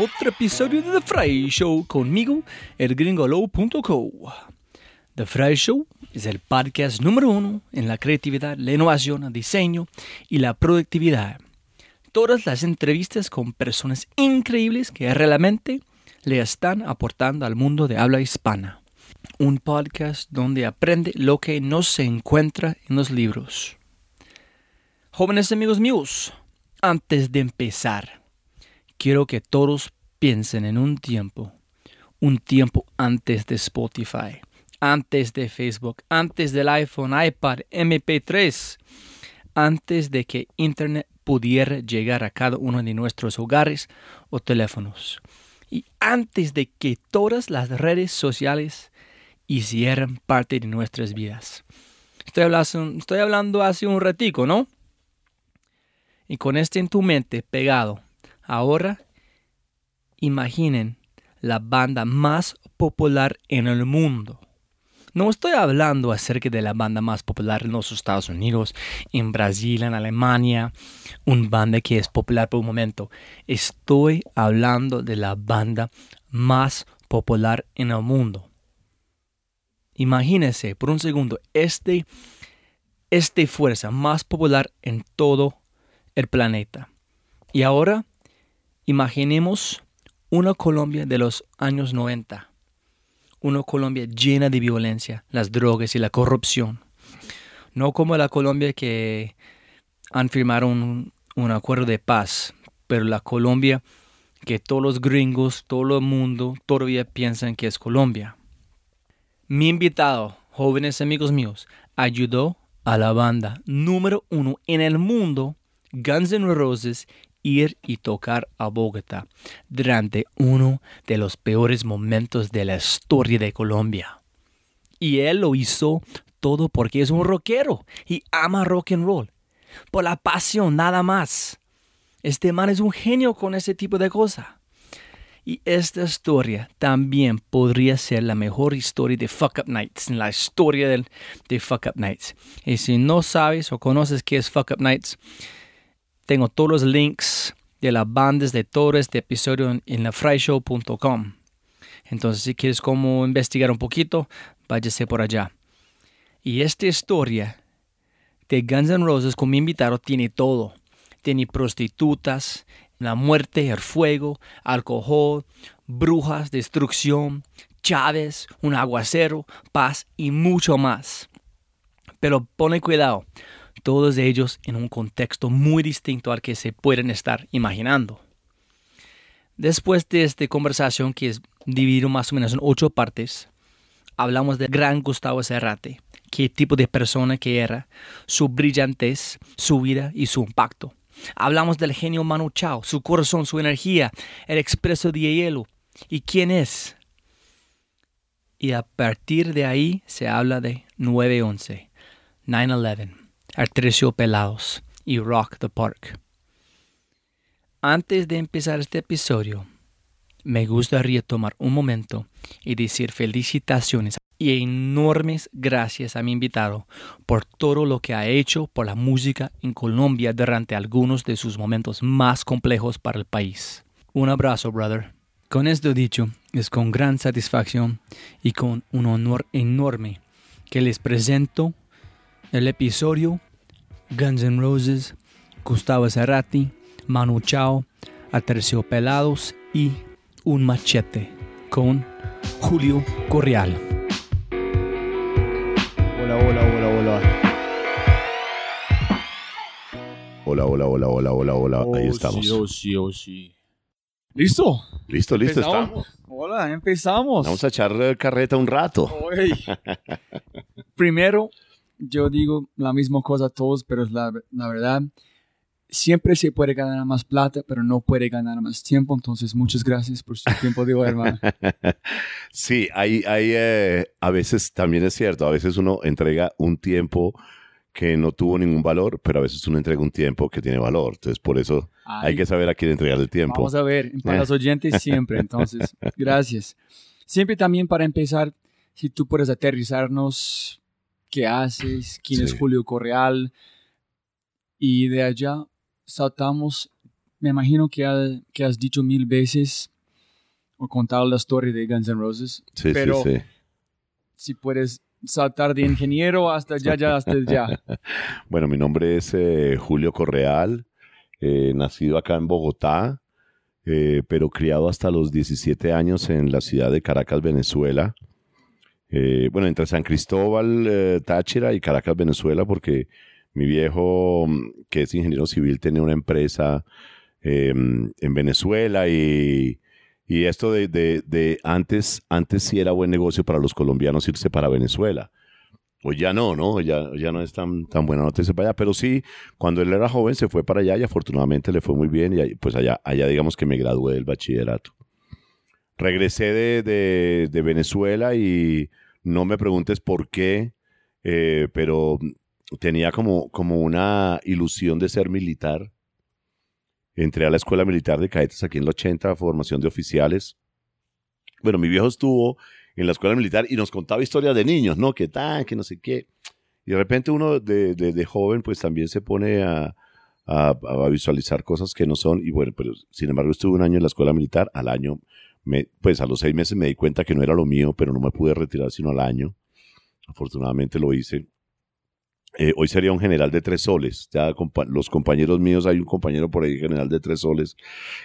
Otro episodio de The Fry Show conmigo, el gringolo.co. The Fry Show es el podcast número uno en la creatividad, la innovación, el diseño y la productividad. Todas las entrevistas con personas increíbles que realmente le están aportando al mundo de habla hispana. Un podcast donde aprende lo que no se encuentra en los libros. Jóvenes amigos míos, antes de empezar, quiero que todos piensen en un tiempo, un tiempo antes de Spotify, antes de Facebook, antes del iPhone, iPad, MP3, antes de que Internet pudiera llegar a cada uno de nuestros hogares o teléfonos y antes de que todas las redes sociales hicieran parte de nuestras vidas. Estoy hablando, estoy hablando hace un ratico, ¿no? Y con este en tu mente pegado, ahora imaginen la banda más popular en el mundo. No estoy hablando acerca de la banda más popular en los Estados Unidos, en Brasil, en Alemania, un banda que es popular por un momento. Estoy hablando de la banda más popular en el mundo. Imagínense por un segundo este, este fuerza más popular en todo el planeta. Y ahora imaginemos una Colombia de los años 90 una Colombia llena de violencia, las drogas y la corrupción. No como la Colombia que han firmado un, acuerdo de paz, pero la Colombia que todos los gringos, todo el mundo todavía piensan que es Colombia. Mi invitado, jóvenes amigos míos, ayudó a la banda número uno en el mundo, Guns N' Roses, ir y tocar a Bogotá durante uno de los peores momentos de la historia de Colombia. Y él lo hizo todo porque es un rockero y ama rock and roll. Por la pasión, nada más. Este man es un genio con ese tipo de cosas. Y esta historia también podría ser la mejor historia de Fuck Up Nights, la historia de, de Fuck Up Nights. Y si no sabes o conoces qué es Fuck Up Nights, tengo todos los links de las bandas de todo este episodio en, en lafryshow.com. Entonces, si quieres como investigar un poquito, váyase por allá. Y esta historia de Guns N' Roses con mi invitado tiene todo. Tiene prostitutas, la muerte, el fuego, alcohol, brujas, destrucción, Chávez, un aguacero, paz y mucho más. Pero pone cuidado, todos ellos en un contexto muy distinto al que se pueden estar imaginando. Después de esta conversación, que es dividido más o menos en ocho partes, hablamos del gran Gustavo Cerrate, qué tipo de persona que era, su brillantez, su vida y su impacto. Hablamos del genio Manu Chao, su corazón, su energía, el expreso de hielo y quién es. Y a partir de ahí se habla de 9-11, 9-11. Pelados y Rock the Park. Antes de empezar este episodio, me gustaría tomar un momento y decir felicitaciones y enormes gracias a mi invitado por todo lo que ha hecho por la música en Colombia durante algunos de sus momentos más complejos para el país. Un abrazo, brother. Con esto dicho, es con gran satisfacción y con un honor enorme que les presento el episodio Guns N' Roses, Gustavo Cerati, Manu Chao, Pelados y Un Machete con Julio Correal. Hola, hola, hola, hola. Hola, hola, hola, hola, hola, hola. Ahí oh, estamos. Sí, oh, sí, oh, sí. ¿Listo? Listo, listo, estamos. Hola, empezamos. Vamos a echar carreta un rato. Primero, yo digo la misma cosa a todos, pero la, la verdad, siempre se puede ganar más plata, pero no puede ganar más tiempo. Entonces, muchas gracias por su tiempo de hoy, hermano. sí, hay, hay eh, a veces también es cierto, a veces uno entrega un tiempo que no tuvo ningún valor, pero a veces uno entrega un tiempo que tiene valor. Entonces, por eso hay que saber a quién entregar el tiempo. Vamos a ver, para los oyentes siempre. Entonces, gracias. Siempre también para empezar, si tú puedes aterrizarnos, qué haces, quién es Julio Correal, y de allá saltamos, me imagino que, que has dicho mil veces o contado la historia de Guns N' Roses, sí, pero sí, sí. si puedes saltar de ingeniero hasta ya, ya, hasta ya. bueno, mi nombre es eh, Julio Correal, eh, nacido acá en Bogotá, eh, pero criado hasta los 17 años en la ciudad de Caracas, Venezuela. Bueno, entre San Cristóbal, Táchira y Caracas, Venezuela, porque mi viejo, que es ingeniero civil, tenía una empresa em, en Venezuela y, y esto de, de, de, antes, antes sí era buen negocio para los colombianos irse para Venezuela. Pues ya no, ¿no? Ya, ya no es tan, tan buena noticia para allá. Pero sí, cuando él era joven se fue para allá y afortunadamente le fue muy bien y pues allá, allá digamos que me gradué del bachillerato. Regresé de, de, Venezuela y no me preguntes por qué, eh, pero tenía como, como una ilusión de ser militar. Entré a la escuela militar de cadetes aquí en el 80, formación de oficiales. Bueno, mi viejo estuvo en la escuela militar y nos contaba historias de niños, ¿no? Que tan, que no sé qué. Y de repente uno de, de, joven pues también se pone a, a, a, visualizar cosas que no son. Y bueno, pero sin embargo estuve un año en la escuela militar. Al año, pues a los seis meses me di cuenta que no era lo mío, pero no me pude retirar sino al año. Afortunadamente lo hice. Eh, hoy sería un general de tres soles. Ya los compañeros míos, hay un compañero por ahí, general de tres soles,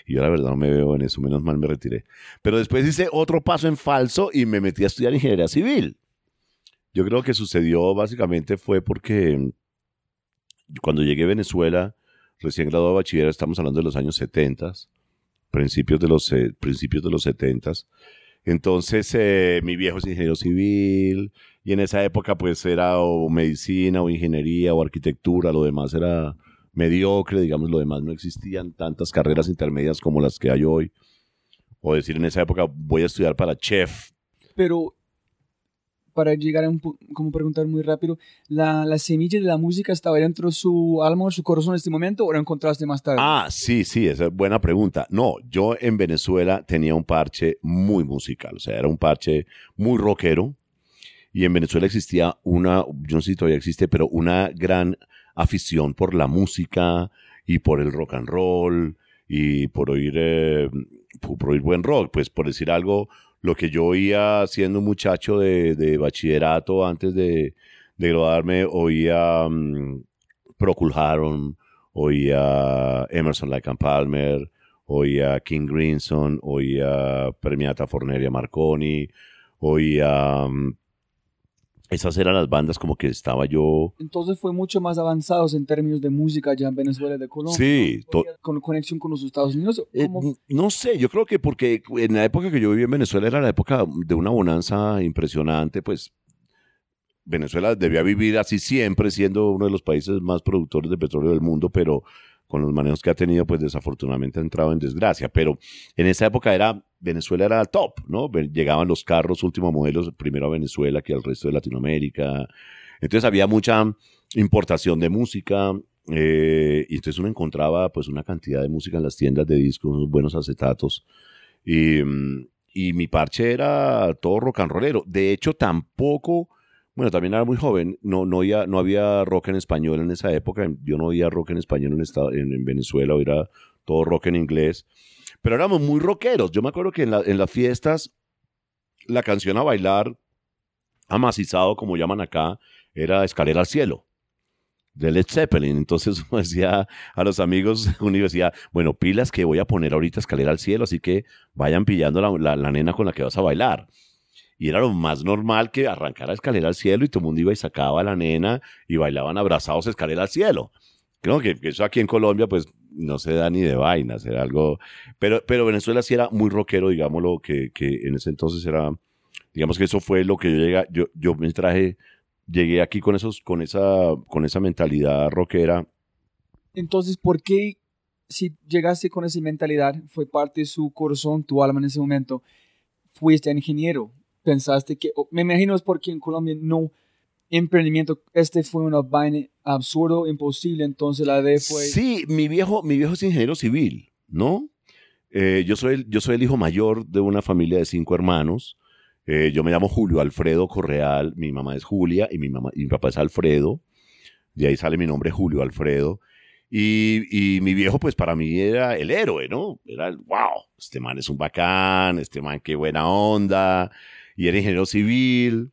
y yo la verdad no me veo en eso, menos mal me retiré. Pero después hice otro paso en falso y me metí a estudiar ingeniería civil. Yo creo que sucedió básicamente fue porque cuando llegué a Venezuela, recién graduado de bachiller, estamos hablando de los años 70, principios de los, eh, principios de los 70. Entonces, eh, mi viejo es ingeniero civil, y en esa época pues era o medicina o ingeniería o arquitectura, lo demás era mediocre, digamos, lo demás no existían tantas carreras intermedias como las que hay hoy. O decir en esa época voy a estudiar para chef. Pero para llegar a un como preguntar muy rápido, ¿la, ¿la, semilla de la música estaba dentro de su alma o su corazón en este momento o la encontraste más tarde? Ah, sí, sí, esa es buena pregunta. No, yo en Venezuela tenía un parche muy musical, o sea, era un parche muy rockero, y en Venezuela existía una, yo no sé si todavía existe, pero una gran afición por la música y por el rock and roll y por oír, eh, por oír buen rock. Pues por decir algo, lo que yo oía siendo un muchacho de, de bachillerato antes de, de graduarme, oía um, Harum, oía Emerson and Palmer, oía King Grinson, oía Premiata Forneria Marconi, oía um, esas eran las bandas como que estaba yo. Entonces fue mucho más avanzados en términos de música allá en Venezuela de Colombia. Sí. ¿Con conexión con los Estados Unidos? Eh, no sé, yo creo que porque en la época que yo vivía en Venezuela era la época de una bonanza impresionante, pues Venezuela debía vivir así siempre, siendo uno de los países más productores de petróleo del mundo, pero con los manejos que ha tenido, pues desafortunadamente ha entrado en desgracia. Pero en esa época era, Venezuela era top, ¿no? Llegaban los carros últimos modelos primero a Venezuela que al resto de Latinoamérica. Entonces había mucha importación de música, eh, y entonces uno encontraba pues una cantidad de música en las tiendas de discos, unos buenos acetatos. Y, y mi parche era todo rock and rollero. De hecho, tampoco bueno, también era muy joven, no, no, había, no había rock en español en esa época, yo no oía rock en español en, estado, en, Venezuela, era todo rock en inglés, pero éramos muy rockeros. Yo me acuerdo que en, en las fiestas la canción a bailar, amacizado como llaman acá, era Escalera al Cielo de Led Zeppelin. Entonces uno decía a los amigos de universidad, bueno, pilas que voy a poner ahorita escalera al cielo, así que vayan pillando la, la, nena con la que vas a bailar y era lo más normal que arrancara escalera al cielo y todo el mundo iba y sacaba la nena y bailaban abrazados escalera al cielo. Creo que, eso aquí en Colombia pues no se da ni de vainas, era algo... Pero, pero Venezuela sí era muy rockero, digámoslo, que, que en ese entonces era... Digamos que eso fue lo que yo llegué, yo, yo me traje, llegué aquí con, esos, con, esa, con esa mentalidad rockera Entonces, ¿por qué si llegaste con esa mentalidad, fue parte de su corazón, tu alma en ese momento, fuiste ingeniero? Pensaste que, me imagino es porque en Colombia no emprendimiento, este fue una vaina absurdo, imposible, entonces la idea fue... Sí, mi viejo, mi viejo es ingeniero civil, ¿no? Eh, yo, soy el, yo soy el hijo mayor de una familia de cinco hermanos. Eh, yo me llamo Julio Alfredo Correal, mi mamá es Julia y mi, mamá, mi papá es Alfredo. De ahí sale mi nombre Julio Alfredo. Y, y, mi viejo, pues para mí era el héroe, ¿no? Era el, wow, este man es un bacán, este man qué buena onda. Y era ingeniero civil.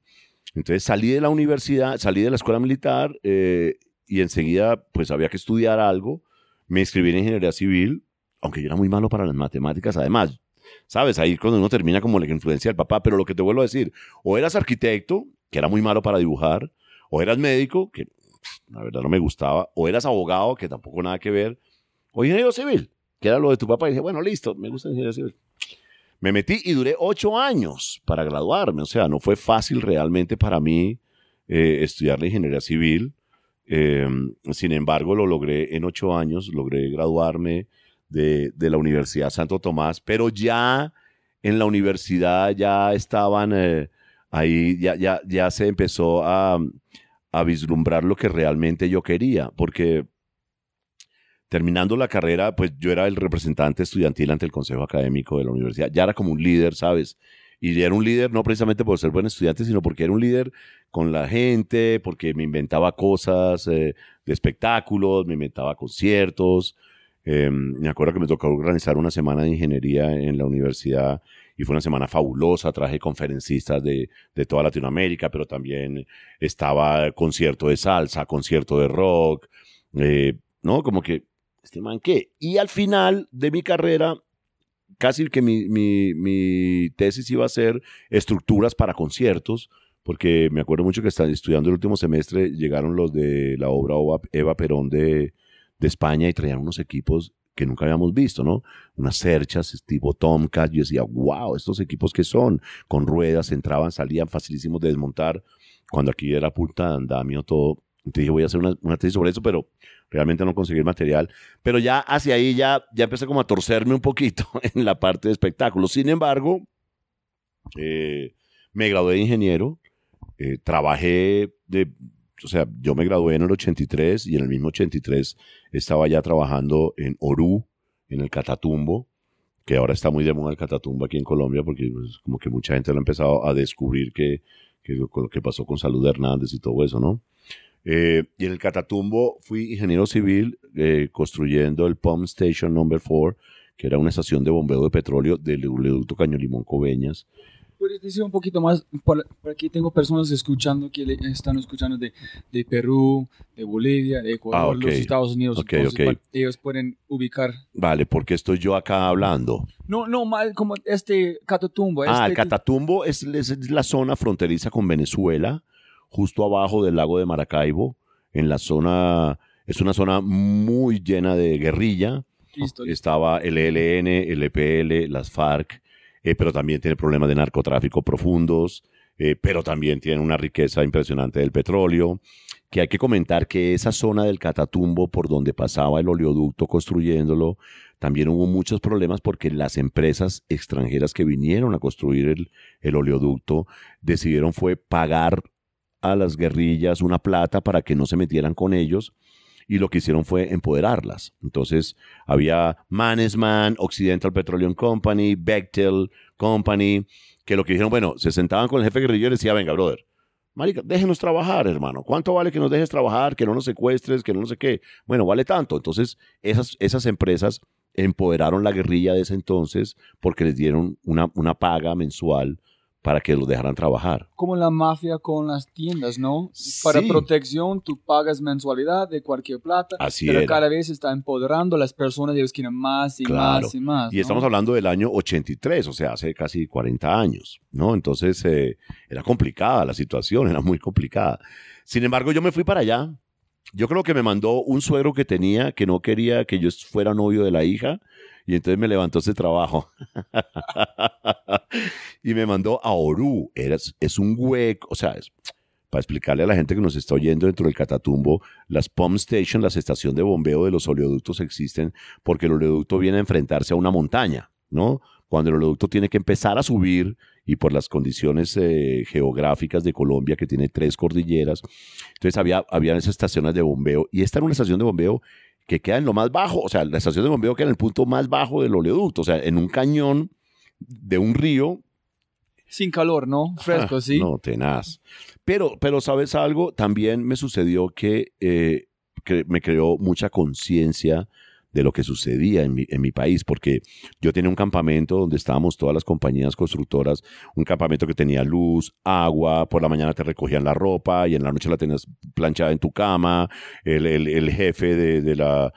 Entonces salí de la universidad, salí de la escuela militar eh, y enseguida pues había que estudiar algo. Me inscribí en ingeniería civil, aunque yo era muy malo para las matemáticas además. ¿Sabes? Ahí cuando uno termina como la influencia del papá, pero lo que te vuelvo a decir, o eras arquitecto, que era muy malo para dibujar, o eras médico, que la verdad no me gustaba, o eras abogado, que tampoco nada que ver, o ingeniero civil, que era lo de tu papá, y dije, bueno, listo, me gusta ingeniero civil. Me metí y duré ocho años para graduarme. O sea, no fue fácil realmente para mí eh, estudiar la ingeniería civil. Em, sin embargo, lo logré en ocho años, logré graduarme de, la Universidad Santo Tomás, pero ya en la universidad ya estaban eh, ahí, ya, ya, ya se empezó a, a vislumbrar lo que realmente yo quería, porque terminando la carrera, pues yo era el representante estudiantil ante el Consejo Académico de la universidad. Ya era como un líder, ¿sabes? Y era un líder no precisamente por ser buen estudiante, sino porque era un líder con la gente, porque me inventaba cosas eh, de espectáculos, me inventaba conciertos. Em, me acuerdo que me tocó organizar una semana de ingeniería en la universidad y fue una semana fabulosa. Traje conferencistas de, toda Latinoamérica, pero también estaba concierto de salsa, concierto de rock, eh, ¿no? Como que este man qué. Y al final de mi carrera, casi que mi, mi, tesis iba a ser estructuras para conciertos, porque me acuerdo mucho que estudiando el último semestre, llegaron los de la obra Eva Perón de, de España y traían unos equipos que nunca habíamos visto, ¿no? Unas cerchas tipo Tomcat. Yo decía, wow, estos equipos que son, con ruedas, entraban, salían, facilísimos de desmontar. Cuando aquí era punta de andamio todo. Entonces dije, voy a hacer una, una tesis sobre eso, pero realmente no conseguí el material. Pero ya hacia ahí ya, ya empecé como a torcerme un poquito en la parte de espectáculos. Sin embargo, eh, me gradué de ingeniero, eh, trabajé de, o sea, yo me gradué en el 83 y en el mismo 83 estaba ya trabajando en Orú, en el Catatumbo, que ahora está muy de moda el Catatumbo aquí en Colombia porque pues, como que mucha gente lo ha empezado a descubrir que, que lo que pasó con Salud Hernández y todo eso, ¿no? Eh, y en el Catatumbo fui ingeniero civil eh, construyendo el Pump Station Number 4, que era una estación de bombeo de petróleo del oleoducto Caño Limón Coveñas. ¿Puedes decir un poquito más? Por, aquí tengo personas escuchando que están escuchando de, de, Perú, de Bolivia, de Ecuador, ah, los Estados Unidos. Okay, ellos pueden ubicar. Vale, porque estoy yo acá hablando. No, no, mal como este Catatumbo. ah, el este Catatumbo es, es, la zona fronteriza con Venezuela justo abajo del lago de Maracaibo, en la zona, es una zona muy llena de guerrilla. Estaba el ELN, el EPL, las FARC, eh, pero también tiene problemas de narcotráfico profundos, eh, pero también tiene una riqueza impresionante del petróleo, que hay que comentar que esa zona del Catatumbo por donde pasaba el oleoducto construyéndolo, también hubo muchos problemas porque las empresas extranjeras que vinieron a construir el, el oleoducto decidieron fue pagar a las guerrillas una plata para que no se metieran con ellos y lo que hicieron fue empoderarlas. Entonces había Mannesman, Occidental Petroleum Company, Bechtel Company, que lo que dijeron, bueno, se sentaban con el jefe guerrillero y decía, venga, brother, marica, déjenos trabajar, hermano. ¿Cuánto vale que nos dejes trabajar, que no nos secuestres, que no, no sé qué? Bueno, vale tanto. Entonces esas, esas empresas empoderaron la guerrilla de ese entonces porque les dieron una, una paga mensual para que lo dejaran trabajar. Como la mafia con las tiendas, ¿no? Para protección tú pagas mensualidad de cualquier plata, Así pero cada vez está empoderando a las personas y ellos quieren más y más y más. Y estamos hablando del año 83, o sea, hace casi 40 años, ¿no? Entonces eh, era complicada la situación, era muy complicada. Sin embargo, yo me fui para allá. Yo creo que me mandó un suegro que tenía que no quería que yo fuera novio de la hija y entonces me levantó ese trabajo. y me mandó a Orú. es un hueco, o sea, para explicarle a la gente que nos está oyendo dentro del Catatumbo, las pump station, las estaciones de bombeo de los oleoductos existen porque el oleoducto viene a enfrentarse a una montaña, ¿no? Cuando el oleoducto tiene que empezar a subir y por las condiciones eh, geográficas de Colombia, que tiene tres cordilleras, entonces había, había esas estaciones de bombeo y esta era una estación de bombeo que queda en lo más bajo, o sea, la estación de bombeo queda en el punto más bajo del oleoducto, o sea, en un cañón de un río Sin calor, ¿no? Fresco, Ah, sí. No, tenaz. Pero, pero ¿sabes algo? También me sucedió que, eh, que me creó mucha conciencia de lo que sucedía en mi, en mi país, porque yo tenía un campamento donde estábamos todas las compañías constructoras, un campamento que tenía luz, agua, por la mañana te recogían la ropa y en la noche la tenías planchada en tu cama, el, el- jefe de, de la,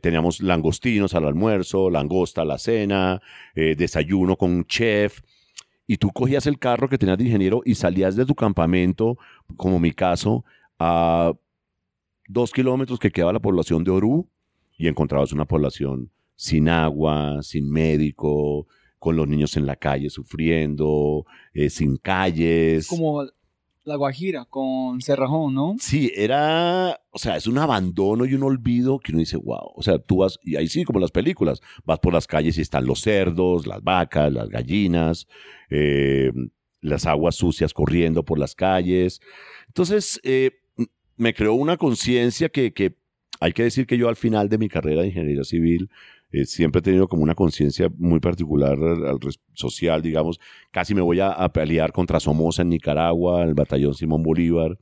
teníamos langostinos al almuerzo, langosta a la cena, eh, desayuno con un chef, y tú cogías el carro que tenías de ingeniero y salías de tu campamento, como mi caso, a dos kilómetros que quedaba la población de Orú y encontrabas una población sin agua, sin médico, con los niños en la calle sufriendo, eh, sin calles. Como la Guajira con Cerrajón, ¿no? Sí, era, o sea, es un abandono y un olvido que uno dice, wow, o sea, tú vas, y ahí sí, como las películas, vas por las calles y están los cerdos, las vacas, las gallinas, eh, las aguas sucias corriendo por las calles. Entonces, eh, me creó una conciencia que, que hay que decir que yo al final de mi carrera de ingeniería civil eh, siempre he tenido como una conciencia muy particular al, social, digamos. Casi me voy a, a pelear contra Somoza en Nicaragua, el batallón Simón Bolívar.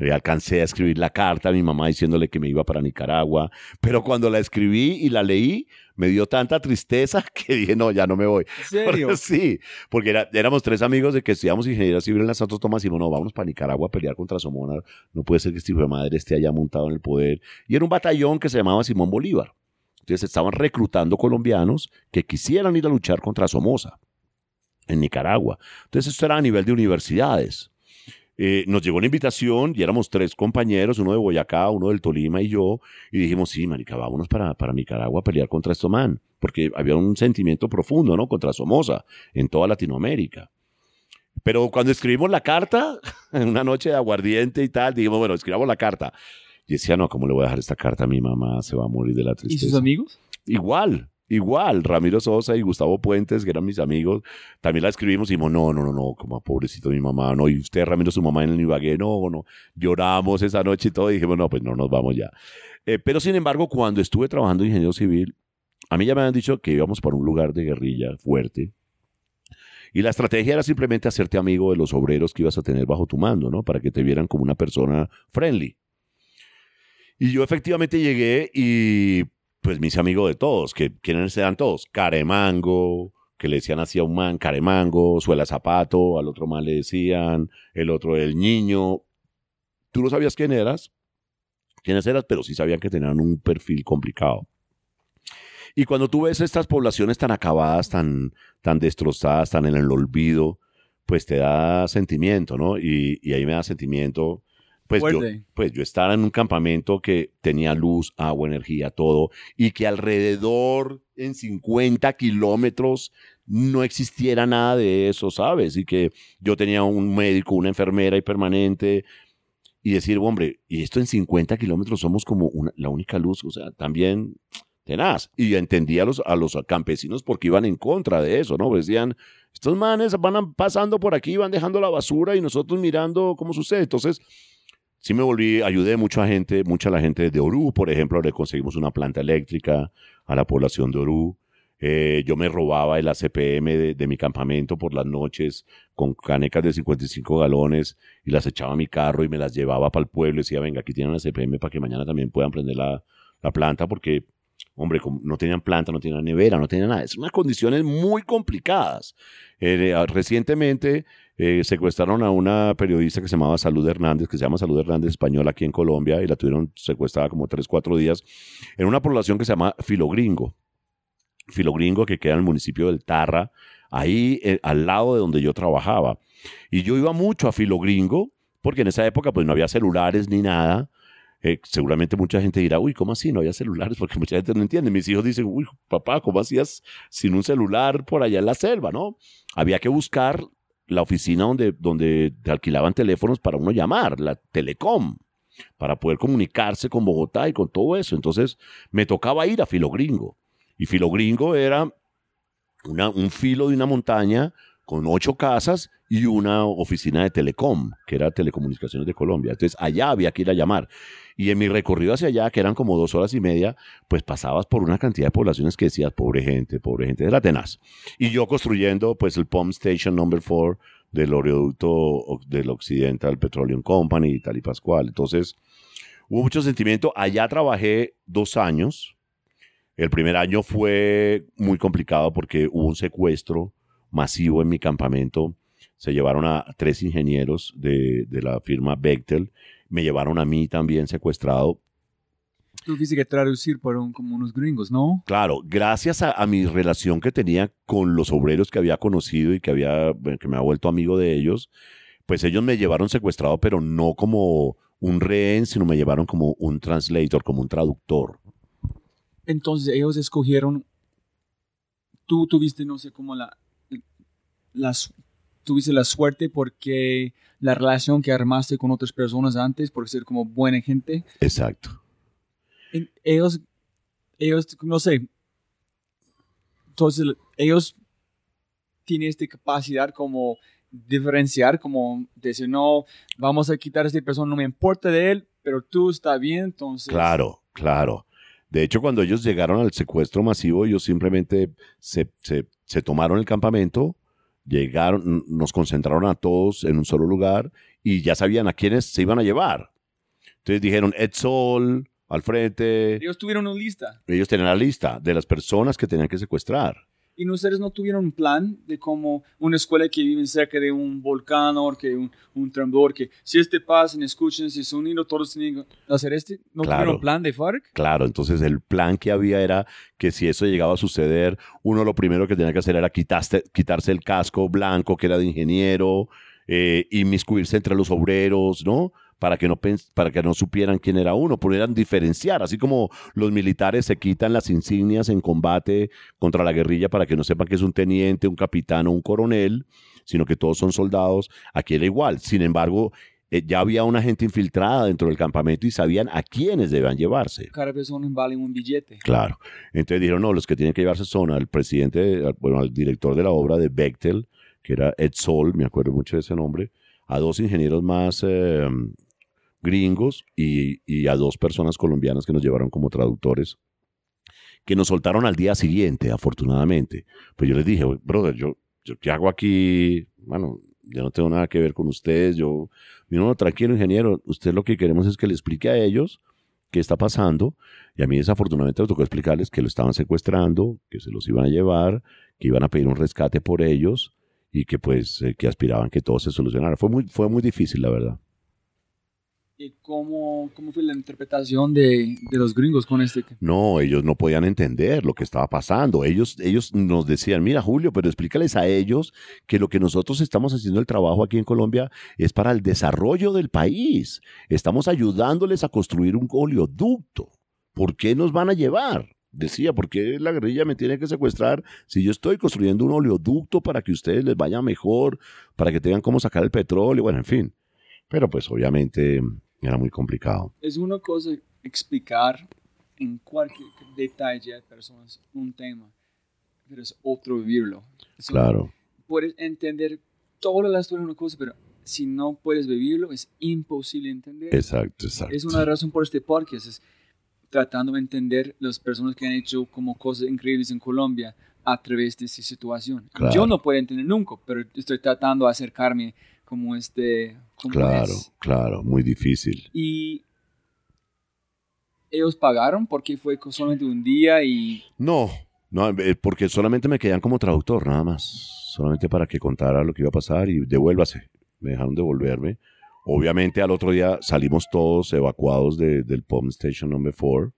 Eh, alcancé a escribir la carta a mi mamá diciéndole que me iba para Nicaragua, pero cuando la escribí y la leí, me dio tanta tristeza que dije, no, ya no me voy. ¿En serio? sí, porque era- éramos tres amigos de que estudiamos ingeniería civil en la Santos Tomás y dijimos, no, vamos para Nicaragua a pelear contra Somona, no puede ser que este hijo de madre esté allá montado en el poder. Y era un batallón que se llamaba Simón Bolívar. Entonces estaban reclutando colombianos que quisieran ir a luchar contra Somoza en Nicaragua. Entonces esto era a nivel de universidades. Eh, nos llegó una invitación y éramos tres compañeros, uno de Boyacá, uno del Tolima y yo, y dijimos, sí, marica, vámonos para, para Nicaragua a pelear contra esto man, porque había un sentimiento profundo, ¿no? Contra Somoza en toda Latinoamérica. Pero cuando escribimos la carta, en una noche de aguardiente y tal, dijimos, bueno, escribamos la carta. Y decía, no, ¿cómo le voy a dejar esta carta a mi mamá? Se va a morir de la ¿Y tristeza. sus amigos? Igual, igual. Ramiro Sosa y Gustavo Puentes, que eran mis amigos, también la escribimos y dijimos, no, no, no, no, como pobrecito mi mamá, no, y usted, Ramiro, su mamá en el Ibagué, no, no. Lloramos esa noche y todo, y dijimos, no, pues no nos vamos ya. Eh, pero sin embargo, cuando estuve trabajando de ingeniero civil, a mí ya me habían dicho que íbamos para un lugar de guerrilla fuerte. Y la estrategia era simplemente hacerte amigo de los obreros que ibas a tener bajo tu mando, ¿no? Para que te vieran como una persona friendly. Y yo efectivamente llegué y pues mis amigos de todos, que quiénes eran todos, Caremango, que le decían así a un man, Caremango, Suela Zapato, al otro man le decían, el otro el niño. Tú no sabías quién eras, quiénes eras, pero sí sabían que tenían un perfil complicado. Y cuando tú ves estas poblaciones tan acabadas, tan, tan destrozadas, tan en el olvido, pues te da sentimiento, ¿no? Y ahí me da sentimiento. Pues yo, pues yo estaba en un campamento que tenía luz, agua, energía, todo, y que alrededor, en 50 kilómetros, no existiera nada de eso, ¿sabes? Y que yo tenía un médico, una enfermera y permanente, y decir, hombre, y esto en 50 kilómetros somos como una- la única luz, o sea, también tenaz. Y entendía a los, a los campesinos porque iban en contra de eso, ¿no? Decían, estos manes van pasando por aquí, van dejando la basura y nosotros mirando cómo sucede. Entonces, sí me volví, ayudé mucho a gente, mucha la gente de Orú, por ejemplo, le conseguimos una planta eléctrica a la población de Orú. Eh, yo me robaba el ACPM de, de mi campamento por las noches con canecas de 55 galones y las echaba a mi carro y me las llevaba para el pueblo y decía, venga, aquí tienen la ACPM para que mañana también puedan prender la, la planta porque, hombre, no tenían planta, no tenían nevera, no tenían nada. Es unas condiciones muy complicadas. Eh, recientemente eh, secuestraron a una periodista que se llamaba Salud Hernández, que se llama Salud Hernández Española aquí en Colombia, y la tuvieron secuestrada como 3, 4 días en una población que se llama Filogringo. Filogringo, que queda en el municipio del Tarra, ahí eh, al lado de donde yo trabajaba. Y yo iba mucho a Filogringo, porque en esa época pues no había celulares ni nada. Eh, seguramente mucha gente dirá, uy, ¿cómo así? No había celulares, porque mucha gente no entiende. Mis hijos dicen, uy, papá, ¿cómo hacías sin un celular por allá en la selva, no? Había que buscar la oficina donde, donde te alquilaban teléfonos para uno llamar, la Telecom, para poder comunicarse con Bogotá y con todo eso. Entonces me tocaba ir a Filogringo. Y Filogringo era un filo de una montaña con ocho casas y una oficina de Telecom, que era Telecomunicaciones de Colombia. Entonces allá había que ir a llamar. Y en mi recorrido hacia allá, que eran como dos horas y media, pues pasabas por una cantidad de poblaciones que decías, pobre gente, pobre gente, era tenaz. Y yo construyendo pues el Pump Station Number 4 del oleoducto del Occidental Petroleum Company y tal y Pascual. Entonces hubo mucho sentimiento. Allá trabajé dos años. El primer año fue muy complicado porque hubo un secuestro masivo en mi campamento. Se llevaron a tres ingenieros de, de la firma Bechtel. Me llevaron a mí también secuestrado. Tuviste que traducir por un, como unos gringos, ¿no? Claro, gracias a, a, mi relación que tenía con los obreros que había conocido y que, había, que me ha vuelto amigo de ellos, pues ellos me llevaron secuestrado, pero no como un rehén, sino me llevaron como un translator, como un traductor. Entonces ellos escogieron, tú tuviste, no sé, como la, las, tuviste la suerte porque la relación que armaste con otras personas antes, por ser como buena gente. Exacto. Ellos, ellos, no sé, entonces ellos tienen esta capacidad como diferenciar, como decir, no, vamos a quitar a esta persona, no me importa de él, pero tú está bien, entonces... Claro, claro. De hecho, cuando ellos llegaron al secuestro masivo, ellos simplemente se, se, se tomaron el campamento, llegaron, nos concentraron a todos en un solo lugar y ya sabían a quiénes se iban a llevar. Entonces dijeron, Ed Sol, al frente. Ellos tuvieron una lista. Ellos tenían la lista de las personas que tenían que secuestrar. ¿Y ustedes no tuvieron un plan de como una escuela que vive cerca de un volcán o que un, un temblor, que si este pasa, escuchen, si se unen, todos tienen que hacer este? ¿No Claro. tuvieron plan de FARC? Claro, entonces el plan que había era que si eso llegaba a suceder, uno lo primero que tenía que hacer era quitaste- quitarse el casco blanco que era de ingeniero, eh, inmiscuirse entre los obreros, ¿no? Para que no, pens- para que no supieran quién era uno, pudieran diferenciar, así como los militares se quitan las insignias en combate contra la guerrilla para que no sepan que es un teniente, un capitán o un coronel, sino que todos son soldados, aquí era igual. Sin embargo, eh, ya había una gente infiltrada dentro del campamento y sabían a quiénes debían llevarse. Cada persona vale un billete. Claro. Entonces dijeron, no, los que tienen que llevarse son al presidente, al- bueno, al director de la obra de Bechtel, que era Ed Sol, me acuerdo mucho de ese nombre, a dos ingenieros más eh, gringos y, a dos personas colombianas que nos llevaron como traductores, que nos soltaron al día siguiente, afortunadamente. Pues yo les dije, brother, yo, yo ¿qué hago aquí? Bueno, yo no tengo nada que ver con ustedes, yo, no, tranquilo, ingeniero, usted lo que queremos es que le explique a ellos qué está pasando. Y a mí desafortunadamente me tocó explicarles que lo estaban secuestrando, que se los iban a llevar, que iban a pedir un rescate por ellos y que pues eh, que aspiraban que todo se solucionara. Fue muy, fue muy difícil, la verdad. ¿Y cómo, cómo fue la interpretación de, de los gringos con este? No, ellos no podían entender lo que estaba pasando. Ellos, ellos nos decían, mira Julio, pero explícales a ellos que lo que nosotros estamos haciendo el trabajo aquí en Colombia es para el desarrollo del país. Estamos ayudándoles a construir un oleoducto. ¿Por qué nos van a llevar? Decía, ¿por qué la guerrilla me tiene que secuestrar si yo estoy construyendo un oleoducto para que ustedes les vaya mejor, para que tengan cómo sacar el petróleo, bueno, en fin. Pero pues obviamente era muy complicado. Es una cosa explicar en cualquier detalle a personas un tema, pero es otro vivirlo. Es un- Claro, puedes entender toda la historia de una cosa, pero si no puedes vivirlo, es imposible entender. exacto, exacto. Es una razón por este podcast, es tratando de entender las personas que han hecho como cosas increíbles en Colombia a través de esta situación. Claro. Yo no puedo entender nunca, pero estoy tratando de acercarme como este... Como Claro, es. claro, muy difícil. Y ellos pagaron porque fue solamente un día y No, no, eh, porque solamente me quedan como traductor, nada más. Solamente para que contara lo que iba a pasar y devuélvase. Me dejaron devolverme. Obviamente al otro día salimos todos evacuados de- del Pump Station Number 4.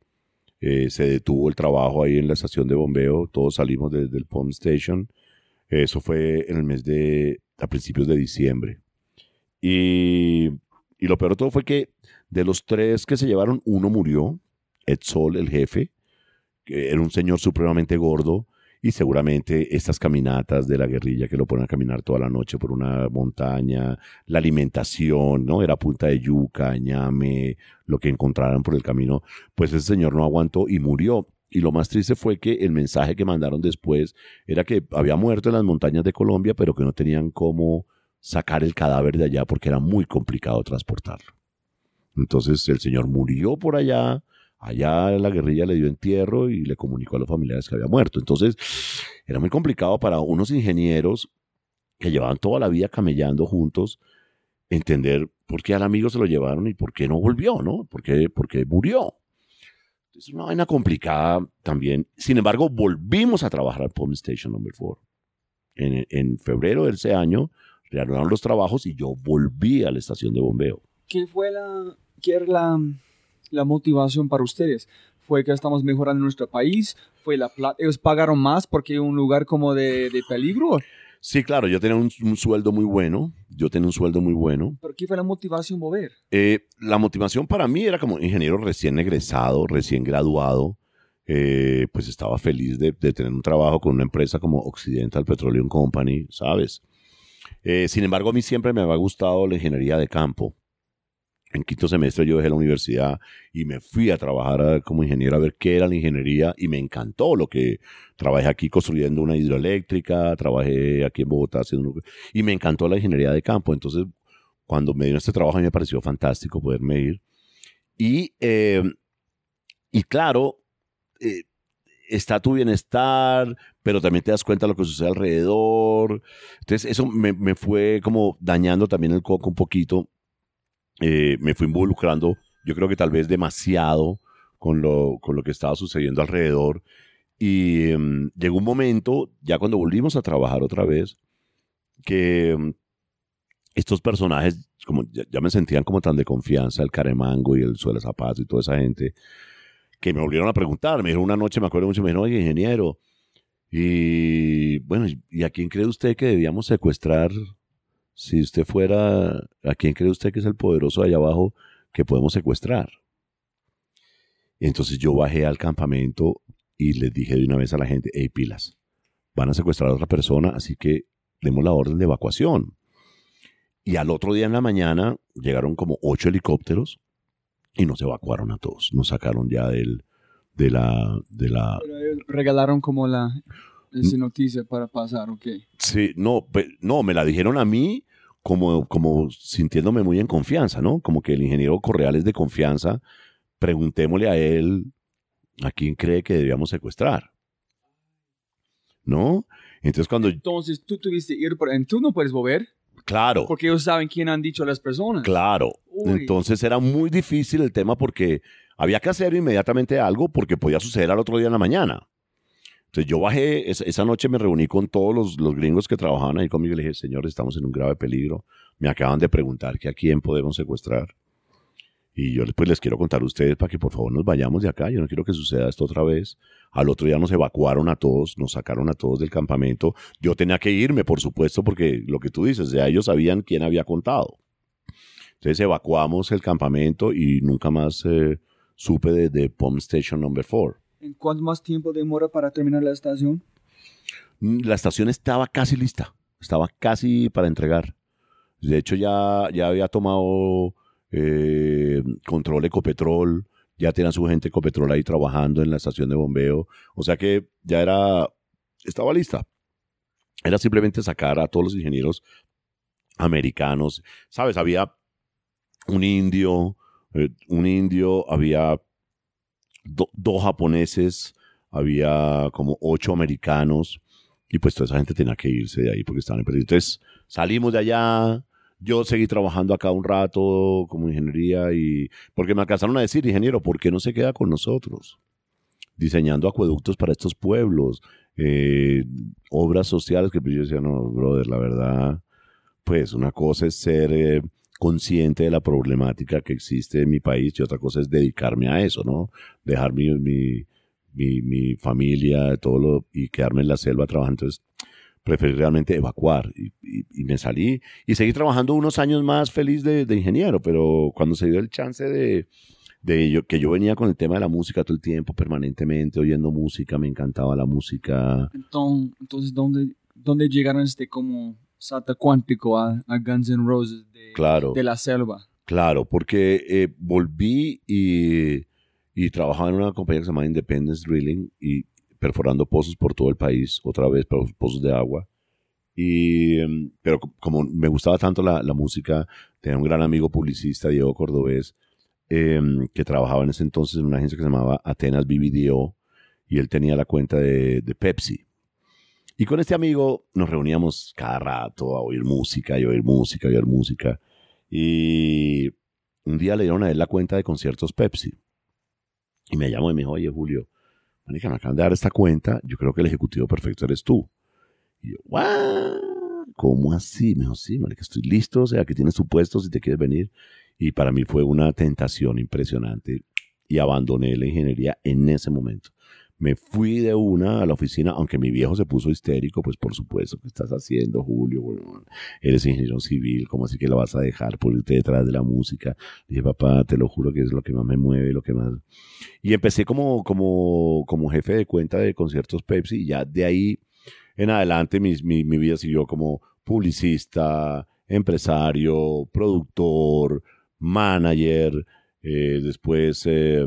Eh, se detuvo el trabajo ahí en la estación de bombeo. Todos salimos de- del Pump Station. Eso fue en el mes de, a principios de diciembre. Y, lo peor de todo fue que de los tres que se llevaron, uno murió. Ed Sol, el jefe, que era un señor supremamente gordo, y seguramente estas caminatas de la guerrilla que lo ponen a caminar toda la noche por una montaña, la alimentación, ¿no? Era punta de yuca, ñame, lo que encontraran por el camino, pues ese señor no aguantó y murió. Y lo más triste fue que el mensaje que mandaron después era que había muerto en las montañas de Colombia, pero que no tenían cómo sacar el cadáver de allá porque era muy complicado transportarlo. Entonces el señor murió por allá, allá la guerrilla le dio entierro y le comunicó a los familiares que había muerto. Entonces era muy complicado para unos ingenieros que llevaban toda la vida camellando juntos entender por qué al amigo se lo llevaron y por qué no volvió, ¿no? ¿Por qué, por qué murió? Es una vaina complicada también. Sin embargo, volvimos a trabajar al Pump Station Number 4. En, en febrero de ese año reanudaron los trabajos y yo volví a la estación de bombeo. ¿Qué fue la, qué era la, la motivación para ustedes? ¿Fue que estamos mejorando nuestro país? ¿Fue la plata? ¿Ellos pagaron más porque un lugar como de, de peligro? Sí, claro, yo tenía un, un, sueldo muy bueno, yo tenía un sueldo muy bueno. ¿Pero qué fue la motivación mover? Eh, la motivación para mí era como ingeniero recién egresado, recién graduado, eh, pues estaba feliz de, de, tener un trabajo con una empresa como Occidental Petroleum Company, ¿sabes? Eh, sin embargo, a mí siempre me había gustado la ingeniería de campo. En quinto semestre yo dejé la universidad y me fui a trabajar como ingeniero a ver qué era la ingeniería y me encantó lo que trabajé aquí construyendo una hidroeléctrica, trabajé aquí en Bogotá haciendo y me encantó la ingeniería de campo. Entonces, cuando me dio este trabajo a mí me pareció fantástico poderme ir. Y, eh, y claro, eh, está tu bienestar, pero también te das cuenta de lo que sucede alrededor. Entonces, eso me, me fue como dañando también el coco un poquito eh, me fui involucrando, yo creo que tal vez demasiado con lo, con lo que estaba sucediendo alrededor. Y um, llegó un momento, ya cuando volvimos a trabajar otra vez, que um, estos personajes, como ya, ya, me sentían como tan de confianza, el Caremango y el Suela Zapato y toda esa gente, que me volvieron a preguntar. Me dijeron una noche, me acuerdo mucho, me dijeron, oye, ingeniero, y bueno, ¿y a quién cree usted que debíamos secuestrar si usted fuera, ¿a quién cree usted que es el poderoso allá abajo que podemos secuestrar? Entonces yo bajé al campamento y les dije de una vez a la gente, hey, pilas, van a secuestrar a otra persona, así que demos la orden de evacuación. Y al otro día en la mañana llegaron como ocho helicópteros y nos evacuaron a todos. Nos sacaron ya del, de la... De la regalaron como la esa noticia para pasar, ¿ok? Sí, no, no, me la dijeron a mí como, como sintiéndome muy en confianza, ¿no? Como que el ingeniero Correal es de confianza. Preguntémosle a él a quién cree que debíamos secuestrar. ¿No? Entonces cuando... Entonces tú tuviste que ir, por, tú no puedes volver. Claro. Porque ellos saben quién han dicho las personas. Claro. Uy. Entonces era muy difícil el tema porque había que hacer inmediatamente algo porque podía suceder al otro día en la mañana. Entonces yo bajé, esa, noche me reuní con todos los, los, gringos que trabajaban ahí conmigo y le dije, señores, estamos en un grave peligro. Me acaban de preguntar que a quién podemos secuestrar. Y yo pues les quiero contar a ustedes para que por favor nos vayamos de acá. Yo no quiero que suceda esto otra vez. Al otro día nos evacuaron a todos, nos sacaron a todos del campamento. Yo tenía que irme, por supuesto, porque lo que tú dices, ya ellos sabían quién había contado. Entonces evacuamos el campamento y nunca más eh, supe de, de Pump Station Number 4. ¿En cuánto más tiempo demora para terminar la estación? La estación estaba casi lista, estaba casi para entregar. De hecho, ya, ya había tomado eh, control Ecopetrol, ya tenían su gente Ecopetrol ahí trabajando en la estación de bombeo. O sea que ya era, estaba lista. Era simplemente sacar a todos los ingenieros americanos. ¿Sabes? Había un indio, un indio, había do, dos japoneses, había como ocho americanos y pues toda esa gente tenía que irse de ahí porque estaban en peligro. Entonces salimos de allá, yo seguí trabajando acá un rato como ingeniería y porque me alcanzaron a decir, ingeniero, ¿por qué no se queda con nosotros? Diseñando acueductos para estos pueblos, eh, obras sociales que pues yo decía, no, brother, la verdad, pues una cosa es ser... Eh, consciente de la problemática que existe en mi país y otra cosa es dedicarme a eso, ¿no? Dejar mi, mi, mi, mi familia todo y quedarme en la selva trabajando. Entonces, preferí realmente evacuar y, y, me salí y seguí trabajando unos años más feliz de, de, ingeniero, pero cuando se dio el chance de, de que yo venía con el tema de la música todo el tiempo, permanentemente, oyendo música, me encantaba la música. Entonces ¿dónde, dónde llegaron este como salto cuántico a, a Guns N' Roses de, Claro. de la selva? Claro, porque eh, volví y, y trabajaba en una compañía que se llama Independence Drilling y perforando pozos por todo el país, otra vez po- pozos de agua. Y, em, pero co- como me gustaba tanto la, la música, tenía un gran amigo publicista, Diego Cordobés, em, que trabajaba en ese entonces en una agencia que se llamaba Atenas BBDO y él tenía la cuenta de, de Pepsi. Y con este amigo nos reuníamos cada rato a oír música y oír música y oír música. Y un día le dieron a él la cuenta de conciertos Pepsi. Y me llamó y me dijo, oye, Julio, marica, me acaban de dar esta cuenta, yo creo que el ejecutivo perfecto eres tú. Y yo, ¿what? ¿Cómo así? Me dijo, sí, marica, estoy listo, o sea, que tienes tu puesto si te quieres venir. Y para mí fue una tentación impresionante y abandoné la ingeniería en ese momento. Me fui de una a la oficina, aunque mi viejo se puso histérico, pues por supuesto, ¿qué estás haciendo, Julio? Bueno, eres ingeniero civil, ¿cómo así que lo vas a dejar por irte detrás de la música? Dije, papá, te lo juro que es lo que más me mueve, lo que más... Y empecé como, como, como jefe de cuenta de conciertos Pepsi y ya de ahí en adelante mi, mi, mi vida siguió como publicista, empresario, productor, manager, eh, después eh,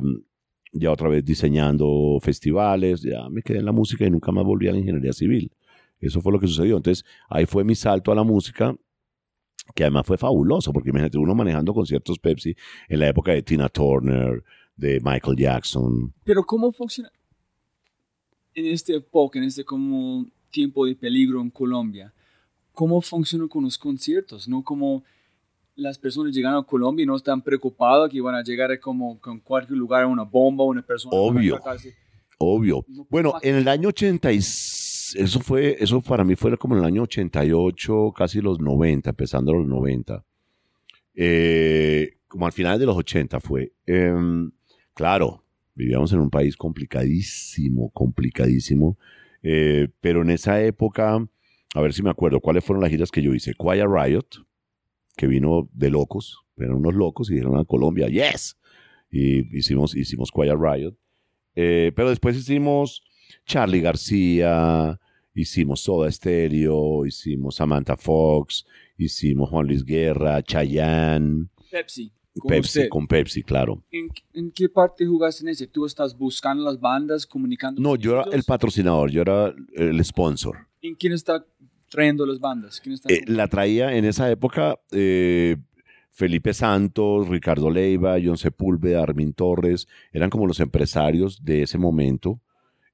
ya otra vez diseñando festivales, ya me quedé en la música y nunca más volví a la ingeniería civil. Eso fue lo que sucedió. Entonces ahí fue mi salto a la música que además fue fabuloso, porque imagínate uno manejando conciertos Pepsi en la época de Tina Turner, de Michael Jackson. Pero ¿cómo funciona en este época, en este como tiempo de peligro en Colombia? ¿Cómo funciona con los conciertos? ¿No? Como las personas llegan a Colombia y no están preocupadas que van a llegar como con cualquier lugar una bomba, una persona. Obvio. Obvio. No Bueno, en el año 86, eso fue, eso para mí fue como en el año 88, casi los 90, empezando los 90. Eh, como al final de los 80 fue. Em, claro, vivíamos en un país complicadísimo, complicadísimo. Eh, pero en esa época, a ver si me acuerdo, ¿cuáles fueron las giras que yo hice? Quiet Riot, que vino de locos, eran unos locos y dijeron a Colombia, yes. Y hicimos, hicimos Quiet Riot. Eh, pero después hicimos Charlie García, hicimos Soda Stereo, hicimos Samantha Fox, hicimos Juan Luis Guerra, Chayanne, Pepsi. con Pepsi, usted. con Pepsi, claro. ¿En, en qué parte jugaste en ese? ¿Tú estás buscando las bandas, comunicando? No, yo era el patrocinador, yo era el sponsor. ¿En quién está trayendo las bandas? ¿Quién está Eh, la traía en esa época eh, Felipe Santos, Ricardo Leiva, John Sepúlveda, Armin Torres, eran como los empresarios de ese momento.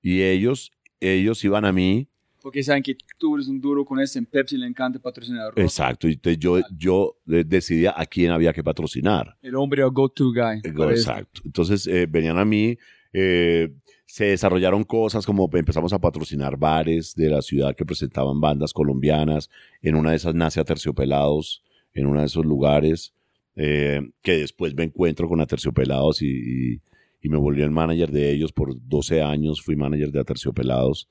Y ellos, ellos iban a mí, Porque saben que tú eres un duro con ese. En Pepsi le encanta patrocinar. rock. exacto, y entonces yo, yo decidía a quién había que patrocinar. El hombre o go-to guy. Exacto. Entonces eh, venían a mí, eh, se desarrollaron cosas como empezamos a patrocinar bares de la ciudad que presentaban bandas colombianas. En una de esas nace Aterciopelados, en uno de esos lugares, eh, que después me encuentro con Aterciopelados y, y, y me volví el manager de ellos por 12 años, fui manager de Aterciopelados.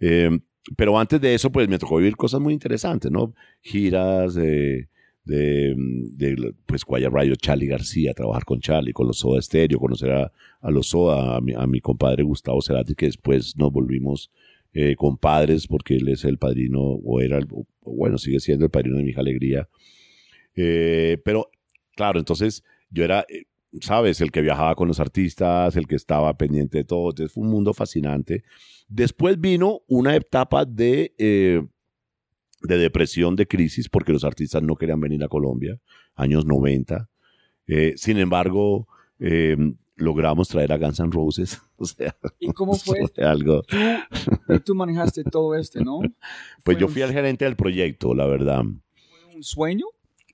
Eh, pero antes de eso, pues me tocó vivir cosas muy interesantes, ¿no? Giras de, de, pues Guaya Rayo, Charlie García, trabajar con Charlie, con los Soda conocer a, a los Soda, a mi, a mi compadre Gustavo Cerati, que después nos volvimos eh, compadres porque él es el padrino, o era, el- bueno, sigue siendo el padrino de mi hija Alegría. Eh, pero, claro, entonces yo era, eh, sabes, el que viajaba con los artistas, el que estaba pendiente de todo, entonces fue un mundo fascinante. Después vino una etapa de, de depresión, de crisis, porque los artistas no querían venir a Colombia, años 90. Eh, sin embargo, eh, logramos traer a Guns N' Roses. O sea, ¿Y cómo fue? eso fue algo. Y tú manejaste todo este, ¿no? Pues ¿Fue yo un- fui el gerente del proyecto, la verdad. ¿Fue un sueño?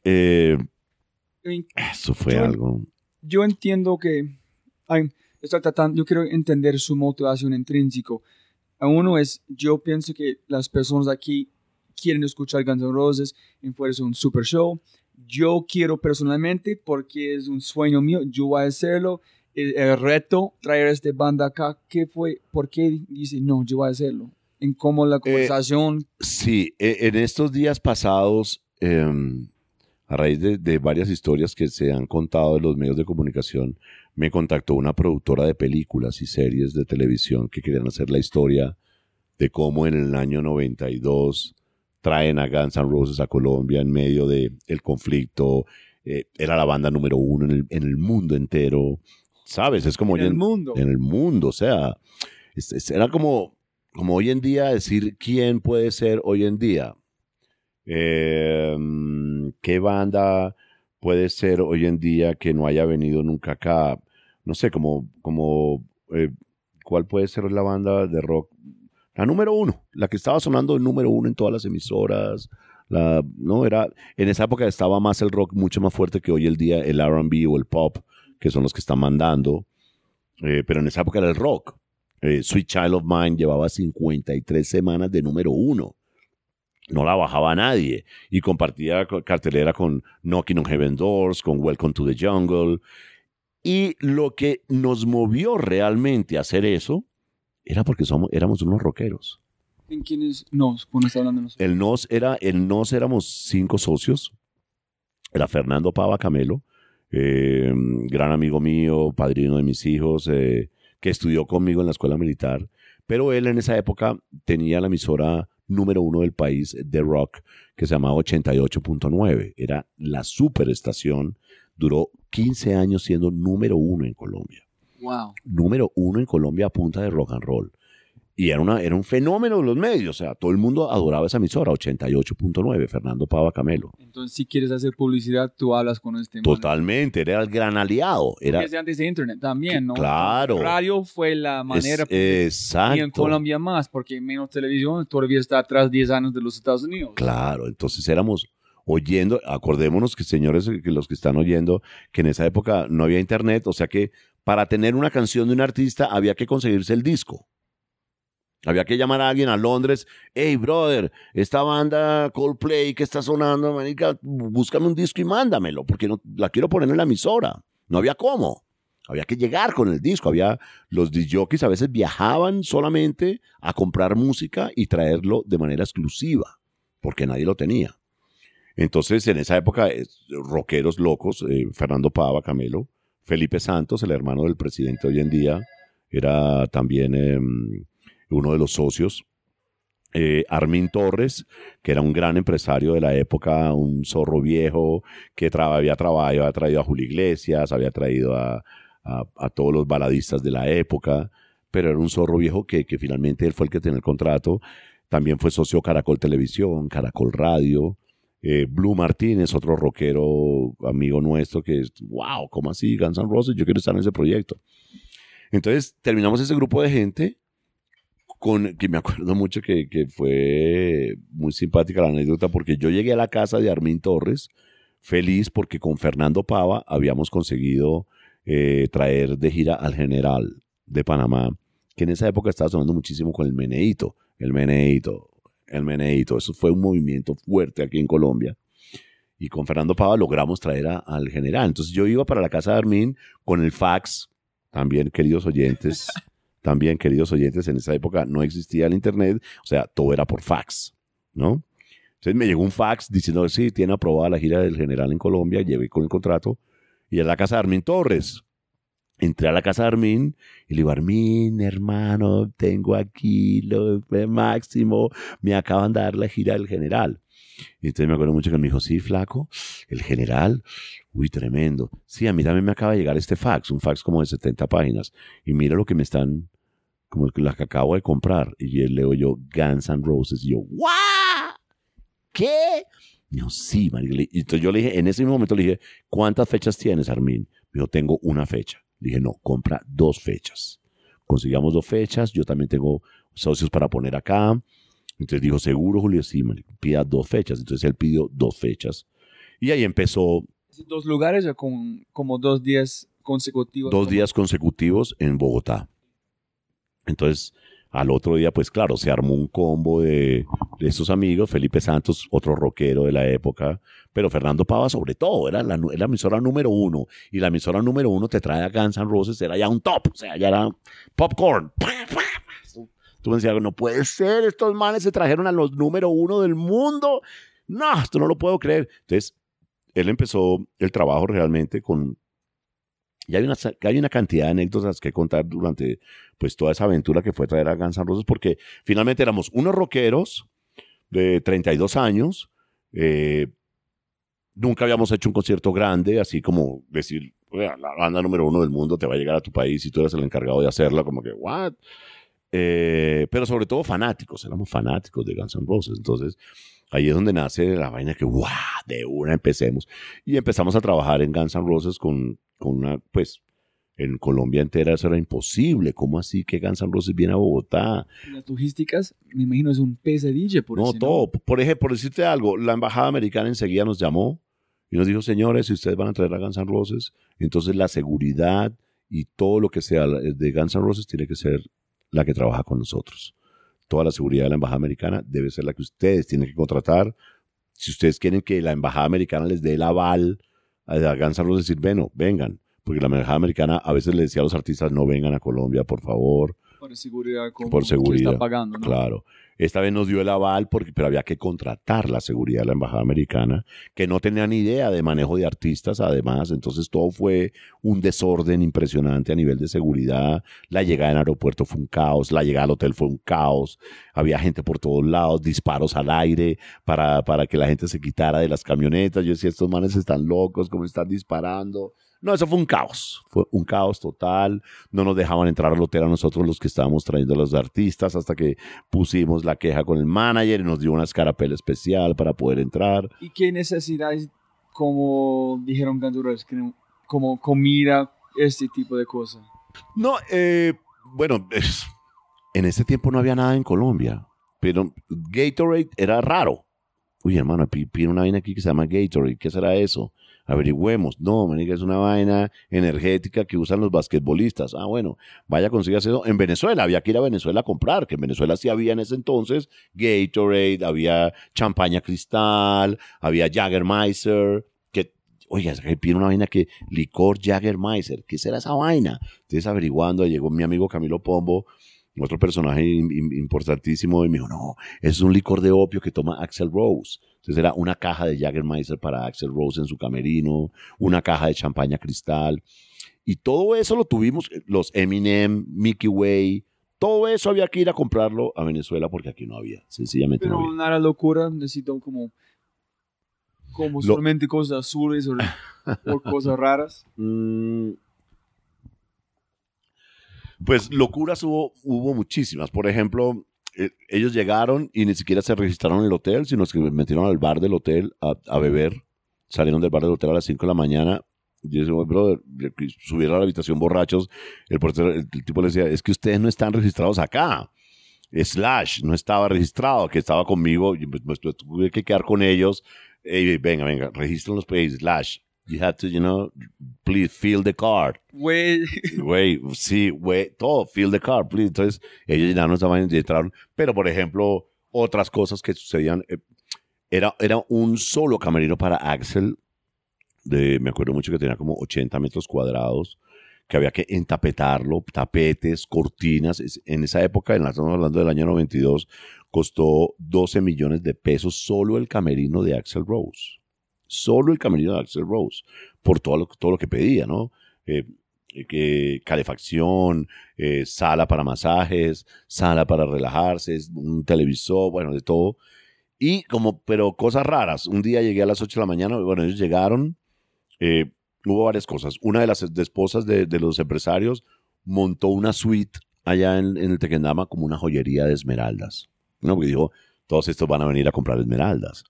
Eh, eso fue Yo- algo. Yo entiendo que... ay, estoy tratando, yo quiero entender su motivación intrínseco. Uno es, yo pienso que las personas aquí quieren escuchar Guns N' Roses en fuera un super show. Yo quiero personalmente, porque es un sueño mío, yo voy a hacerlo. El, el reto, traer a esta banda acá, ¿qué fue? ¿Por qué dice, no, yo voy a hacerlo? En cómo la conversación, Sí, e- en estos días pasados, eh, a raíz de, de varias historias que se han contado en los medios de comunicación, me contactó una productora de películas y series de televisión que querían hacer la historia de cómo en el año 92 traen a Guns N' Roses a Colombia en medio del el conflicto. Eh, era la banda número uno en el, en el mundo entero. ¿Sabes? Es como En el mundo. en el mundo. O sea, es- es- era como, como hoy en día decir quién puede ser hoy en día. Eh, ¿Qué banda puede ser hoy en día que no haya venido nunca acá? No sé, como, como eh, ¿cuál puede ser la banda de rock? La número uno, la que estaba sonando el número uno en todas las emisoras. La, no era, en esa época estaba más el rock mucho más fuerte que hoy el día el R&B o el pop, que son los que están mandando. Eh, pero en esa época era el rock. Eh, Sweet Child of Mine llevaba 53 semanas de número uno. No la bajaba nadie. Y compartía co- cartelera con Knocking on Heaven Doors, con Welcome to the Jungle. Y lo que nos movió realmente a hacer eso era porque somos, éramos unos rockeros. ¿En quiénes nos? Cuando está hablando de nosotros. El NOS era, el NOS éramos cinco socios. Era Fernando Pava Camelo, eh, gran amigo mío, padrino de mis hijos, eh, que estudió conmigo en la escuela militar. Pero él en esa época tenía la emisora número uno del país de rock que se llamaba 88.9. Era la superestación. Duró 15 años siendo número uno en Colombia Wow. número uno en Colombia a punta de rock and roll. Y era, una, era un fenómeno de los medios, o sea, todo el mundo adoraba esa emisora, 88.9, Fernando Pava Camelo. Entonces, si quieres hacer publicidad, tú hablas con este man. Totalmente, era el gran aliado. Era, Desde antes de internet también, ¿no? Claro. Radio fue la manera. es- y en exacto. Colombia más, porque menos televisión todavía está atrás 10 años de los Estados Unidos. Claro, entonces éramos oyendo, acordémonos que señores, que los que están oyendo, que en esa época no había internet, o sea que para tener una canción de un artista había que conseguirse el disco. Había que llamar a alguien a Londres, hey brother, esta banda Coldplay que está sonando, manica, búscame un disco y mándamelo, porque no, la quiero poner en la emisora. No había cómo. Había que llegar con el disco. Había los disc a veces viajaban solamente a comprar música y traerlo de manera exclusiva, porque nadie lo tenía. Entonces, en esa época, eh, rockeros locos, eh, Fernando Pava, Camelo, Felipe Santos, el hermano del presidente hoy en día, era también eh, uno de los socios. Eh, Armin Torres, que era un gran empresario de la época, un zorro viejo, que había, trabajado, había traído a Julio Iglesias, había traído a, todos los baladistas de la época, pero era un zorro viejo que, que finalmente él fue el que tenía el contrato. También fue socio Caracol Televisión, Caracol Radio. Eh, Blue Martínez, otro rockero amigo nuestro que es, wow, ¿cómo así? Guns N' Roses, yo quiero estar en ese proyecto. Entonces terminamos ese grupo de gente con que me acuerdo mucho que, fue muy simpática la anécdota porque yo llegué a la casa de Armin Torres feliz porque con Fernando Pava habíamos conseguido eh, traer de gira al general de Panamá, que en esa época estaba sonando muchísimo con el Meneito, el Meneito, el Meneito. Eso fue un movimiento fuerte aquí en Colombia. Y con Fernando Pava logramos traer a, al general. Entonces yo iba para la casa de Armin con el fax, también queridos oyentes, también queridos oyentes, en esa época no existía el internet, o sea, todo era por fax, ¿no? Entonces me llegó un fax diciendo, sí, tiene aprobada la gira del general en Colombia, llevé con el contrato, y a la casa de Armin Torres. Entré a la casa de Armin y le digo, Armin, hermano, tengo aquí lo máximo, me acaban de dar la gira del general. Y entonces me acuerdo mucho que me dijo, sí, flaco, el general, uy, tremendo. Sí, a mí también me acaba de llegar este fax, un fax como de 70 páginas. Y mira lo que me están, como la que acabo de comprar. Y él leo yo Guns N' Roses. Y yo, ¡guau! ¿Qué? No, sí, marica. Y entonces yo le dije, en ese mismo momento le dije, ¿cuántas fechas tienes, Armin? Me dijo, tengo una fecha. Dije, no, compra dos fechas. Conseguimos dos fechas, yo también tengo socios para poner acá. Entonces dijo, seguro, Julio, sí, pida dos fechas. Entonces él pidió dos fechas. Y ahí empezó. ¿Dos lugares o con, como dos días consecutivos? Dos días consecutivos en Bogotá. Entonces, al otro día, pues claro, se armó un combo de, de estos amigos, Felipe Santos, otro rockero de la época, pero Fernando Pava sobre todo, era la, emisora número uno, y la emisora número uno te trae a Guns N' Roses, era ya un top, o sea, ya era popcorn. Tú me decías, no puede ser, estos manes se trajeron a los número uno del mundo. No, esto no lo puedo creer. Entonces, él empezó el trabajo realmente con, Y hay una, hay una cantidad de anécdotas que contar durante pues toda esa aventura que fue traer a Guns N' Roses, porque finalmente éramos unos rockeros de 32 años, eh, nunca habíamos hecho un concierto grande, así como decir, la banda número uno del mundo te va a llegar a tu país y tú eres el encargado de hacerla, como que, ¿what? Eh, pero sobre todo fanáticos, éramos fanáticos de Guns N' Roses. Entonces, ahí es donde nace la vaina que, ¡guau! De una empecemos. Y empezamos a trabajar en Guns N' Roses con, con una, pues, en Colombia entera eso era imposible. ¿Cómo así que Guns N' Roses viene a Bogotá? Las logísticas, me imagino, es un pesadilla. Por no, todo. Por ejemplo, por decirte algo, la embajada americana enseguida nos llamó y nos dijo, señores, si ustedes van a traer a Guns N' Roses, entonces la seguridad y todo lo que sea de Guns N' Roses tiene que ser la que trabaja con nosotros. Toda la seguridad de la embajada americana debe ser la que ustedes tienen que contratar. Si ustedes quieren que la embajada americana les dé el aval a Guns N' Roses, decir, bueno, vengan. Porque la embajada americana a veces le decía a los artistas, no vengan a Colombia, por favor. Por seguridad. Como por seguridad. Está pagando, ¿no? Claro. Esta vez nos dio el aval, porque, pero había que contratar la seguridad de la Embajada Americana, que no tenía ni idea de manejo de artistas, además. Entonces todo fue un desorden impresionante a nivel de seguridad. La llegada al aeropuerto fue un caos, la llegada al hotel fue un caos. Había gente por todos lados, disparos al aire para, para que la gente se quitara de las camionetas. Yo decía, estos manes están locos, ¿cómo están disparando? No, eso fue un caos, fue un caos total. No nos dejaban entrar al hotel a nosotros los que estábamos trayendo a los artistas hasta que pusimos la queja con el manager y nos dio una escarapela especial para poder entrar. ¿Y qué necesidades, como dijeron Ganduras, como comida, este tipo de cosas? No, eh, bueno, en ese tiempo no había nada en Colombia, pero Gatorade era raro. Uy, hermano, pide una vaina aquí que se llama Gatorade. ¿Qué será eso? Averigüemos. No, manica, es una vaina energética que usan los basquetbolistas. Ah, bueno, vaya, consigas eso. En Venezuela, había que ir a Venezuela a comprar, que en Venezuela sí había en ese entonces Gatorade, había champaña cristal, había Jaggermeister, que, oiga, que pide una vaina que licor Jaggermeister, ¿qué será esa vaina? Entonces averiguando, llegó mi amigo Camilo Pombo, otro personaje importantísimo, y me dijo, no, es un licor de opio que toma Axel Rose. Entonces era una caja de Jaggermeister para Axel Rose en su camerino, una caja de champaña cristal. Y todo eso lo tuvimos, los Eminem, Mickey Way, todo eso había que ir a comprarlo a Venezuela porque aquí no había, sencillamente Pero no había. era locura, necesito como, como solamente cosas azules o, o cosas raras. Mm, pues locuras hubo, hubo muchísimas. Por ejemplo, eh, ellos llegaron y ni siquiera se registraron en el hotel, sino que se metieron al bar del hotel a, beber. Salieron del bar del hotel a las 5 de la mañana. Y brother, subieron a la habitación borrachos. El, portero, el, tipo le decía, es que ustedes no están registrados acá. Slash no estaba registrado, que estaba conmigo. Y pues, pues, tuve que quedar con ellos. venga, venga, registren los países. Slash you had to, you know, please fill the card. Güey. Güey, sí, güey, todo, fill the card, please. Entonces, ellos llenaron esa vaina y entraron. Pero, por ejemplo, otras cosas que sucedían, eh, era, era un solo camerino para Axel, de, me acuerdo mucho que tenía como 80 metros cuadrados, que había que entapetarlo, tapetes, cortinas. En esa época, en la, estamos hablando del año 92, costó 12 millones de pesos solo el camerino de Axel Rose solo el camerino de Axel Rose, por todo lo, todo lo que pedía, ¿no? Eh, que calefacción, eh, sala para masajes, sala para relajarse, un televisor, bueno, de todo. Y como, pero cosas raras. Un día llegué a las 8 de la mañana, bueno, ellos llegaron, eh, hubo varias cosas. Una de las esposas de, los empresarios montó una suite allá en, el Tequendama como una joyería de esmeraldas. ¿no? Porque dijo, todos estos van a venir a comprar esmeraldas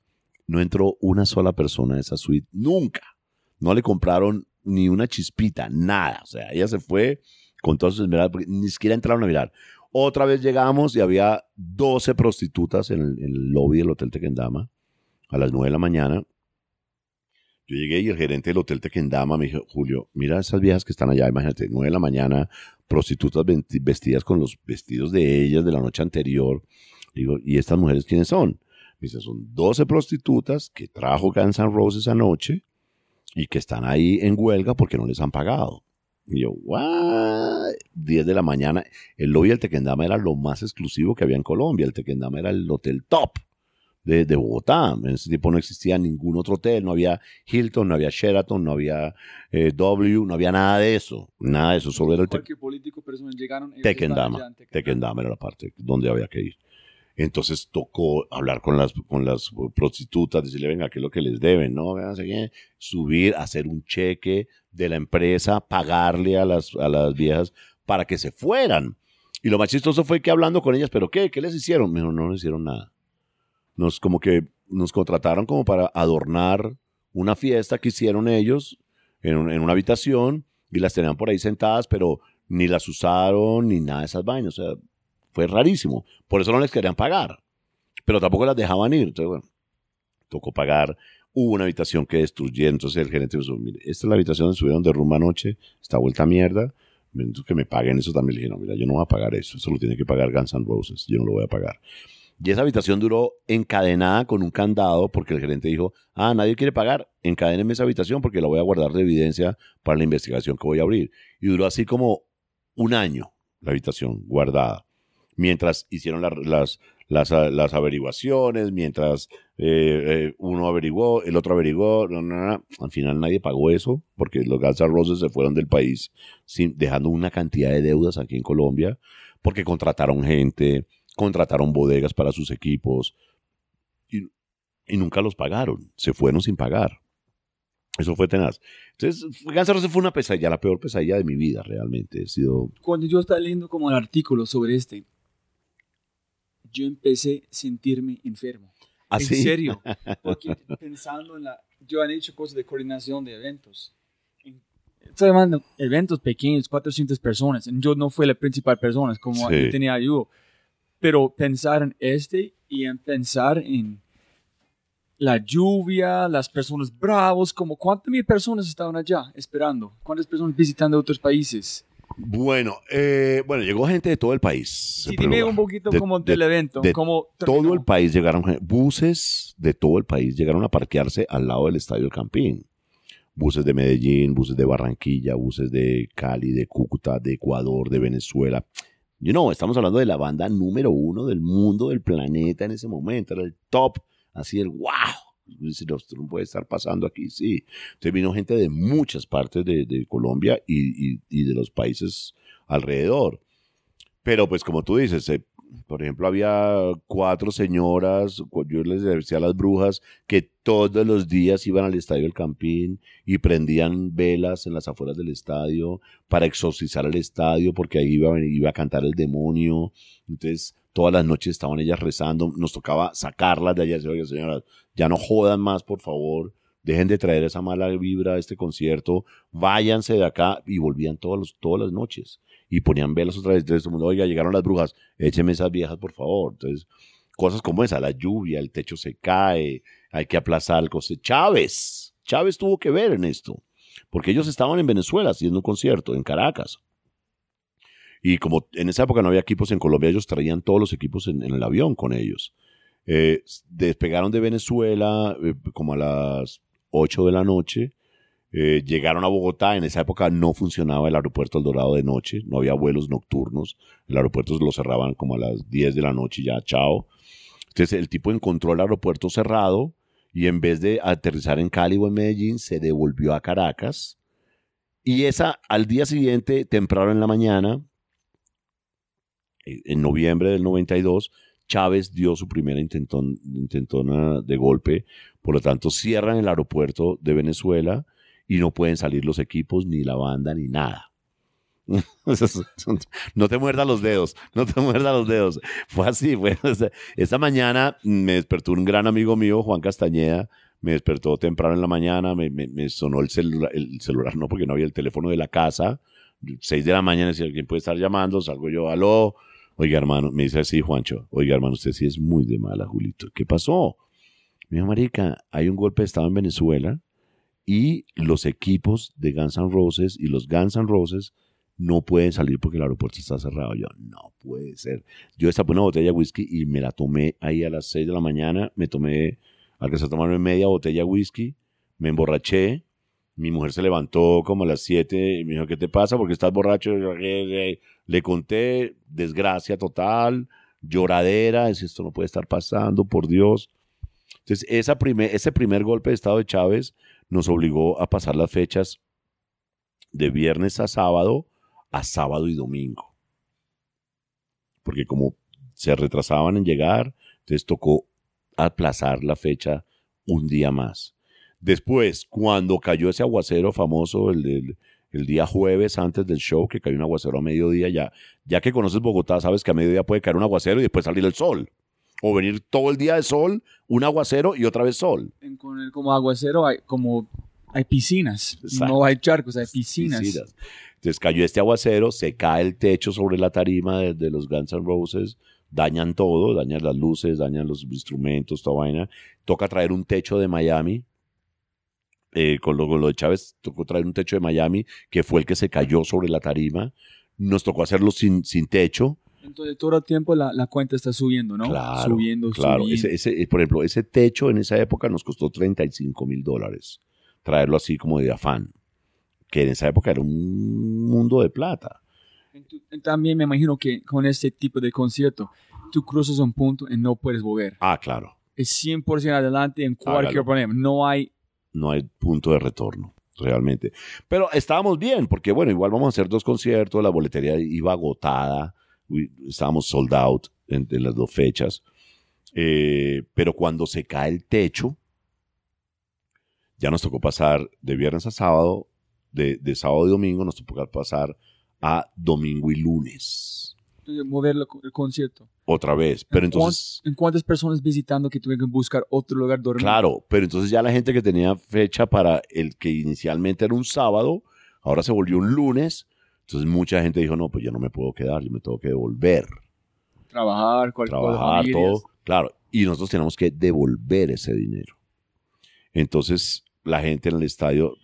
no entró una sola persona a esa suite, nunca. No le compraron ni una chispita, nada. O sea, ella se fue con todas sus esmeraldas, porque ni siquiera entraron a mirar. Otra vez llegamos y había 12 prostitutas en el, lobby del Hotel Tequendama a las 9 de la mañana. Yo llegué y el gerente del Hotel Tequendama me dijo, Julio, mira esas viejas que están allá, imagínate, 9 de la mañana, prostitutas vestidas con los vestidos de ellas de la noche anterior. Digo, ¿y estas mujeres quiénes son? Dice, son 12 prostitutas que trajo Guns N' Roses anoche y que están ahí en huelga porque no les han pagado. Y yo, ¿what? 10 de la mañana. El lobby del Tequendama era lo más exclusivo que había en Colombia. El Tequendama era el hotel top. de, de, Bogotá. En ese tiempo no existía ningún otro hotel, no había Hilton, no había Sheraton, no había eh, W, no había nada de eso, nada de eso, solo era el Tequendama. en Tequendama era la parte donde había que ir. Entonces tocó hablar con las, con las prostitutas, decirle, venga, ¿qué es lo que les deben? ¿No? Subir, hacer un cheque de la empresa, pagarle a las, a las viejas para que se fueran. Y lo más chistoso fue que hablando con ellas, ¿pero qué? ¿Qué les hicieron? Me dijo, no les hicieron nada. Nos como que nos contrataron como para adornar una fiesta que hicieron ellos en, en una habitación y las tenían por ahí sentadas, pero ni las usaron ni nada de esas vainas. O sea, fue rarísimo. Por eso no les querían pagar. Pero tampoco las dejaban ir. Entonces, bueno, tocó pagar. Hubo una habitación que destruyeron. Entonces el gerente dijo, mire, esta es la habitación donde estuvieron de rumba anoche. Está vuelta a mierda. Que me paguen eso también. Le dije, no, mira, yo no voy a pagar eso. Eso lo tiene que pagar Guns N' Roses. Yo no lo voy a pagar. Y esa habitación duró encadenada con un candado porque el gerente dijo, ah, nadie quiere pagar, encadénenme esa habitación porque la voy a guardar de evidencia para la investigación que voy a abrir. Y duró así como un año la habitación guardada. Mientras hicieron la- las, las, las averiguaciones, mientras eh, eh, uno averiguó, el otro averiguó, no, no, no. al final nadie pagó eso porque los Guns Roses se fueron del país sin, dejando una cantidad de deudas aquí en Colombia porque contrataron gente, contrataron bodegas para sus equipos y, y nunca los pagaron, se fueron sin pagar. Eso fue tenaz. Entonces, Guns N' Roses fue una pesadilla, la peor pesadilla de mi vida realmente. He sido... Cuando yo estaba leyendo como el artículo sobre este, yo empecé a sentirme enfermo. así. En serio. Porque pensando en la... Yo han hecho cosas de coordinación de eventos. Estoy hablando eventos pequeños, 400 personas. Yo no fui la principal persona, como Sí. yo tenía ayuda. Pero pensar en este y en pensar en la lluvia, las personas bravos, como cuántas mil personas estaban allá esperando, cuántas personas visitando otros países. Bueno, eh, bueno, llegó gente de todo el país. Sí, dime un poquito De- como de- del evento, de como todo el país llegaron, buses de todo el país llegaron a parquearse al lado del Estadio El Campín. Buses de Medellín, buses de Barranquilla, buses de Cali, de Cúcuta, de Ecuador, de Venezuela. You know, estamos hablando de la banda número uno del mundo, del planeta en ese momento. Era el top, así el wow. Dice, "No, esto no puede estar pasando aquí, sí. Entonces vino gente de muchas partes de, de Colombia y, y- y de los países alrededor. Pero pues como tú dices, eh, por ejemplo, había cuatro señoras, yo les decía a las brujas, que todos los días iban al estadio del Campín y prendían velas en las afueras del estadio para exorcizar el estadio porque ahí iba, iba a cantar el demonio. Entonces, todas las noches estaban ellas rezando. Nos tocaba sacarlas de allá oye, señoras, ya no jodan más, por favor. Dejen de traer esa mala vibra a este concierto. Váyanse de acá. Y volvían todas, los- todas las noches. Y ponían velas otra vez. Entonces, oiga, llegaron las brujas. Écheme esas viejas, por favor. Entonces, cosas como esa, la lluvia, el techo se cae, hay que aplazar el coste. Chávez, Chávez tuvo que ver en esto, porque ellos estaban en Venezuela haciendo un concierto, en Caracas. Y como en esa época no había equipos en Colombia, ellos traían todos los equipos en, el avión con ellos. Eh, despegaron de Venezuela eh, como a las 8 de la noche. eh, llegaron a Bogotá. En esa época no funcionaba el aeropuerto El Dorado de noche. No había vuelos nocturnos. El aeropuerto lo cerraban como a las 10 de la noche y ya, chao. Entonces el tipo encontró el aeropuerto cerrado y en vez de aterrizar en Cali o en Medellín, se devolvió a Caracas. Y esa, al día siguiente, temprano en la mañana, en noviembre del 92, Chávez dio su primera intentón, intentona de golpe. Por lo tanto, cierran el aeropuerto de Venezuela y no pueden salir los equipos, ni la banda, ni nada. no te muerdas los dedos, no te muerdas los dedos. Fue así, fue. esta mañana me despertó un gran amigo mío, Juan Castañeda, me despertó temprano en la mañana, me, me- me sonó el celular, el celular, no, porque no había el teléfono de la casa. Seis de la mañana, decía, ¿quién puede estar llamando? Salgo yo, aló. Oiga, hermano, me dice así, Juancho, oiga, hermano, usted sí es muy de mala, Julito. ¿Qué pasó? Me dijo, marica, hay un golpe de Estado en Venezuela y los equipos de Guns N' Roses y los Guns N' Roses no pueden salir porque el aeropuerto está cerrado. Yo, no puede ser. Yo destapé una botella de whisky y me la tomé ahí a las 6 de la mañana. Me tomé, alcancé a tomarme media botella de whisky, me emborraché. Mi mujer se levantó como a las 7 y me dijo, ¿qué te pasa? Porque estás borracho. Le conté, desgracia total, lloradera, es esto no puede estar pasando, por Dios. Entonces, primer, ese primer golpe de Estado de Chávez nos obligó a pasar las fechas de viernes a sábado a sábado y domingo. Porque como se retrasaban en llegar, entonces tocó aplazar la fecha un día más. Después, cuando cayó ese aguacero famoso, el del el día jueves antes del show, que cayó un aguacero a mediodía, ya, ya que conoces Bogotá, sabes que a mediodía puede caer un aguacero y después salir el sol. O venir todo el día de sol, un aguacero y otra vez sol. Con el como aguacero hay como hay piscinas, Exacto. no hay charcos, hay piscinas. Piscinas. Entonces cayó este aguacero, se cae el techo sobre la tarima de, de los Guns N' Roses, dañan todo, dañan las luces, dañan los instrumentos, toda vaina. Toca traer un techo de Miami. Eh, con, lo, con lo de Chávez tocó traer un techo de Miami que fue el que se cayó sobre la tarima. Nos tocó hacerlo sin, sin techo. Entonces todo el tiempo la, la cuenta está subiendo, ¿no? Claro, subiendo, Claro, subiendo. ese, ese, por ejemplo, ese techo en esa época nos costó 35 mil dólares. Traerlo así como de afán. Que en esa época era un mundo de plata. También me imagino que con este tipo de concierto, tú cruzas un punto y no puedes volver. Ah, claro. Es 100% adelante en cualquier Hágalo. problema. No hay... no hay punto de retorno, realmente. Pero estábamos bien, porque bueno, igual vamos a hacer dos conciertos, la boletería iba agotada, estábamos sold out en las dos fechas. Eh, pero cuando se cae el techo, ya nos tocó pasar de viernes a sábado, de, de sábado y domingo, nos tocó pasar a domingo y lunes. Entonces, mover el concierto. Otra vez. Pero ¿En entonces... ¿En cuántas personas visitando que tuvieron que buscar otro lugar dormir? Claro, pero entonces ya la gente que tenía fecha para el que inicialmente era un sábado, ahora se volvió un lunes. Entonces mucha gente dijo, no, pues yo no me puedo quedar, yo me tengo que devolver, Trabajar, cualquier cosa, trabajar, todo. Claro, y nosotros tenemos que devolver ese dinero. Entonces la gente en el estadio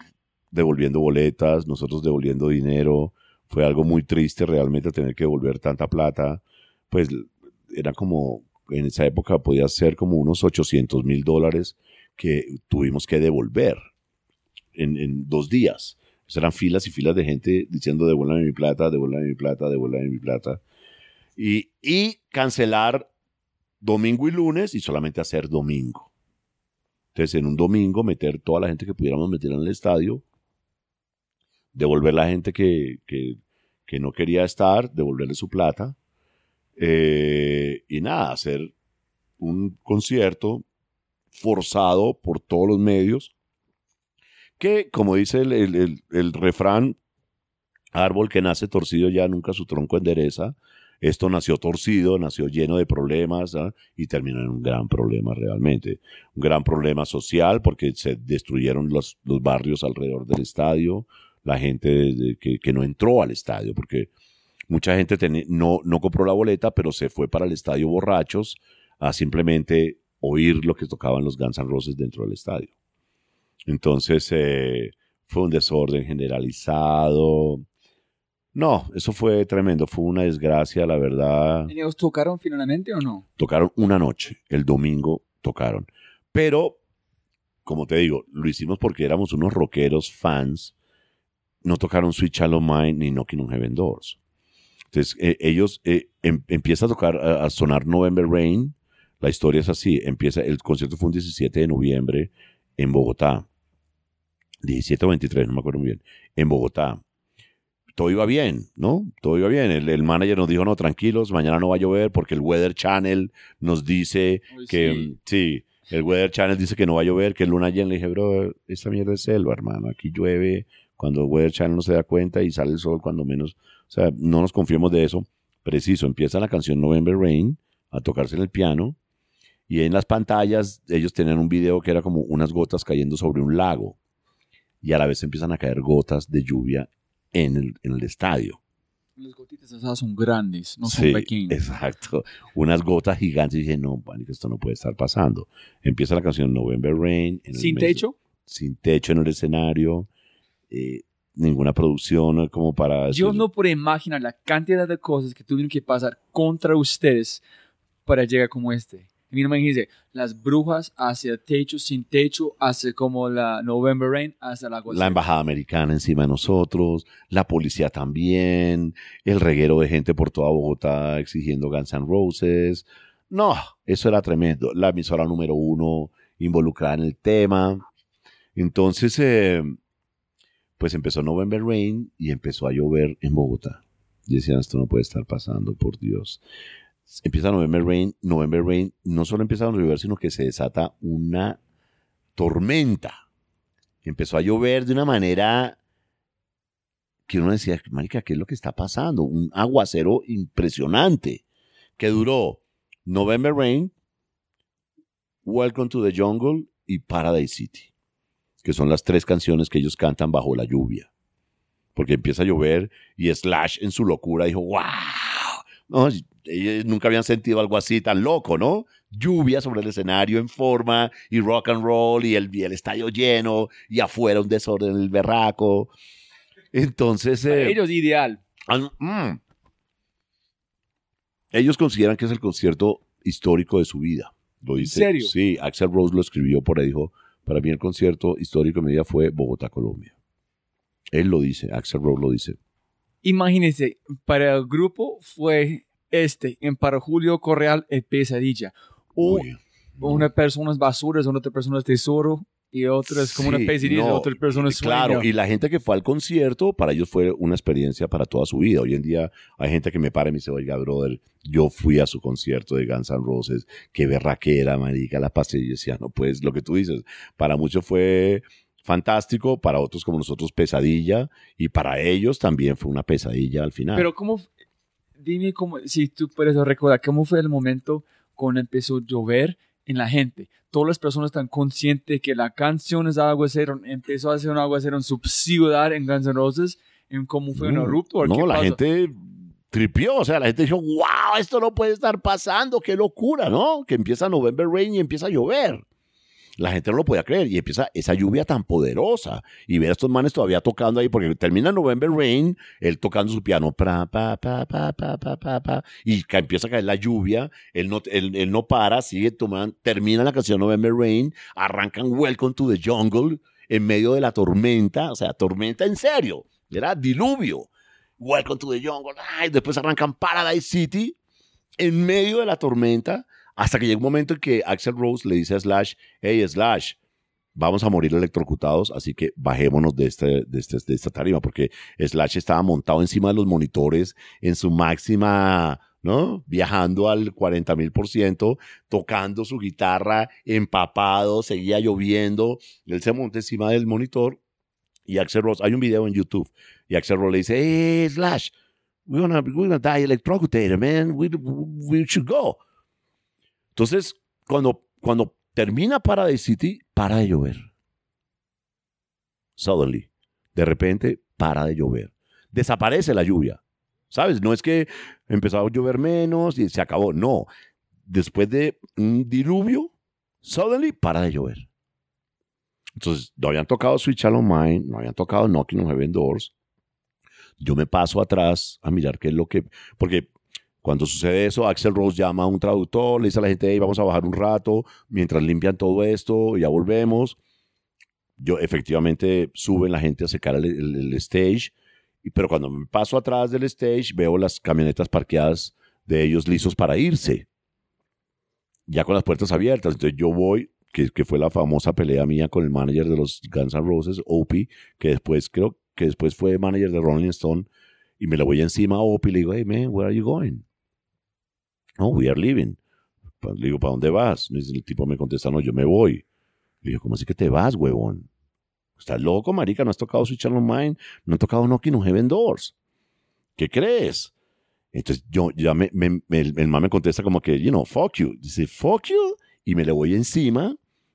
devolviendo boletas, nosotros devolviendo dinero, fue algo muy triste realmente tener que devolver tanta plata. Pues era como, en esa época podía ser como unos 800 mil dólares que tuvimos que devolver en, dos días. Eran filas y filas de gente diciendo devuélvame mi plata, devuélvame mi plata, devuélvame mi plata. Y, y cancelar domingo y lunes y solamente hacer domingo. Entonces, en un domingo, meter toda la gente que pudiéramos meter en el estadio, devolver la gente que, que, no quería estar, devolverle su plata, eh, y nada, hacer un concierto forzado por todos los medios, que, como dice el- el refrán, árbol que nace torcido ya nunca su tronco endereza, esto nació torcido, nació lleno de problemas ¿ah? y terminó en un gran problema realmente. Un gran problema social porque se destruyeron los, los barrios alrededor del estadio, la gente que, que no entró al estadio porque mucha gente no, no compró la boleta pero se fue para el estadio borrachos a simplemente oír lo que tocaban los Guns N' Roses dentro del estadio. Entonces eh, fue un desorden generalizado. No, eso fue tremendo, fue una desgracia, la verdad. ¿Ellos tocaron finalmente o no? Tocaron una noche, el domingo tocaron. Pero, como te digo, lo hicimos porque éramos unos rockeros fans. No tocaron Sweet Shallow Mind ni Knocking on Heaven Doors. Entonces, eh, ellos eh, em- empieza a tocar, a, a sonar November Rain. La historia es así. Empieza, el concierto fue un 17 de noviembre en Bogotá. 17 o 23, no me acuerdo muy bien. En Bogotá. Todo iba bien, ¿no? Todo iba bien. El, el manager nos dijo, no, tranquilos, mañana no va a llover porque el Weather Channel nos dice Uy, que, sí. sí, el Weather Channel dice que no va a llover, que es luna llena. Le dije, bro, esta mierda es selva, hermano. Aquí llueve cuando Weather Channel no se da cuenta y sale el sol cuando menos. O sea, no nos confiemos de eso. Preciso, empieza la canción November Rain a tocarse en el piano y en las pantallas ellos tenían un video que era como unas gotas cayendo sobre un lago y a la vez empiezan a caer gotas de lluvia en el, en el estadio. Las gotitas asadas son grandes, no Sí, son pequeñas. Exacto. Unas gotas gigantes y dije, no, marica, esto no puede estar pasando. Empieza la canción November Rain. en el ¿Sin mes techo? sin techo en el escenario. Eh, ninguna producción como para... Yo no puedo imaginar la cantidad de cosas que tuvieron que pasar contra ustedes para llegar como este. Y mira, imagínense, las brujas hacia el techo, sin techo, hacia como la November Rain, hasta la La embajada americana encima de nosotros, la policía también, el reguero de gente por toda Bogotá exigiendo Guns N' Roses. No, eso era tremendo. La emisora número uno involucrada en el tema. Entonces, eh, pues empezó November Rain y empezó a llover en Bogotá. Y decían, esto no puede estar pasando, por Dios. Empieza November Rain, November Rain, no solo empieza a llover, sino que se desata una tormenta. Empezó a llover de una manera que uno decía, marica, ¿qué es lo que está pasando? Un aguacero impresionante que duró November Rain, Welcome to the Jungle y Paradise City, que son las tres canciones que ellos cantan bajo la lluvia. Porque empieza a llover y Slash en su locura dijo, wow, no, ellos nunca habían sentido algo así tan loco, ¿no? Lluvia sobre el escenario en forma y rock and roll y el, el estadio lleno y afuera un desorden en el berraco. Entonces... Eh, ellos ideal. Mm. ellos consideran que es el concierto histórico de su vida. Lo dice, ¿En serio? Sí, Axel Rose lo escribió por ahí, dijo, para mí el concierto histórico de mi vida fue Bogotá, Colombia. Él lo dice, Axel Rose lo dice. Imagínense, para el grupo fue este, en para Julio Correal, el pesadilla. O una persona es basura, otra persona es tesoro, y otras como una pesadilla no, otras personas Claro, y la gente que fue al concierto, para ellos fue una experiencia para toda su vida. Hoy en día hay gente que me para y me dice, oiga, brother, yo fui a su concierto de Guns N' Roses, qué berraquera, marica, la pasé. Y decía, no, pues lo que tú dices, para muchos fue fantástico, para otros como nosotros pesadilla, y para ellos también fue una pesadilla al final. Pero cómo, dime cómo, si tú puedes recordar, cómo fue el momento cuando empezó a llover en la gente. Todas las personas están conscientes que la canción es aguacero, empezó a ser un aguacero en su ciudad en Guns N' Roses, en cómo fue un erupto. No, la gente tripió, o sea, la gente dijo, wow, esto no puede estar pasando, qué locura, ¿no? Que empieza November Rain y empieza a llover la gente no lo podía creer y empieza esa lluvia tan poderosa y ver a estos manes todavía tocando ahí porque termina November Rain, él tocando su piano pa, pa, pa, pa, pa, pa, pa, y empieza a caer la lluvia, él no, él, no para, sigue tomando, termina la canción November Rain, arrancan Welcome to the Jungle en medio de la tormenta, o sea, tormenta en serio, era diluvio. Welcome to the Jungle, ay, después arrancan Paradise City en medio de la tormenta hasta que llega un momento en que Axel Rose le dice a Slash, hey Slash, vamos a morir electrocutados, así que bajémonos de, este, de, este, de esta tarima, porque Slash estaba montado encima de los monitores en su máxima, ¿no? Viajando al 40 mil por ciento, tocando su guitarra, empapado, seguía lloviendo, él se monta encima del monitor y Axel Rose, hay un video en YouTube, y Axel Rose le dice, hey Slash, we're gonna, we're gonna die electrocuted, man, we, we should go. Entonces, cuando, cuando termina Paradise City, para de llover. Suddenly. De repente, para de llover. Desaparece la lluvia. ¿Sabes? No es que empezó a llover menos y se acabó. No. Después de un diluvio, suddenly para de llover. Entonces, no habían tocado Switch On Mind, no habían tocado Knocking on Heaven Doors. Yo me paso atrás a mirar qué es lo que. Porque cuando sucede eso, Axel Rose llama a un traductor, le dice a la gente, hey, vamos a bajar un rato mientras limpian todo esto, ya volvemos. Yo efectivamente suben la gente a secar el, stage, pero cuando paso atrás del stage veo las camionetas parqueadas de ellos listos para irse, ya con las puertas abiertas. Entonces yo voy, que, fue la famosa pelea mía con el manager de los Guns N' Roses, Opie, que después creo que después fue manager de Rolling Stone, y me le voy encima a Opie y le digo, hey man, where are you going? No, we are leaving. Le digo, ¿para dónde vas? El tipo me contesta, no, yo me voy. Le digo, ¿cómo así que te vas, huevón? ¿Estás loco, marica? ¿No has tocado Switch on Mind? ¿No has tocado Knocking on Heaven Doors? ¿Qué crees? Entonces yo ya me, el man me contesta como que, you know, fuck you. Dice, fuck you. Y me le voy encima,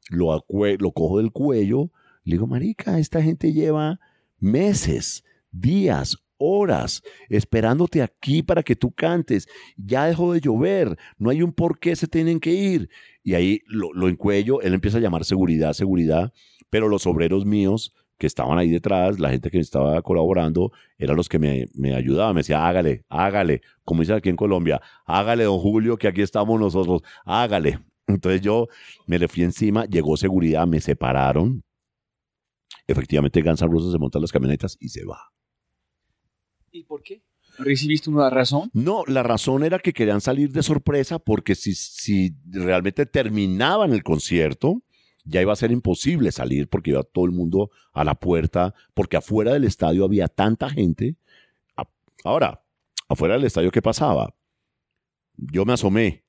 lo, lo cojo del cuello. Le digo, marica, esta gente lleva meses, días, horas esperándote aquí para que tú cantes. Ya dejó de llover, no hay un por qué se tienen que ir. Y ahí lo, lo encuello, él empieza a llamar seguridad, seguridad, pero los obreros míos que estaban ahí detrás, la gente que estaba colaborando, eran los que me, me ayudaban. Me decía, hágale, hágale, como dice aquí en Colombia, hágale, don Julio, que aquí estamos nosotros, hágale. Entonces yo me le fui encima, llegó seguridad, me separaron. Efectivamente, Guns N' Roses se montan las camionetas y se va. ¿Y por qué? ¿Recibiste una razón? No, la razón era que querían salir de sorpresa porque si, si realmente terminaban el concierto, ya iba a ser imposible salir porque iba todo el mundo a la puerta, porque afuera del estadio había tanta gente. Ahora, afuera del estadio, ¿qué pasaba? Yo me asomé,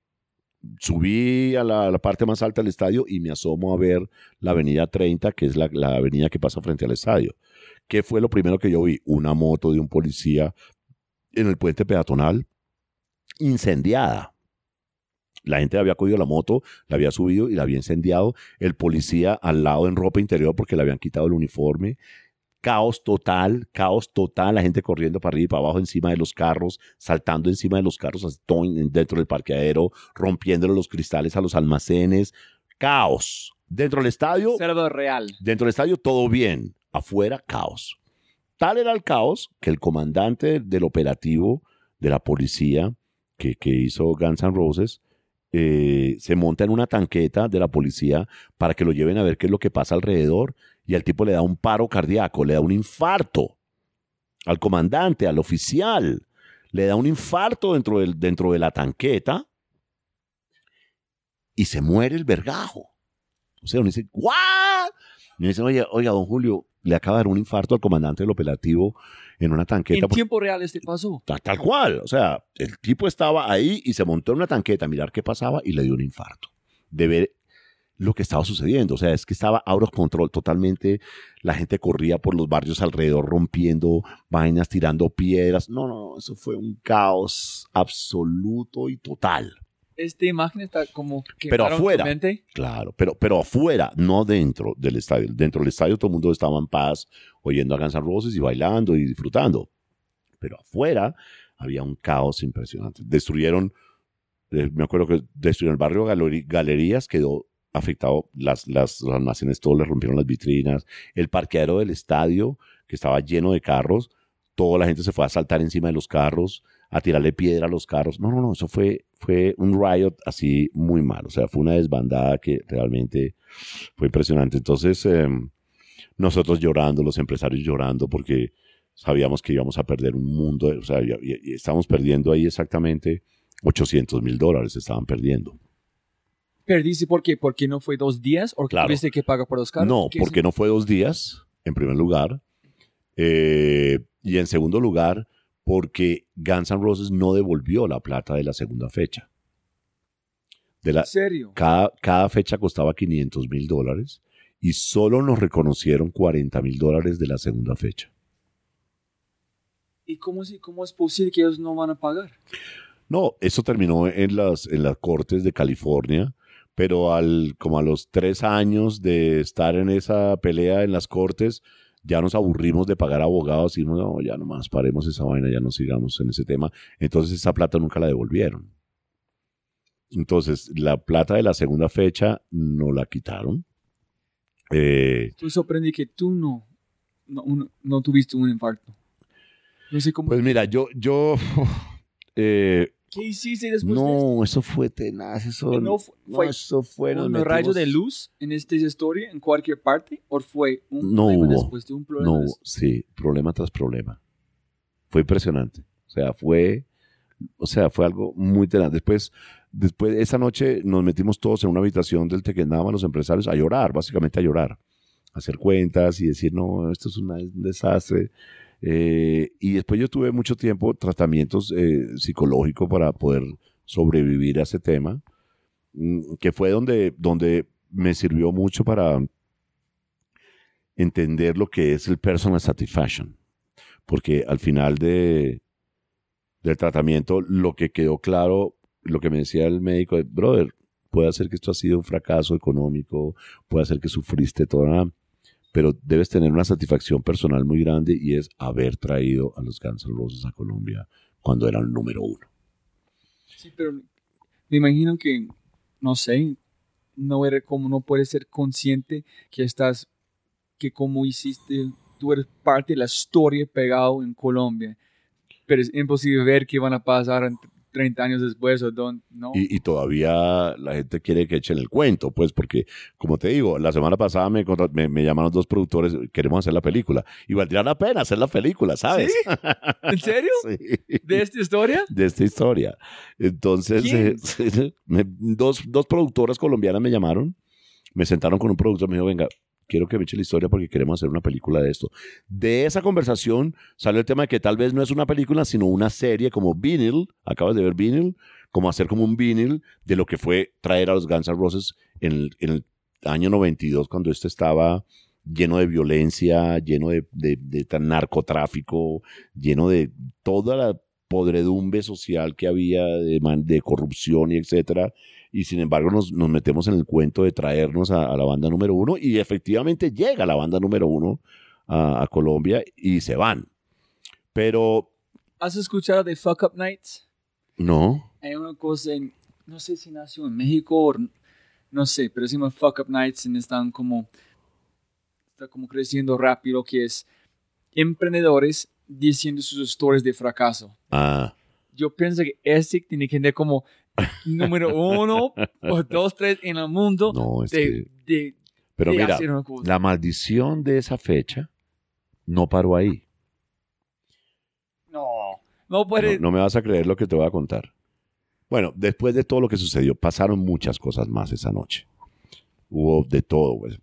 subí a la, parte más alta del estadio y me asomo a ver la avenida 30, que es la, la avenida que pasa frente al estadio. ¿Qué fue lo primero que yo vi? Una moto de un policía en el puente peatonal incendiada. La gente había cogido la moto, la había subido y la había incendiado. El policía al lado en ropa interior porque le habían quitado el uniforme. Caos total, caos total. La gente corriendo para arriba y para abajo encima de los carros, saltando encima de los carros dentro del parqueadero, rompiéndole los cristales a los almacenes. Caos. Dentro del estadio. Cerdo real. Dentro del estadio todo bien. Afuera, caos. Tal era el caos que el comandante del operativo de la policía que, que hizo Guns N' Roses eh, se monta en una tanqueta de la policía para que lo lleven a ver qué es lo que pasa alrededor y al tipo le da un paro cardíaco, le da un infarto al comandante, al oficial, le da un infarto dentro, del, dentro de la tanqueta y se muere el vergajo. O sea, uno dice, ¿what? Y me dice, oye, oiga, don Julio, le acaba de dar un infarto al comandante del operativo en una tanqueta. ¿En tiempo real este pasó? Tal, cual. O sea, el tipo estaba ahí y se montó en una tanqueta a mirar qué pasaba y le dio un infarto. De ver lo que estaba sucediendo. O sea, es que estaba out of control totalmente. La gente corría por los barrios alrededor rompiendo vainas, tirando piedras. No, no, eso fue un caos absoluto y total esta imagen está como que pero afuera claro pero pero afuera no dentro del estadio dentro del estadio todo el mundo estaba en paz oyendo a Guns N' Roses y bailando y disfrutando pero afuera había un caos impresionante destruyeron eh, me acuerdo que destruyeron el barrio Galerías quedó afectado las las los almacenes todos le rompieron las vitrinas el parqueadero del estadio que estaba lleno de carros toda la gente se fue a saltar encima de los carros a tirarle piedra a los carros. No, no, no, eso fue, fue un riot así muy mal. O sea, fue una desbandada que realmente fue impresionante. Entonces, em, nosotros llorando, los empresarios llorando, porque sabíamos que íbamos a perder un mundo, o sea, y, estábamos perdiendo ahí exactamente 800 mil dólares, estaban perdiendo. ¿Perdiste por qué? ¿Porque no fue dos días? ¿O claro. tuviste que pagar por los carros? No, porque no fue dos días, en primer lugar. Eh, y en segundo lugar, porque Guns N' Roses no devolvió la plata de la segunda fecha. De la, ¿En serio? Cada, cada fecha costaba 500 mil dólares y solo nos reconocieron 40 mil dólares de la segunda fecha. ¿Y cómo, cómo es posible que ellos no van a pagar? No, eso terminó en las, en las cortes de California, pero al, como a los tres años de estar en esa pelea en las cortes, ya nos aburrimos de pagar abogados y no, ya nomás paremos esa vaina, ya no sigamos en ese tema. Entonces esa plata nunca la devolvieron. Entonces la plata de la segunda fecha no la quitaron. Eh, Tú sorprendí que tú no, no, tuviste un infarto. No sé cómo. Pues mira, yo, yo eh, ¿Qué hiciste después no, de esto? eso fue tenaz. Eso, no, fue, eso fue. ¿Un rayo de luz en esta historia en cualquier parte? ¿O fue un no problema hubo, después de un problema? No, sí, problema tras problema. Fue impresionante. O sea, fue. O sea, fue algo muy tenaz. Después, después, esa noche nos metimos todos en una habitación del Tequendama, los empresarios, a llorar, básicamente a llorar. A hacer cuentas y decir, no, esto es un desastre eh, y después yo tuve mucho tiempo tratamientos eh, psicológicos para poder sobrevivir a ese tema, mm, que fue donde, donde me sirvió mucho para entender lo que es el personal satisfaction. Porque al final de, del tratamiento, lo que quedó claro, lo que me decía el médico, brother, puede ser que esto ha sido un fracaso económico, puede ser que sufriste toda pero debes tener una satisfacción personal muy grande y es haber traído a los Guns N' Roses a Colombia cuando eran número uno. Sí, pero me imagino que, no sé, no eres como no puedes ser consciente que estás, que como hiciste, tú eres parte de la historia pegado en Colombia, pero es imposible ver qué van a pasar 30 años después o don, no. Y, y todavía la gente quiere que echen el cuento, pues, porque, como te digo, la semana pasada me, me, me llamaron dos productores, queremos hacer la película. Y valdría la pena hacer la película, ¿sabes? ¿En serio? Sí. ¿De esta historia? de esta historia. Entonces, eh, me- dos, dos productoras colombianas me llamaron, me sentaron con un productor, me dijo, venga, quiero que me eche la historia porque queremos hacer una película de esto. De esa conversación salió el tema de que tal vez no es una película, sino una serie como Vinyl, acabas de ver Vinyl, como hacer como un Vinyl de lo que fue traer a los Guns N' Roses en el, en el año 92, cuando este estaba lleno de violencia, lleno de, de- de narcotráfico, lleno de toda la podredumbre social que había de, de corrupción y etcétera. Y sin embargo nos, nos metemos en el cuento de traernos a, a la banda número uno y efectivamente llega la banda número uno a, a Colombia y se van. Pero ¿Has escuchado de Fuck Up Nights? no, Hay una cosa en, no sé si nació en México o no sé, pero se llama Fuck Up Nights y están como, está como creciendo rápido, que es emprendedores diciendo sus historias de fracaso. ah, Yo pienso que ese tiene que ser como número uno o dos, tres en el mundo no, es de, que- de, pero de mira, la maldición de esa fecha no paró ahí. No, no puede. No, no me vas a creer lo que te voy a contar. Bueno, después de todo lo que sucedió, pasaron muchas cosas más esa noche. Hubo de todo. pues.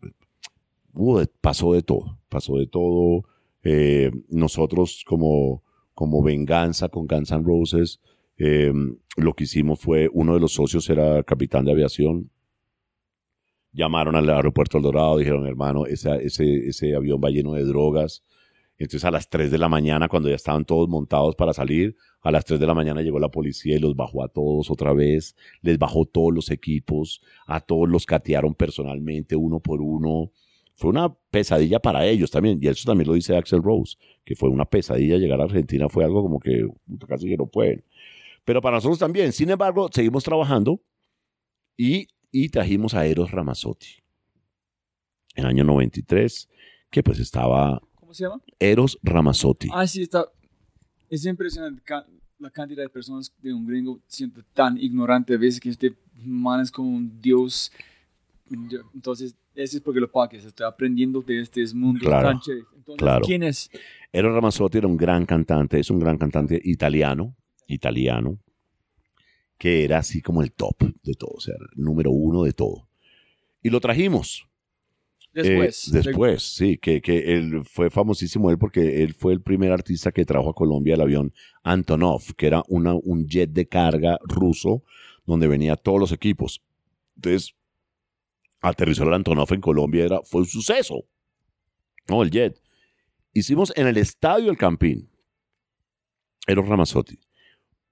Hubo de- pasó de todo. Pasó de todo. Eh, nosotros como, como venganza con Guns N' Roses, eh, lo que hicimos fue, uno de los socios era capitán de aviación. Llamaron al aeropuerto El Dorado, dijeron, hermano, ese, ese avión va lleno de drogas. Entonces a las 3 de la mañana, cuando ya estaban todos montados para salir, a las 3 de la mañana llegó la policía y los bajó a todos otra vez, les bajó todos los equipos, a todos los catearon personalmente, uno por uno. Fue una pesadilla para ellos también, y eso también lo dice Axel Rose, que fue una pesadilla llegar a Argentina, fue algo como que casi que no pueden. Pero para nosotros también, sin embargo, seguimos trabajando y, y trajimos a Eros Ramazzotti en el año 93, que pues estaba ¿Cómo se llama? Eros Ramazzotti. Ah, sí, está. Es impresionante la cantidad de personas de un gringo siento tan ignorante a veces que este man es como un dios. Entonces, eso es porque lo pagues. Estoy aprendiendo de este mundo Claro. Entonces, claro. ¿quién es? Eros Ramazzotti era un gran cantante, es un gran cantante italiano, italiano, que era así como el top de todo, o sea, el número uno de todo. Y lo trajimos. eh, Después. después, sí, que, que él fue famosísimo él porque él fue el primer artista que trajo a Colombia el avión Antonov, que era una, un jet de carga ruso donde venía todos los equipos. Entonces, aterrizó el Antonov en Colombia, era, fue un suceso. No, el jet. Hicimos en el estadio El Campín. Eros Ramazzotti.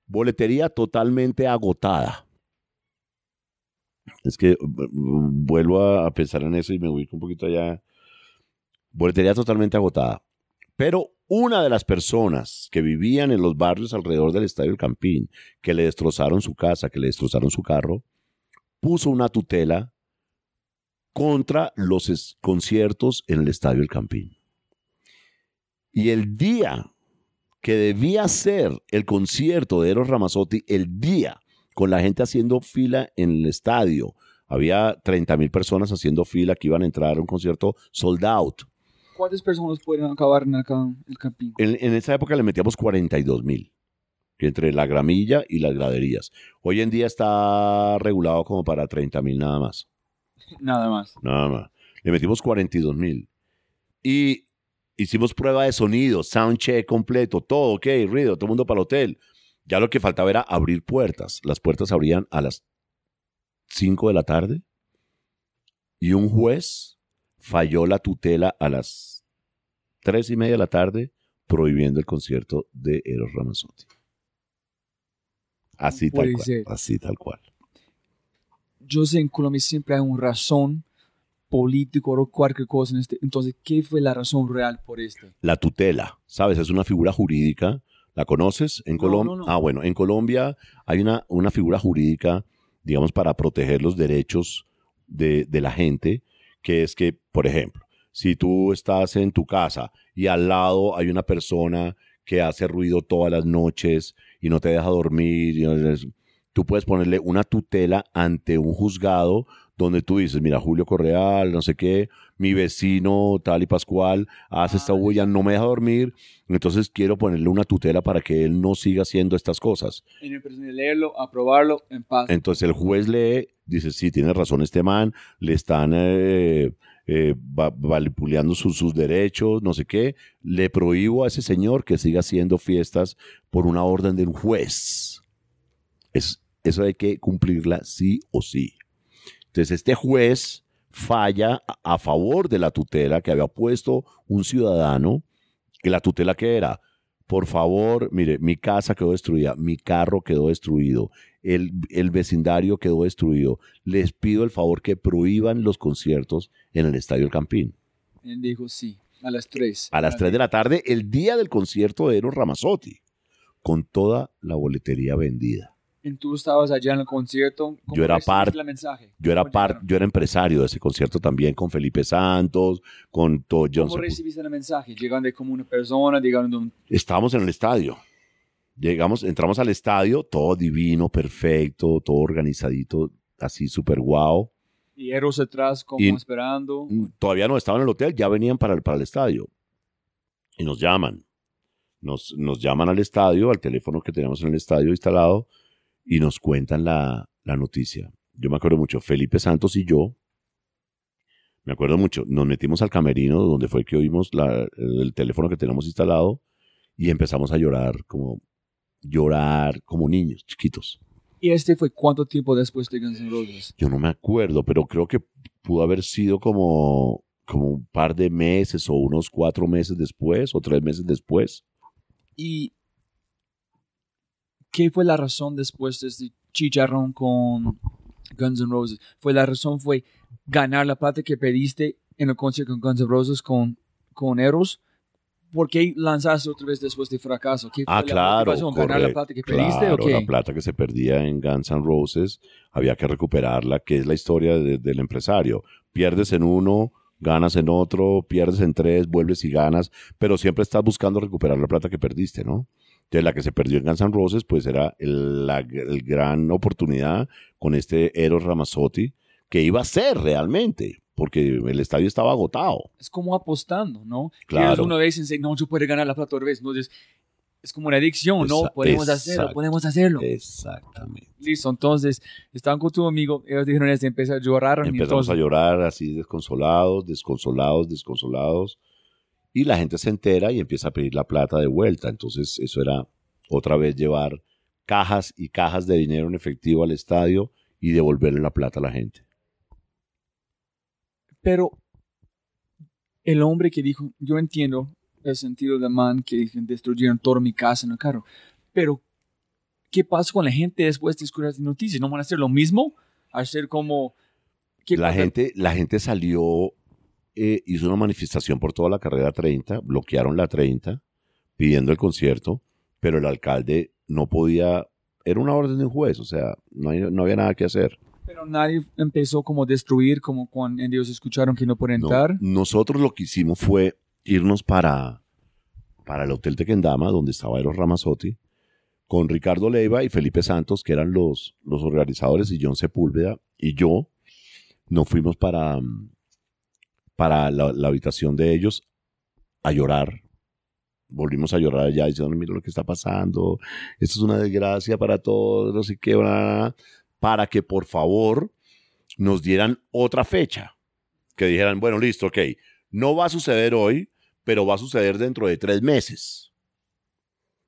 Boletería totalmente agotada. Es que mm, vuelvo a, pensar en eso y me ubico un poquito allá. Boletería totalmente agotada. Pero una de las personas que vivían en los barrios alrededor del Estadio El Campín, que le destrozaron su casa, que le destrozaron su carro, puso una tutela contra los conciertos en el Estadio El Campín. Y el día que debía ser el concierto de Eros Ramazzotti, el día con la gente haciendo fila en el estadio, había 30 mil personas haciendo fila que iban a entrar a un concierto sold out. ¿Cuántas personas pueden acabar en el, cam- el campín? En, en esa época le metíamos 42 mil, que entre la gramilla y las graderías. Hoy en día está regulado como para 30 mil nada más. Nada más. Nada más. Le metimos 42 mil. Y hicimos prueba de sonido, sound check completo, todo, ok, ruido, todo el mundo para el hotel. Ya lo que faltaba era abrir puertas. Las puertas abrían a las 5 de la tarde y un juez falló la tutela a las 3 y media de la tarde prohibiendo el concierto de Eros Ramazzotti. Así tal cual. ser. Así tal cual. Yo sé en Colombia siempre hay una razón política o cualquier cosa en este. Entonces, ¿qué fue la razón real por este? La tutela, ¿sabes? Es una figura jurídica. ¿La conoces? En No, Colombia. no, no. Ah, bueno, en Colombia hay una, una figura jurídica, digamos, para proteger los derechos de, de la gente, que es que, por ejemplo, si tú estás en tu casa y al lado hay una persona que hace ruido todas las noches y no te deja dormir. y tú puedes ponerle una tutela ante un juzgado donde tú dices, mira, Julio Correal, no sé qué, mi vecino tal y Pascual hace esta huella, no me deja dormir, entonces quiero ponerle una tutela para que él no siga haciendo estas cosas. En el de leerlo, aprobarlo, en paz. Entonces el juez lee, dice, sí, tiene razón este man, le están eh, eh, va- manipuleando sus, sus derechos, no sé qué, le prohíbo a ese señor que siga haciendo fiestas por una orden de un juez. Es, eso hay que cumplirla sí o sí. Entonces este juez falla a, favor de la tutela que había puesto un ciudadano, que la tutela que era, por favor, mire, mi casa quedó destruida, mi carro quedó destruido, el, el vecindario quedó destruido. Les pido el favor que prohíban los conciertos en el Estadio El Campín. Él dijo sí, a las 3. A las 3 de la tarde, el día del concierto de Eros Ramazzotti, con toda la boletería vendida. Tú estabas allá en el concierto. ¿Cómo Yo era parte-? Yo era, ¿Cómo par- yo era empresario de ese concierto también, con Felipe Santos, con ¿Cómo Johnson. recibiste el mensaje? ¿Llegaron de como una persona? ¿Llegaron de un... Estábamos en el estadio. Llegamos, entramos al estadio, todo divino, perfecto, todo organizadito, así súper guau. Y Eros atrás como Y- esperando? todavía no estaban en el hotel, ya venían para el, para el estadio. Y nos llaman. Nos, nos llaman al estadio, al teléfono que tenemos en el estadio instalado, y nos cuentan la, la noticia. Yo me acuerdo mucho, Felipe Santos y yo, me acuerdo mucho, nos metimos al camerino donde fue que oímos la- el teléfono que tenemos instalado y empezamos a llorar como llorar como niños chiquitos. ¿Y este fue cuánto tiempo después de Guns N' Roses? Yo no me acuerdo, pero creo que pudo haber sido como, como un par de meses o unos cuatro meses después o tres meses después. ¿Y qué fue la razón después de este chicharrón con Guns N' Roses? ¿Fue la razón fue ganar la plata que pediste en el concierto con Guns N' Roses con, con Eros? ¿Por qué lanzaste otra vez después de fracaso? ¿Qué fue Ah, la claro. motivación? ¿Ganar la plata que pediste claro, o qué? la plata que se perdía en Guns N' Roses había que recuperarla, que es la historia de- del empresario. Pierdes en uno, ganas en otro, pierdes en tres, vuelves y ganas, pero siempre estás buscando recuperar la plata que perdiste, ¿no? Entonces la que se perdió en Guns N' Roses pues era el- la el gran oportunidad con este Eros Ramazzotti que iba a ser realmente, porque el estadio estaba agotado. Es como apostando, ¿no? Claro. Una vez y dices, no, yo puedo ganar la plata otra vez. Entonces, es como una adicción, ¿no? Podemos hacerlo, podemos hacerlo. Exactamente. Listo, entonces, estaban con tu amigo, ellos dijeron, este, empezó a llorar. Empezamos entonces, a llorar así desconsolados, desconsolados, desconsolados. Y la gente se entera y empieza a pedir la plata de vuelta. Entonces eso era otra vez llevar cajas y cajas de dinero en efectivo al estadio y devolverle la plata a la gente. Pero el hombre que dijo, yo entiendo el sentido del man que destruyeron toda mi casa en el carro, pero ¿qué pasa con la gente después de escuchar las noticias? ¿No van a hacer lo mismo? ¿Hacer como... ¿qué La pasa? gente, la gente salió, eh, hizo una manifestación por toda la carrera 30, bloquearon la 30 pidiendo el concierto, pero el alcalde no podía, era una orden de un juez, o sea, no, hay- no había nada que hacer. Pero nadie empezó como a destruir, como cuando ellos escucharon que no pueden No, entrar. nosotros lo que hicimos fue irnos para, para el Hotel Tequendama, donde estaba Eros Ramazzotti, con Ricardo Leiva y Felipe Santos, que eran los, los organizadores, y John Sepúlveda, y yo, nos fuimos para, mm, para la, habitación de ellos a llorar. Volvimos a llorar allá diciendo, mira lo que está pasando, esto es una desgracia para todos, no sé qué, bla, bla, bla", para que por favor nos dieran otra fecha que dijeran, bueno, listo, ok, no va a suceder hoy, pero va a suceder dentro de tres meses.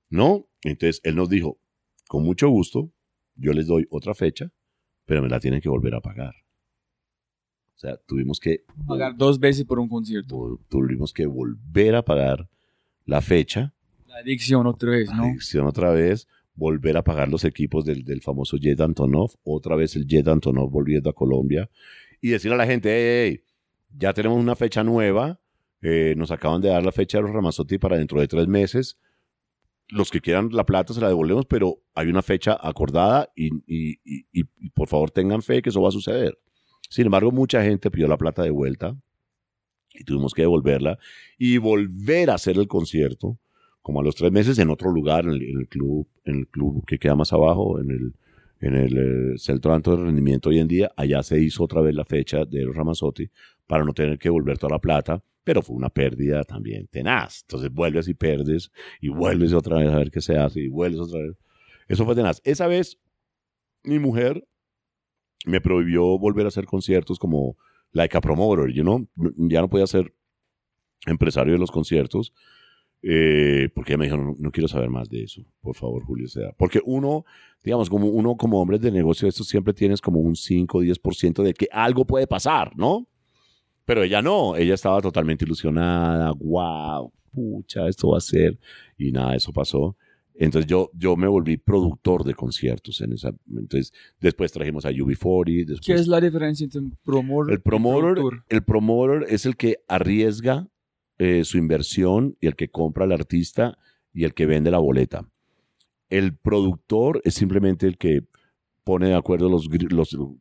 ¿No? Entonces él nos dijo, con mucho gusto, yo les doy otra fecha, pero me la tienen que volver a pagar. O sea, tuvimos que, Pagar dos veces por un concierto. tuvimos que volver a pagar la fecha, La adicción otra vez, ¿no? adicción otra vez, volver a pagar los equipos del, del famoso Jet Antonov, otra vez el Jet Antonov volviendo a Colombia, y decir a la gente, hey, hey, ya tenemos una fecha nueva, eh, nos acaban de dar la fecha de los Ramazotti para dentro de tres meses, los que quieran la plata se la devolvemos, pero hay una fecha acordada y- y- y por favor tengan fe que eso va a suceder. Sin embargo, mucha gente pidió la plata de vuelta y tuvimos que devolverla y volver a hacer el concierto como a los tres meses en otro lugar, en el, club, en el club que queda más abajo, en el, en el eh, Centro de Alto Rendimiento hoy en día, allá se hizo otra vez la fecha de los Ramazotti para no tener que volver toda la plata, pero fue una pérdida también tenaz. Entonces vuelves y perdes, y vuelves otra vez a ver qué se hace, y vuelves otra vez. Eso fue tenaz. Esa vez, mi mujer me prohibió volver a hacer conciertos como like a promoter, you know? ya no podía ser empresario de los conciertos, eh, porque me dijo, no, quiero saber más de eso, por favor, Julio, sea. Porque uno, digamos, como uno como hombre de negocio, esto siempre tienes como un 5 o 10% de que algo puede pasar, ¿no? Pero ella no, ella estaba totalmente ilusionada, wow, pucha, esto va a ser, y nada, eso pasó. Entonces yo, yo me volví productor de conciertos en esa. Entonces después trajimos a UB40. Después, ¿Qué es la diferencia entre un promotor el productor? el promoter es el que arriesga eh, su inversión y el que compra al artista y el que vende la boleta. El productor es simplemente el que pone de acuerdo los,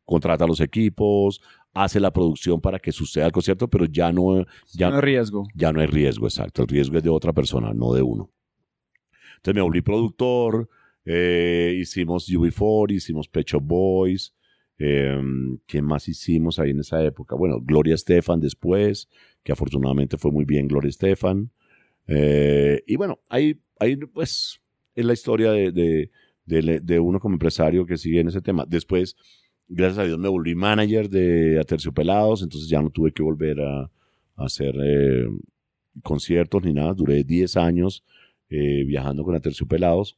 contrata los equipos, hace la producción para que suceda el concierto, pero ya no, ya, No riesgo. ya no hay riesgo, exacto. El riesgo es de otra persona, no de uno. Entonces me volví productor, eh, hicimos UB40, hicimos Pecho Boys. eh, ¿Qué más hicimos ahí en esa época? Bueno, Gloria Estefan después, que afortunadamente fue muy bien Gloria Estefan. Eh, y bueno, ahí, ahí pues es la historia de, de, de- uno como empresario que sigue en ese tema. Después, gracias a Dios, me volví manager de Aterciopelados, entonces ya no tuve que volver a, a hacer eh, conciertos ni nada. Duré 10 años eh, viajando con Aterciopelados.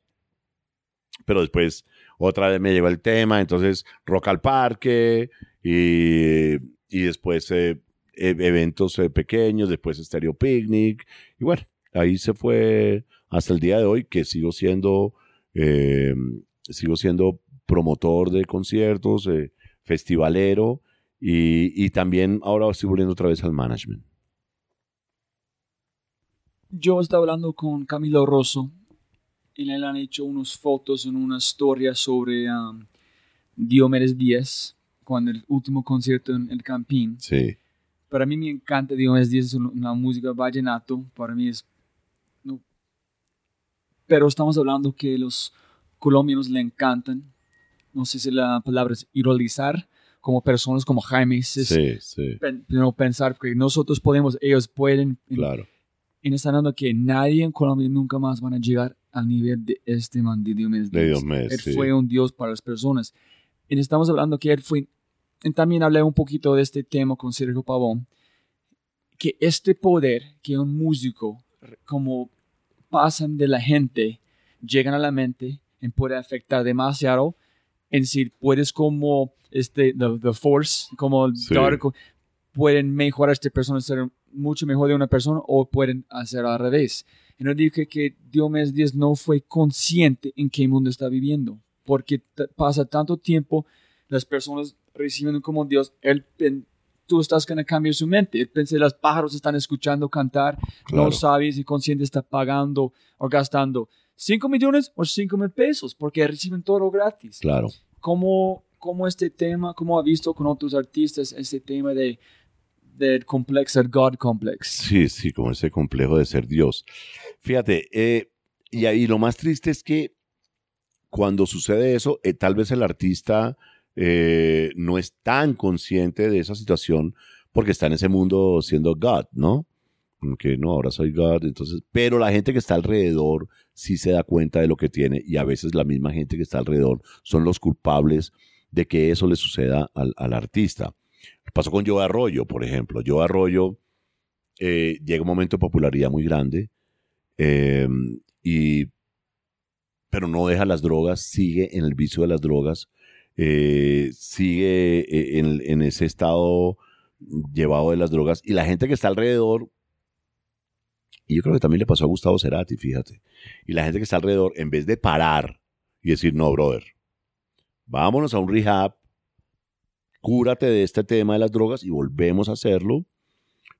Pero después otra vez me llegó el tema, entonces Rock al Parque y, y después eh, e- eventos eh, pequeños, después Stereo Picnic. Y bueno, ahí se fue hasta el día de hoy que sigo siendo, eh, sigo siendo promotor de conciertos, eh, festivalero y, y también ahora estoy volviendo otra vez al management. Yo estaba hablando con Camilo Rosso y le han hecho unas fotos en una historia sobre um, Diomedes Díaz cuando el último concierto en el Campín. Sí, Para mí me encanta Diomedes Díaz, es una, música vallenato, para mí es... no. Pero estamos hablando que los colombianos le encantan, no sé si la palabra es ironizar, como personas como Jaime, es sí, sí, pen- no pensar que nosotros podemos, ellos pueden, claro. Y está hablando que nadie en Colombia nunca más van a llegar al nivel de este man de Diomedes De. Diomedes, Él sí. fue un dios para las personas. Y estamos hablando que él fue, también hablé un poquito de este tema con Sergio Pavón, que este poder que un músico, como pasan de la gente, llegan a la mente y puede afectar demasiado, en si puedes como, este, the, the force, como el Sí. dark, pueden mejorar a esta persona, ser mucho mejor de una persona o pueden hacer al revés. Y no dije que Diomedes Díaz no fue consciente en qué mundo está viviendo, porque pasa tanto tiempo las personas recibiendo como Dios, él, tú estás que cambiar su mente. Él pensé, los pájaros están escuchando cantar, Claro. no sabes si consciente está pagando o gastando 5 millones o 5 mil pesos, porque reciben todo gratis. Claro. ¿Cómo, cómo este tema, cómo ha visto con otros artistas este tema de del complex, el God complex? Sí, sí, como ese complejo de ser Dios. Fíjate, eh, y ahí lo más triste es que cuando sucede eso, eh, tal vez el artista eh, no es tan consciente de esa situación porque está en ese mundo siendo God, ¿no? Que no, ahora soy God, entonces, pero la gente que está alrededor sí se da cuenta de lo que tiene y a veces la misma gente que está alrededor son los culpables de que eso le suceda al, al artista. Pasó con Joe Arroyo, por ejemplo. Joe Arroyo eh, llega un momento de popularidad muy grande, eh, y, pero no deja las drogas, sigue en el vicio de las drogas, eh, sigue eh, en, en ese estado llevado de las drogas y la gente que está alrededor, y yo creo que también le pasó a Gustavo Cerati, fíjate, y la gente que está alrededor, en vez de parar y decir, no, brother, vámonos a un rehab, cúrate de este tema de las drogas y volvemos a hacerlo,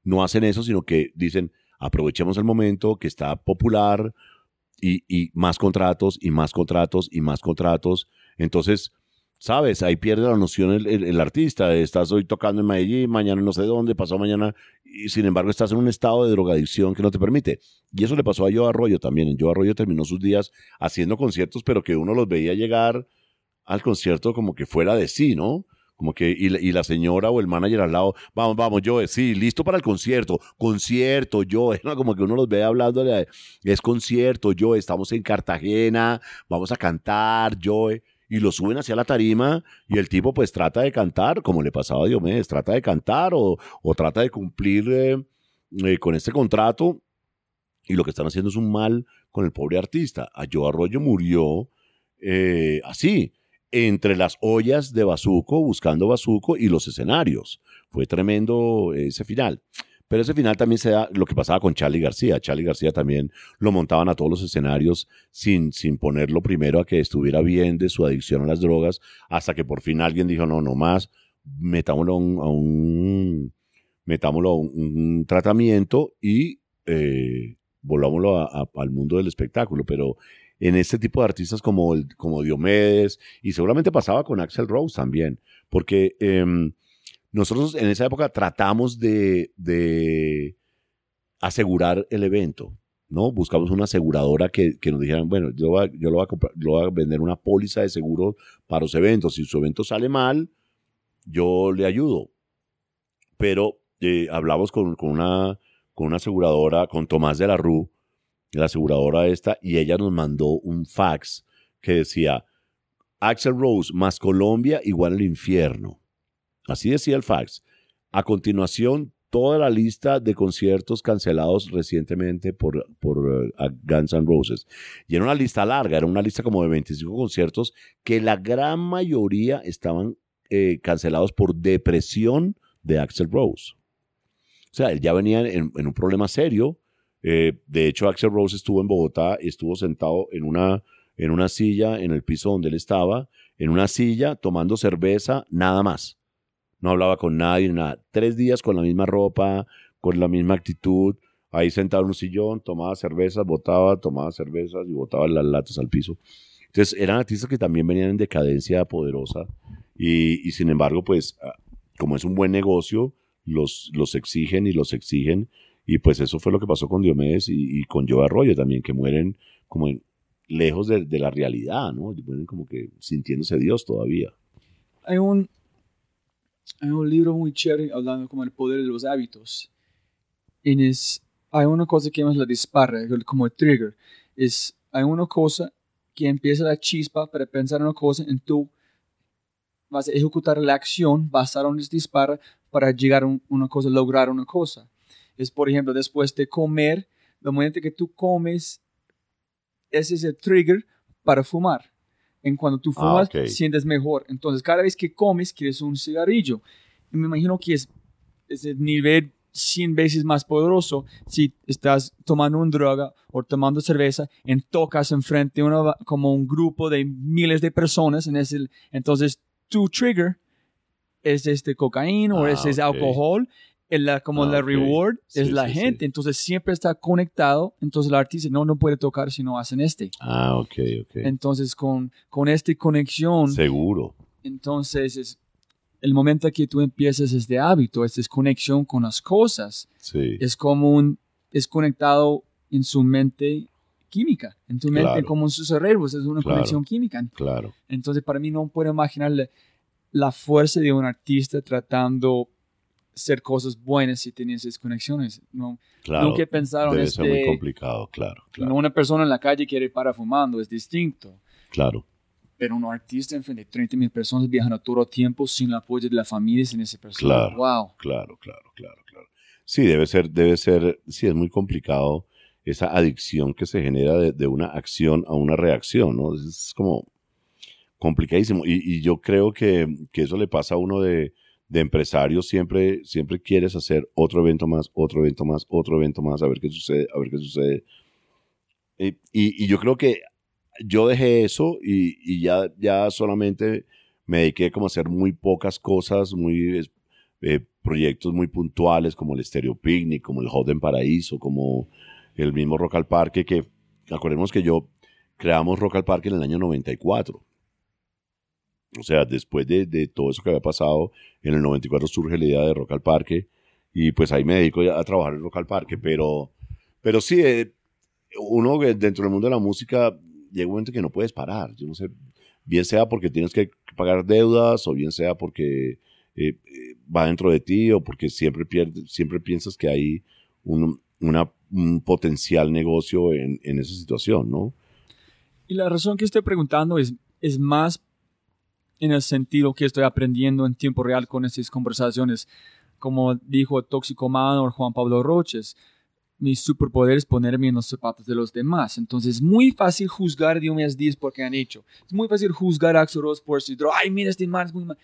no hacen eso, sino que dicen, aprovechemos el momento que está popular y, más contratos y más contratos y más contratos. Entonces, sabes, ahí pierde la noción el, artista. Estás hoy tocando en Medellín, mañana no sé dónde, pasado mañana. y sin embargo estás en un estado de drogadicción que no te permite. Y eso le pasó a Joe Arroyo también. Joe Arroyo terminó sus días haciendo conciertos, pero que uno los veía llegar al concierto como que fuera de sí, ¿no? Como que, y, la señora o el manager al lado, vamos, vamos, Joe, sí, listo para el concierto, concierto, Joe, ¿no? como que uno los ve hablando, es concierto, Joe, estamos en Cartagena, vamos a cantar, Joe y lo suben hacia la tarima y el tipo pues trata de cantar, como le pasaba a Diomedes, trata de cantar o, trata de cumplir eh, eh, con este contrato y lo que están haciendo es un mal con el pobre artista. A Joe Arroyo murió eh, así, entre las ollas de Bazuco, buscando Bazuco y los escenarios. Fue tremendo ese final. Pero ese final también se da lo que pasaba con Charlie García. Charlie García también lo montaban a todos los escenarios sin, sin ponerlo primero a que estuviera bien de su adicción a las drogas, hasta que por fin alguien dijo, no, no más, metámoslo a un, metámoslo a un, tratamiento y eh, volvámoslo al mundo del espectáculo. Pero en este tipo de artistas como, como Diomedes, y seguramente pasaba con Axel Rose también, porque... Em, nosotros en esa época tratamos de, asegurar el evento, ¿no? Buscamos una aseguradora que, nos dijeran, bueno, yo, yo lo, voy a comprar, lo a vender una póliza de seguro para los eventos. Si su evento sale mal, yo le ayudo. Pero eh, hablamos con, una, con una aseguradora, con Tomás de la Rue, la aseguradora esta, y ella nos mandó un fax que decía, Axel Rose más Colombia igual al infierno. Así decía el fax. A continuación, toda la lista de conciertos cancelados recientemente por, por uh, Guns N' Roses. Y era una lista larga, era una lista como de 25 conciertos que la gran mayoría estaban eh, cancelados por depresión de Axel Rose. O sea, él ya venía en, un problema serio. Eh, de hecho, Axel Rose estuvo en Bogotá, estuvo sentado en una, en una silla en el piso donde él estaba, en una silla tomando cerveza, nada más no hablaba con nadie, nada. Tres días con la misma ropa, con la misma actitud, ahí sentado en un sillón, tomaba cervezas, botaba, tomaba cervezas y botaba las latas al piso. Entonces eran artistas que también venían en decadencia poderosa y, sin embargo, pues ah, como es un buen negocio, los, los exigen y los exigen y pues eso fue lo que pasó con Diomedes y, con Joe Arroyo también, que mueren como lejos de, de, la realidad, ¿no? Mueren como que sintiéndose Dios todavía. Hay un, hay un libro muy chévere hablando como el poder de los hábitos. Y es, hay una cosa que llamas la dispara, como el trigger. Es, hay una cosa que empieza la chispa para pensar en una cosa, en tú vas a ejecutar la acción basada en ese dispara para llegar a una cosa, lograr una cosa. Es, por ejemplo, después de comer, el momento que tú comes, ese es el trigger para fumar. En cuando tú ah, fumas, sientes mejor. Entonces, cada vez que comes, quieres un cigarrillo. Y me imagino que es, es el nivel 100 veces más poderoso si estás tomando una droga o tomando cerveza en tocas enfrente una, como un grupo de miles de personas. En ese, entonces, tu trigger es este cocaína o es ese alcohol la, como la reward es la gente, entonces siempre está conectado, entonces el artista no, no puede tocar si no hacen este. Ah, ok, ok. Entonces con, con esta conexión. Seguro. Entonces es, el momento que tú empiezas es de hábito, es, conexión con las cosas. Sí. Es como un, es conectado en su mente química, en tu mente como en sus cerebros, es una conexión química. Claro. Entonces para mí no puedo imaginar la fuerza de un artista tratando ser cosas buenas si tienes esas conexiones. No, claro, nunca pensaron debe ser muy este, complicado, claro, claro. Una persona en la calle quiere parar fumando, es distinto. Claro. Pero un artista en frente de 30 mil personas viajando todo el tiempo sin el apoyo de la familia, sin esa persona. Claro, wow. Claro, claro, claro, claro. Sí, debe ser, debe ser, sí, es muy complicado esa adicción que se genera de, una acción a una reacción, ¿no? Es como complicadísimo. Y, y yo creo que, que, eso le pasa a uno de, de empresario siempre, siempre quieres hacer otro evento más, otro evento más, otro evento más, a ver qué sucede, a ver qué sucede. Y, y, yo creo que yo dejé eso y, y, ya, ya solamente me dediqué como a hacer muy pocas cosas, muy eh, proyectos muy puntuales como el Stereo Picnic, como el Hot en Paraíso, como el mismo Rock al Parque, que acordemos que yo creamos Rock al Parque en el año 94. O sea, después de, todo eso que había pasado, en el 94 surge la idea de Rock al Parque y pues ahí me dedico a trabajar en Rock al Parque, pero, pero sí, eh, uno dentro del mundo de la música llega un momento que no puedes parar, yo no sé, bien sea porque tienes que pagar deudas o bien sea porque eh, va dentro de ti o porque siempre, pierdes, siempre piensas que hay un, un potencial negocio en, en, esa situación, ¿no? Y la razón que estoy preguntando es, es más en el sentido que estoy aprendiendo en tiempo real con estas conversaciones. Como dijo Toxicomano Juan Pablo Roches, mi superpoder es ponerme en los zapatos de los demás. Entonces es muy fácil juzgar a Diomedes Díaz porque han hecho. Es muy fácil juzgar a Axel Rose por si, ay, mira, este man es muy mal.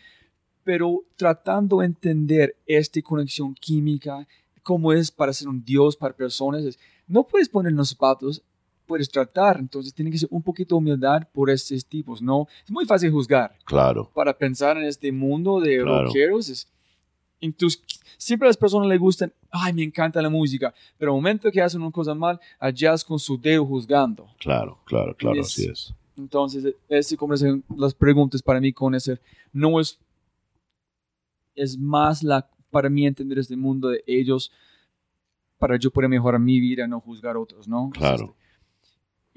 Pero tratando de entender esta conexión química, cómo es para ser un Dios para personas, no puedes poner en los zapatos, puedes tratar. Entonces tiene que ser un poquito de humildad por estos tipos, ¿no? Es muy fácil juzgar. Claro. Para pensar en este mundo de rockeros es entonces, siempre a las personas les gustan, ay, me encanta la música, pero el momento que hacen una cosa mal, allá es con su dedo juzgando. Claro, claro, claro, así es. Entonces, ese como las preguntas para mí con ese, no es, es más la, para mí entender este mundo de ellos, para yo poder mejorar mi vida, no juzgar a otros, ¿no? Claro.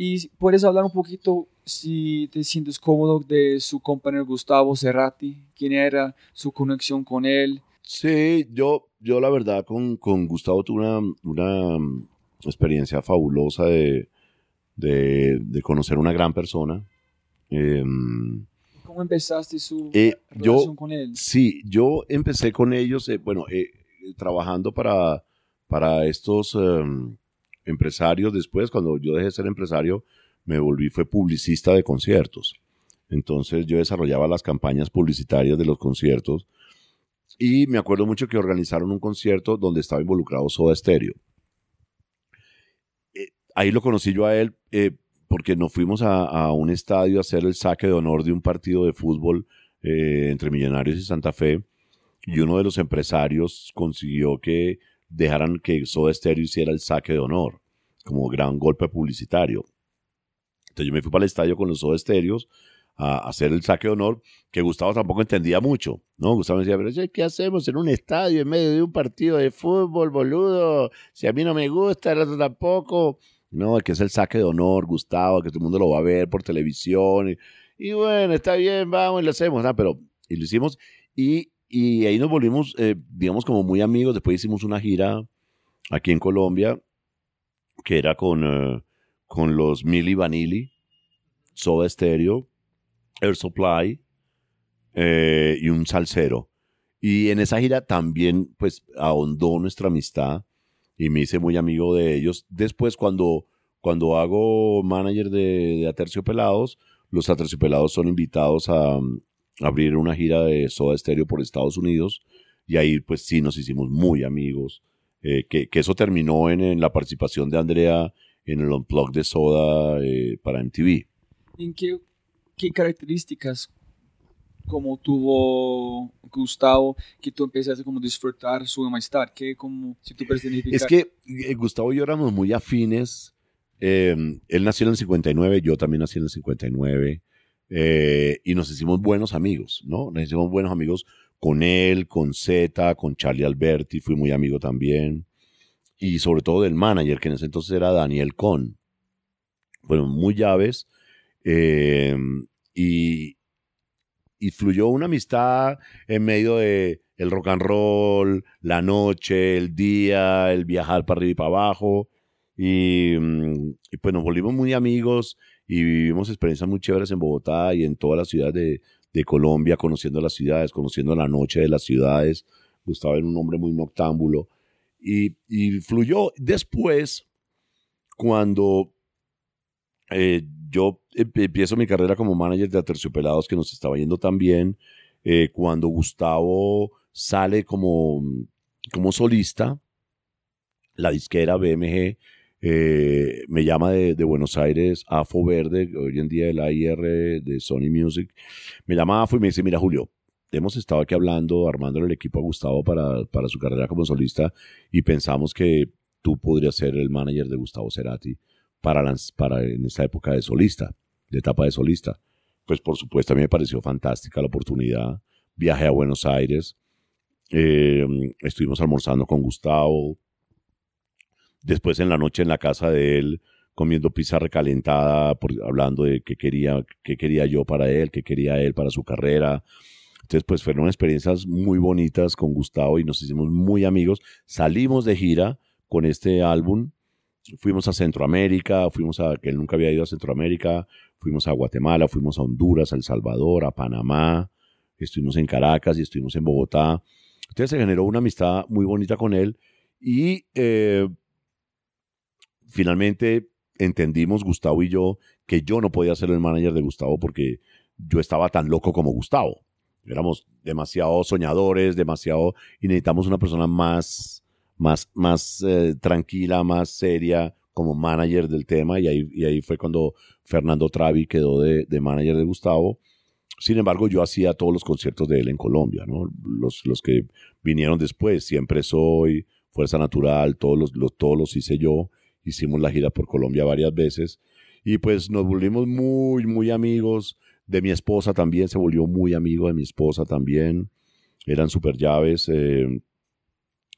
Y puedes hablar un poquito, si te sientes cómodo, de su compañero Gustavo Cerrati, quién era, su conexión con él, Sí, yo, yo la verdad con, con Gustavo tuve una, una mm, experiencia fabulosa de, de, conocer una gran persona. Em, ¿Cómo empezaste su eh, relación con él? Sí, yo empecé con ellos, eh, bueno, eh, trabajando para, para estos em, Después, cuando yo dejé de ser empresario, me volví, fue publicista de conciertos. Entonces yo desarrollaba las campañas publicitarias de los conciertos y me acuerdo mucho que organizaron un concierto donde estaba involucrado Soda Stereo. Eh, ahí lo conocí yo a él eh, porque nos fuimos a, un estadio a hacer el saque de honor de un partido de fútbol eh, entre Millonarios y Santa Fe. Y uno de los empresarios consiguió que dejaran que Soda Stereo hiciera el saque de honor, como gran golpe publicitario. Entonces yo me fui para el estadio con los Soda Stereos a hacer el saque de honor, que Gustavo tampoco entendía mucho, ¿no? Gustavo decía, pero ¿qué hacemos en un estadio en medio de un partido de fútbol, boludo? Si a mí no me gusta, el otro tampoco. No, que es el saque de honor, Gustavo, que todo el mundo lo va a ver por televisión. Y, bueno, está bien, vamos y lo hacemos. Pero, y lo hicimos. Y, y ahí nos volvimos, eh, digamos, como muy amigos. Después hicimos una gira aquí en Colombia, que era con, eh, con los Mili Vanilli, Soda Stereo, Air Supply eh, y un salsero. Y en esa gira también, pues, ahondó nuestra amistad y me hice muy amigo de ellos. Después, cuando, cuando hago manager de, de Aterciopelados, los Aterciopelados son invitados a, abrir una gira de Soda Stereo por Estados Unidos y ahí, pues, sí nos hicimos muy amigos. Eh, que, que, eso terminó en, en, la participación de Andrea en el Unplug de Soda eh, para MTV. ¿En qué ¿qué características como tuvo Gustavo que tú empezaste como a disfrutar su amistad? ¿Qué como, si tú Es que eh, Gustavo y yo éramos muy afines. Em, él nació en el 59, yo también nací en el 59. Eh, y nos hicimos buenos amigos, ¿no? Nos hicimos buenos amigos con él, con Z, con Charlie Alberti, fui muy amigo también. Y sobre todo del manager, que en ese entonces era Daniel Con. Fueron muy llaves. Eh, y, y fluyó una amistad en medio de el rock and roll, la noche, el día, el viajar para arriba y para abajo. Y, mm, pues nos volvimos muy amigos y vivimos experiencias muy chéveres en Bogotá y en todas las ciudades de, Colombia, conociendo las ciudades, conociendo la noche de las ciudades. Gustavo era un hombre muy noctámbulo. Y, y fluyó. Después, cuando eh, yo empiezo mi carrera como manager de Aterciopelados, que nos estaba yendo tan bien. Eh, cuando Gustavo sale como, como solista, la disquera BMG eh, me llama de, Buenos Aires, AFO Verde, hoy en día el AIR de Sony Music, me llama AFO y me dice, mira Julio, hemos estado aquí hablando, armando el equipo a Gustavo para, para su carrera como solista y pensamos que tú podrías ser el manager de Gustavo Cerati para, para en esta época de solista, de etapa de solista. Pues por supuesto a mí me pareció fantástica la oportunidad. Viajé a Buenos Aires eh, estuvimos almorzando con Gustavo. Después en la noche en la casa de él, comiendo pizza recalentada, hablando de qué quería, qué quería yo para él, qué quería él para su carrera. Entonces, pues fueron experiencias muy bonitas con Gustavo y nos hicimos muy amigos. Salimos de gira con este álbum. Fuimos a Centroamérica, fuimos a, que él nunca había ido a Centroamérica, fuimos a Guatemala, fuimos a Honduras, a El Salvador, a Panamá, estuvimos en Caracas y estuvimos en Bogotá. Entonces se generó una amistad muy bonita con él y eh, finalmente entendimos Gustavo y yo que yo no podía ser el manager de Gustavo porque yo estaba tan loco como Gustavo. Éramos demasiado soñadores, demasiado y necesitamos una persona más, más, más eh, tranquila, más seria como manager del tema y ahí, y ahí fue cuando Fernando Travi quedó de, de manager de Gustavo sin embargo, yo hacía todos los conciertos de él en Colombia, ¿no? Los, los que vinieron después, Siempre Soy, Fuerza Natural, todos los, los, todos los hice yo. Hicimos la gira por Colombia varias veces. Y pues nos volvimos muy, muy amigos. De mi esposa también se volvió muy amigo de mi esposa también. Eran super llaves. Eh.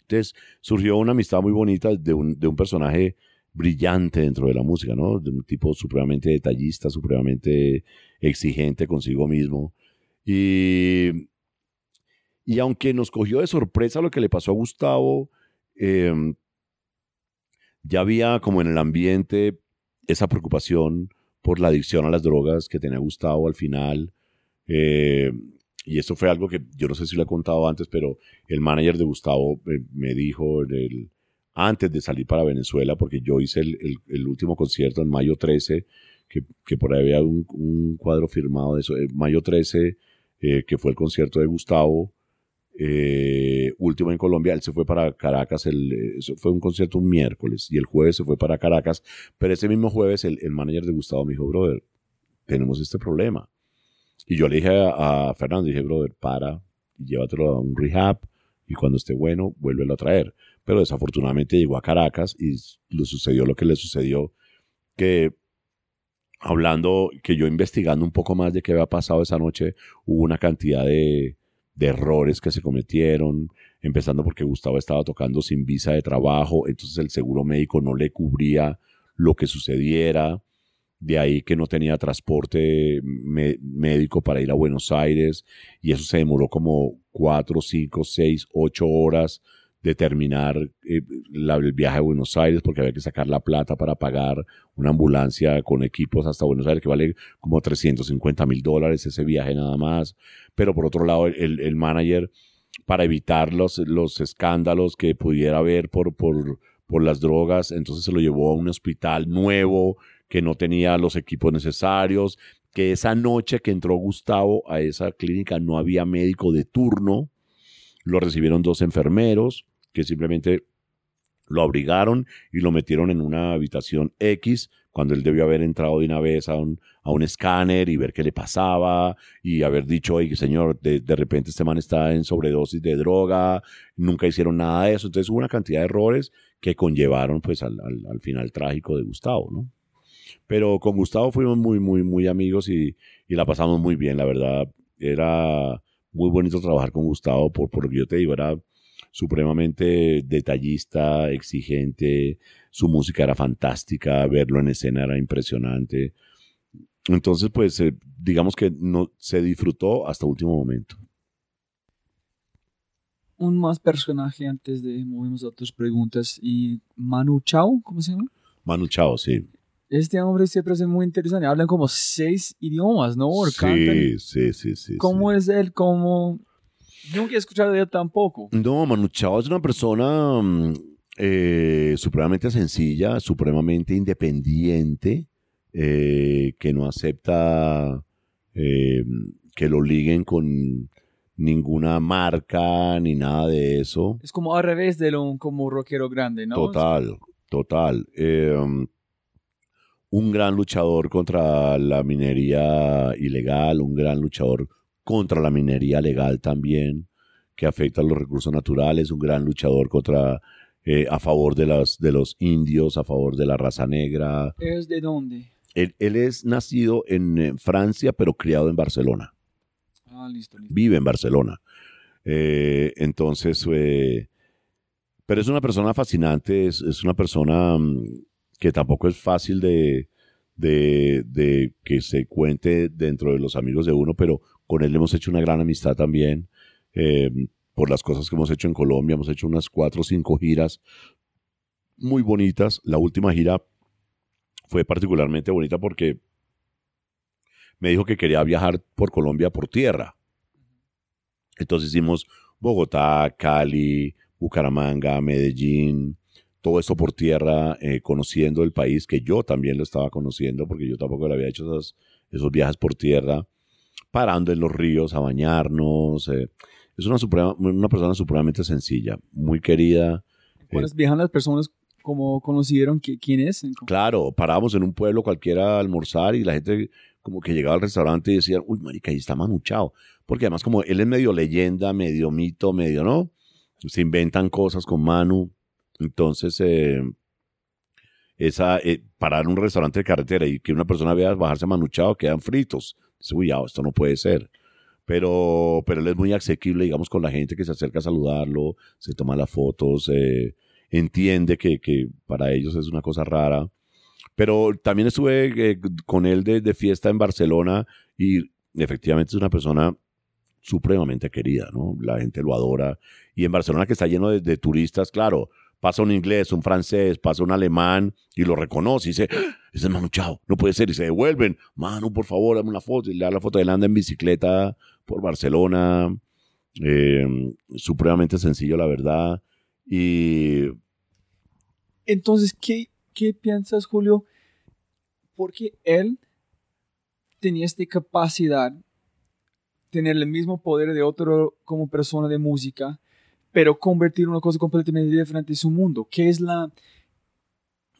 Entonces surgió una amistad muy bonita de un, de un personaje brillante dentro de la música, ¿no? De un tipo supremamente detallista, supremamente exigente consigo mismo. Y, y aunque nos cogió de sorpresa lo que le pasó a Gustavo, em, ya había como en el ambiente esa preocupación por la adicción a las drogas que tenía Gustavo al final. Eh, y eso fue algo que yo no sé si lo he contado antes, pero el manager de Gustavo eh, me dijo antes de salir para Venezuela, porque yo hice el, último concierto en mayo 13, que, por ahí había un, cuadro firmado de eso, en mayo 13, eh, que fue el concierto de Gustavo, eh, último en Colombia, él se fue para Caracas, el, fue un concierto un miércoles, y el jueves se fue para Caracas, pero ese mismo jueves el, manager de Gustavo me dijo, brother, tenemos este problema. Y yo le dije a, a Fernando, dije, brother, para, llévatelo a un rehab, y cuando esté bueno, vuélvelo a traer pero desafortunadamente llegó a Caracas y le sucedió lo que le sucedió, que hablando, que yo investigando un poco más de qué había pasado esa noche, hubo una cantidad de, de errores que se cometieron, empezando porque Gustavo estaba tocando sin visa de trabajo, entonces el seguro médico no le cubría lo que sucediera, de ahí que no tenía transporte médico para ir a Buenos Aires, y eso se demoró como cuatro, cinco, seis, ocho horas determinar eh, el viaje a Buenos Aires porque había que sacar la plata para pagar una ambulancia con equipos hasta Buenos Aires que vale como 350 mil dólares ese viaje nada más. Pero por otro lado, el, el manager, para evitar los, los escándalos que pudiera haber por, por, por las drogas, entonces se lo llevó a un hospital nuevo que no tenía los equipos necesarios, que esa noche que entró Gustavo a esa clínica no había médico de turno, lo recibieron dos enfermeros, que simplemente lo abrigaron y lo metieron en una habitación X cuando él debió haber entrado de una vez a un, a un escáner y ver qué le pasaba y haber dicho, oye, señor, de, repente este man está en sobredosis de droga, nunca hicieron nada de eso. Entonces hubo una cantidad de errores que conllevaron pues al, al, final trágico de Gustavo, ¿no? Pero con Gustavo fuimos muy, muy, muy amigos y, y la pasamos muy bien, la verdad. Era muy bonito trabajar con Gustavo por, por yo te digo, era supremamente detallista, exigente, su música era fantástica, verlo en escena era impresionante. Entonces, pues, eh, digamos que no, se disfrutó hasta último momento. Un más personaje antes de movemos a otras preguntas. Y Manu Chao, ¿cómo se llama? Manu Chao, sí. Este hombre siempre es muy interesante. Hablan como seis idiomas, ¿no? sí, sí, sí, sí. ¿Cómo es él? ¿Cómo, Nunca he escuchado de él tampoco. No, Manu Chao es una persona mm, eh, supremamente sencilla, supremamente independiente, eh, que no acepta eh, que lo liguen con ninguna marca ni nada de eso. Es como al revés de lo como rockero grande, ¿no? Total, total. un gran luchador contra la minería ilegal, un gran luchador contra la minería legal también, que afecta a los recursos naturales, un gran luchador contra, eh, a favor de, las, de los indios, a favor de la raza negra. ¿Es de dónde? Él, es nacido en Francia, pero criado en Barcelona. Ah, listo, Vive en Barcelona. Eh, entonces, eh, pero es una persona fascinante, es, es una persona mm, que tampoco es fácil de, de, de, que se cuente dentro de los amigos de uno, pero con él hemos hecho una gran amistad también. Eh, por las cosas que hemos hecho en Colombia, hemos hecho unas cuatro o cinco giras muy bonitas. La última gira fue particularmente bonita porque me dijo que quería viajar por Colombia por tierra. Entonces hicimos Bogotá, Cali, Bucaramanga, Medellín, todo esto por tierra, eh, conociendo el país que yo también lo estaba conociendo, porque yo tampoco le había hecho esos, esos viajes por tierra, parando en los ríos a bañarnos. Eh. Es una, una persona supremamente sencilla, muy querida. Cuando eh. viajan las personas como conocieron quién es. Claro, parábamos en un pueblo cualquiera a almorzar y la gente como que llegaba al restaurante y decía, uy, marica, ahí está manuchado. Porque además como él es medio leyenda, medio mito, medio, ¿no? Se inventan cosas con Manu. Entonces, eh, esa, eh, parar un restaurante de carretera y que una persona vea bajarse manuchado, quedan fritos. Uy, ya, esto no puede ser. Pero, pero él es muy asequible, digamos, con la gente que se acerca a saludarlo, se toma las fotos, eh, entiende que, que, para ellos es una cosa rara. Pero también estuve con él de, de, fiesta en Barcelona y efectivamente es una persona supremamente querida, ¿no? La gente lo adora. Y en Barcelona, que está lleno de, turistas, claro, pasa un inglés, un francés, pasa un alemán y lo reconoce y dice, ¡Ah! ese es Manu Chao, no puede ser. Y se devuelven, Manu, por favor, dame una foto. Y le da la foto de él anda en bicicleta por Barcelona. Eh, supremamente sencillo, la verdad. Y. Entonces, ¿qué, qué piensas, Julio? Porque él tenía esta capacidad tener el mismo poder de otro como persona de música, pero convertir una cosa completamente diferente en su mundo. ¿Qué es la...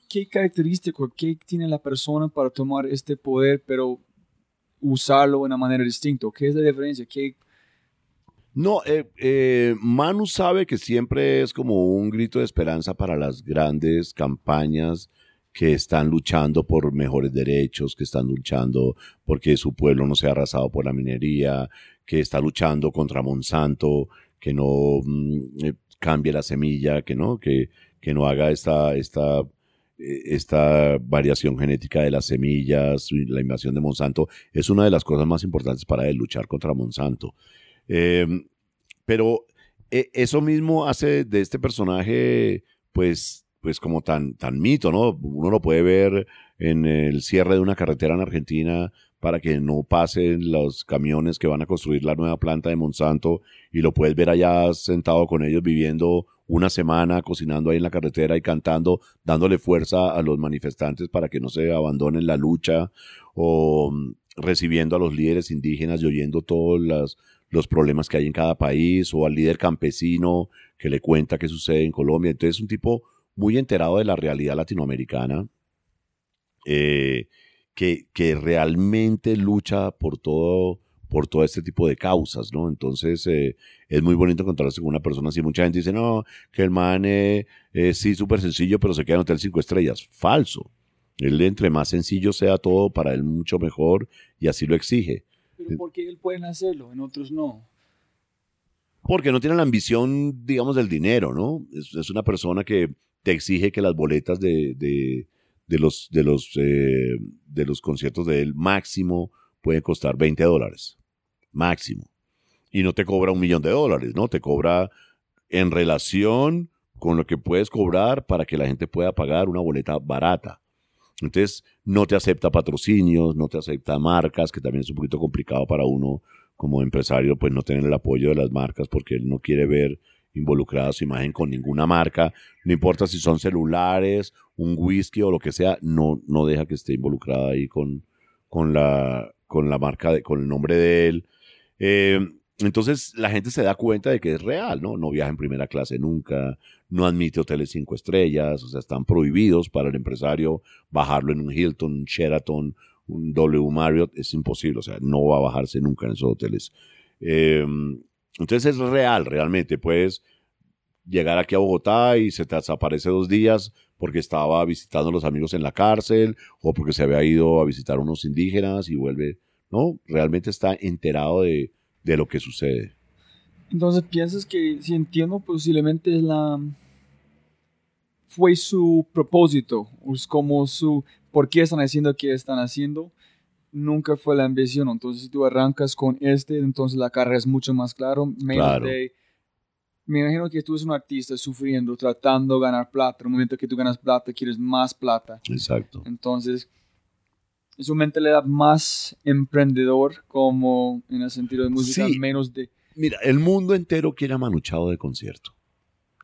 ¿Qué característico, qué tiene la persona para tomar este poder, pero usarlo de una manera distinta? ¿Qué es la diferencia? ¿Qué, no, eh, eh, Manu sabe que siempre es como un grito de esperanza para las grandes campañas que están luchando por mejores derechos, que están luchando porque su pueblo no sea arrasado por la minería, que está luchando contra Monsanto, que no mm, eh, cambie la semilla, que no, que, que no haga esta, esta, eh, esta variación genética de las semillas, la invasión de Monsanto, es una de las cosas más importantes para él, luchar contra Monsanto. Em, pero e, eso mismo hace de este personaje, pues, pues como tan, tan mito, ¿no? Uno lo puede ver en el cierre de una carretera en Argentina para que no pasen los camiones que van a construir la nueva planta de Monsanto y lo puedes ver allá sentado con ellos viviendo una semana cocinando ahí en la carretera y cantando, dándole fuerza a los manifestantes para que no se abandonen la lucha o mm, recibiendo a los líderes indígenas y oyendo todos los, los problemas que hay en cada país o al líder campesino que le cuenta qué sucede en Colombia. Entonces un tipo muy enterado de la realidad latinoamericana, eh, que, que, realmente lucha por todo, por todo este tipo de causas, ¿no? Entonces eh, es muy bonito encontrarse con una persona así. Mucha gente dice, no, que el man es sí súper sencillo, pero se queda en hotel cinco estrellas. Falso. Él entre más sencillo sea todo, para él mucho mejor y así lo exige. Pero ¿por qué él puede hacerlo, en otros no? Porque no tiene la ambición, digamos, del dinero, ¿no? es una persona que te exige que las boletas de, de, de los, de, los, eh, de los conciertos de él máximo pueden costar 20 dólares. Máximo. Y no te cobra un millón de dólares, ¿no? Te cobra en relación con lo que puedes cobrar para que la gente pueda pagar una boleta barata. Entonces, no te acepta patrocinios, no te acepta marcas, que también es un poquito complicado para uno como empresario, pues no tener el apoyo de las marcas porque él no quiere ver involucrada su imagen con ninguna marca, no importa si son celulares, un whisky o lo que sea, no, no deja que esté involucrada ahí con, con, la, con la marca, de, con el nombre de él. Eh, entonces la gente se da cuenta de que es real, ¿no? No viaja en primera clase nunca, no admite hoteles cinco estrellas, o sea, están prohibidos para el empresario bajarlo en un Hilton, un Sheraton, un W Marriott, es imposible, o sea, no va a bajarse nunca en esos hoteles. Eh, entonces es real, realmente. Puedes llegar aquí a Bogotá y se te desaparece dos días porque estaba visitando a los amigos en la cárcel o porque se había ido a visitar a unos indígenas y vuelve. No, realmente está enterado de, lo que sucede. Entonces piensas que, si entiendo, posiblemente es la fue su propósito, es como su por qué están haciendo que están haciendo, nunca fue la ambición. Entonces, si tú arrancas con este, entonces la carrera es mucho más claro, menos Claro. de me imagino que tú eres un artista sufriendo, tratando de ganar plata. En el momento que tú ganas plata, quieres más plata. Exacto. Entonces, es una mentalidad más emprendedor, como en el sentido de música, Sí. menos de. Mira, el mundo entero quiere a Manu Chao de concierto.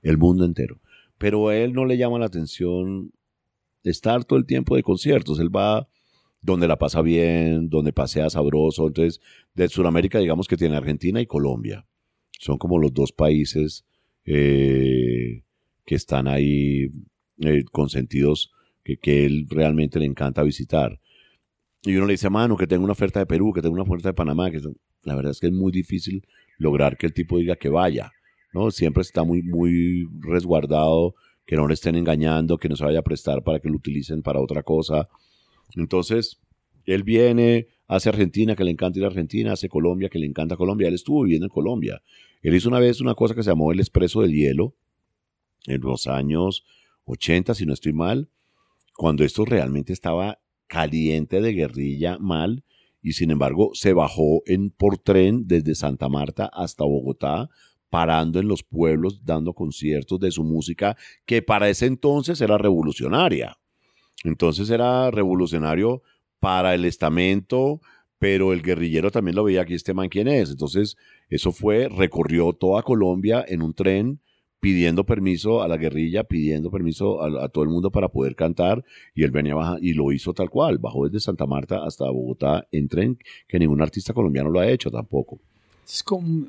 El mundo entero. Pero a él no le llama la atención estar todo el tiempo de conciertos. Él va donde la pasa bien, donde pasea sabroso. Entonces, de Sudamérica, digamos que tiene Argentina y Colombia. Son como los dos países eh, que están ahí eh, consentidos, que, que él realmente le encanta visitar. Y uno le dice, mano, que tengo una oferta de Perú, que tengo una oferta de Panamá. que La verdad es que es muy difícil lograr que el tipo diga que vaya. ¿no? Siempre está muy, muy resguardado, que no le estén engañando, que no se vaya a prestar para que lo utilicen para otra cosa. Entonces, él viene, hace Argentina, que le encanta ir a Argentina, hace Colombia, que le encanta Colombia. Él estuvo viviendo en Colombia. Él hizo una vez una cosa que se llamó el Expreso del Hielo, en los años 80, si no estoy mal, cuando esto realmente estaba caliente de guerrilla mal, y sin embargo se bajó en, por tren desde Santa Marta hasta Bogotá, parando en los pueblos, dando conciertos de su música, que para ese entonces era revolucionaria. Entonces era revolucionario para el estamento, pero el guerrillero también lo veía aquí este man quién es. Entonces eso fue, recorrió toda Colombia en un tren pidiendo permiso a la guerrilla, pidiendo permiso a, a todo el mundo para poder cantar y él venía baja, y lo hizo tal cual, bajó desde Santa Marta hasta Bogotá en tren, que ningún artista colombiano lo ha hecho tampoco. Es como.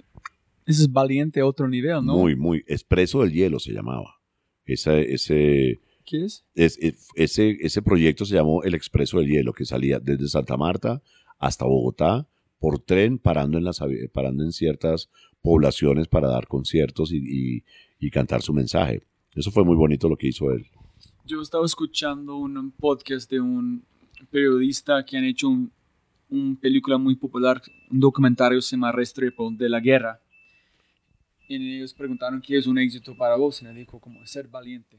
Es valiente a otro nivel, ¿no? Muy, muy, Expreso del Hielo se llamaba. Ese, ese, ¿Qué es? es- es- ese, ese proyecto se llamó el Expreso del Hielo, que salía desde Santa Marta hasta Bogotá por tren, parando en, las, parando en ciertas poblaciones para dar conciertos y, y- y cantar su mensaje. Eso fue muy bonito lo que hizo él. Yo estaba escuchando un podcast de un periodista que han hecho un, un película muy popular, un documentario se llama Restrepo de la guerra. Y ellos preguntaron qué es un éxito para vos. Y él dijo como ser valiente.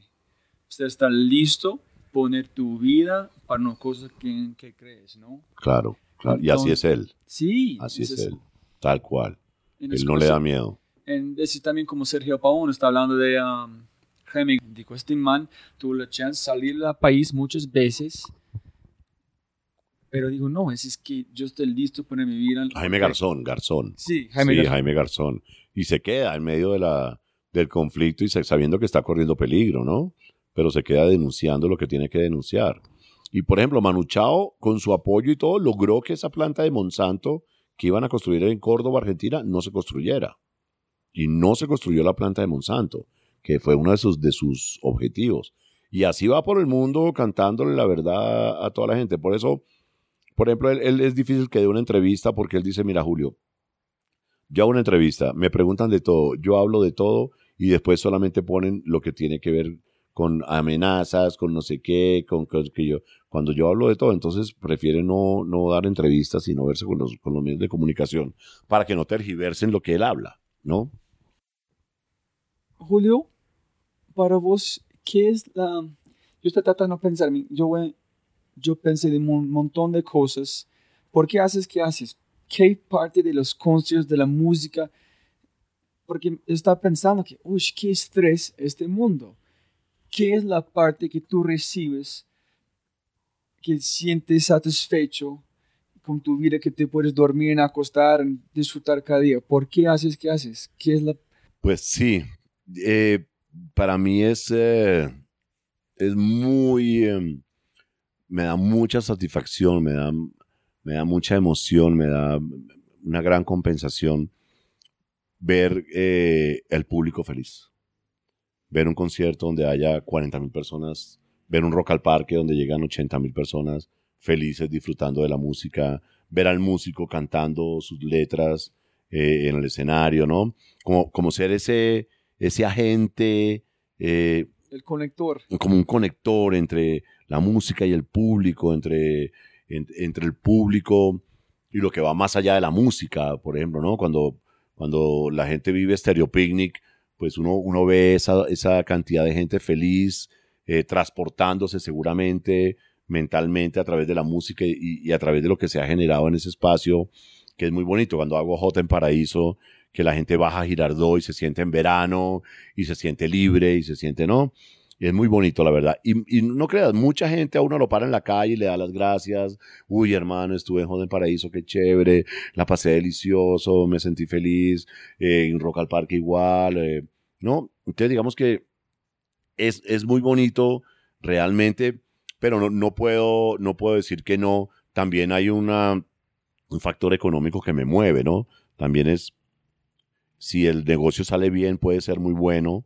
Usted está listo poner tu vida para una cosa que, que crees, ¿no? Claro, claro. Y así es él. Sí. Así es ese él. Tal cual. en Él no le da miedo. en decir también como Sergio Pavón está hablando de um, Jaime, dijo, este man tuvo la chance de salir del país muchas veces, pero digo, no, es, es que yo estoy listo para mi vida. Jaime Garzón, Garzón. Sí, Jaime sí, Garzón. Jaime Garzón. Y se queda en medio de la, del conflicto y se- sabiendo que está corriendo peligro, ¿no? Pero se queda denunciando lo que tiene que denunciar. Y por ejemplo, Manu Chao, con su apoyo y todo, logró que esa planta de Monsanto que iban a construir en Córdoba, Argentina, no se construyera. Y no se construyó la planta de Monsanto, que fue uno de sus, de sus objetivos. Y así va por el mundo cantándole la verdad a toda la gente. Por eso, por ejemplo, él, él es difícil que dé una entrevista porque él dice, mira, Julio, yo hago una entrevista, me preguntan de todo, yo hablo de todo y después solamente ponen lo que tiene que ver con amenazas, con no sé qué, con cosas que yo, cuando yo hablo de todo, entonces prefiere no, no dar entrevistas y no verse con los, con los medios de comunicación para que no tergiversen lo que él habla, ¿no? Julio, para vos, ¿qué es la...? Yo estoy tratando de pensar, yo, eh, yo pensé de un montón de cosas. ¿Por qué haces qué haces? ¿Qué parte de los conciertos, de la música? Porque estaba pensando que, uy, qué estrés este mundo. ¿Qué es la parte que tú recibes que sientes satisfecho con tu vida, que te puedes dormir, acostar, disfrutar cada día? ¿Por qué haces qué haces? ¿Qué es la Pues sí, eh, para mí es, eh, es muy, eh, me da mucha satisfacción, me da, me da mucha emoción, me da una gran compensación ver eh, el público feliz. Ver un concierto donde haya 40 mil personas, ver un rock al parque donde llegan 80 mil personas felices disfrutando de la música, ver al músico cantando sus letras eh, en el escenario, ¿no? Como, como ser ese, ese agente, eh, el conector? como un conector entre la música y el público, entre, en- entre el público y lo que va más allá de la música, por ejemplo, ¿no? Cuando, cuando la gente vive Stereo Picnic, pues uno, uno ve esa, esa cantidad de gente feliz, eh, transportándose seguramente mentalmente a través de la música y, y, a través de lo que se ha generado en ese espacio, que es muy bonito. Cuando hago J en Paraíso, que la gente baja a Girardot y se siente en verano y se siente libre y se siente, ¿no? Y es muy bonito, la verdad. Y, no creas, mucha gente a uno lo para en la calle y le da las gracias. Uy, hermano, estuve en Joden Paraíso, qué chévere. La pasé delicioso, me sentí feliz. Eh, en Rock al Parque igual. Eh, ¿No? Entonces, digamos que es, es muy bonito realmente, pero no, no, puedo, no puedo decir que no. También hay una, un factor económico que me mueve, ¿no? También es, si el negocio sale bien, puede ser muy bueno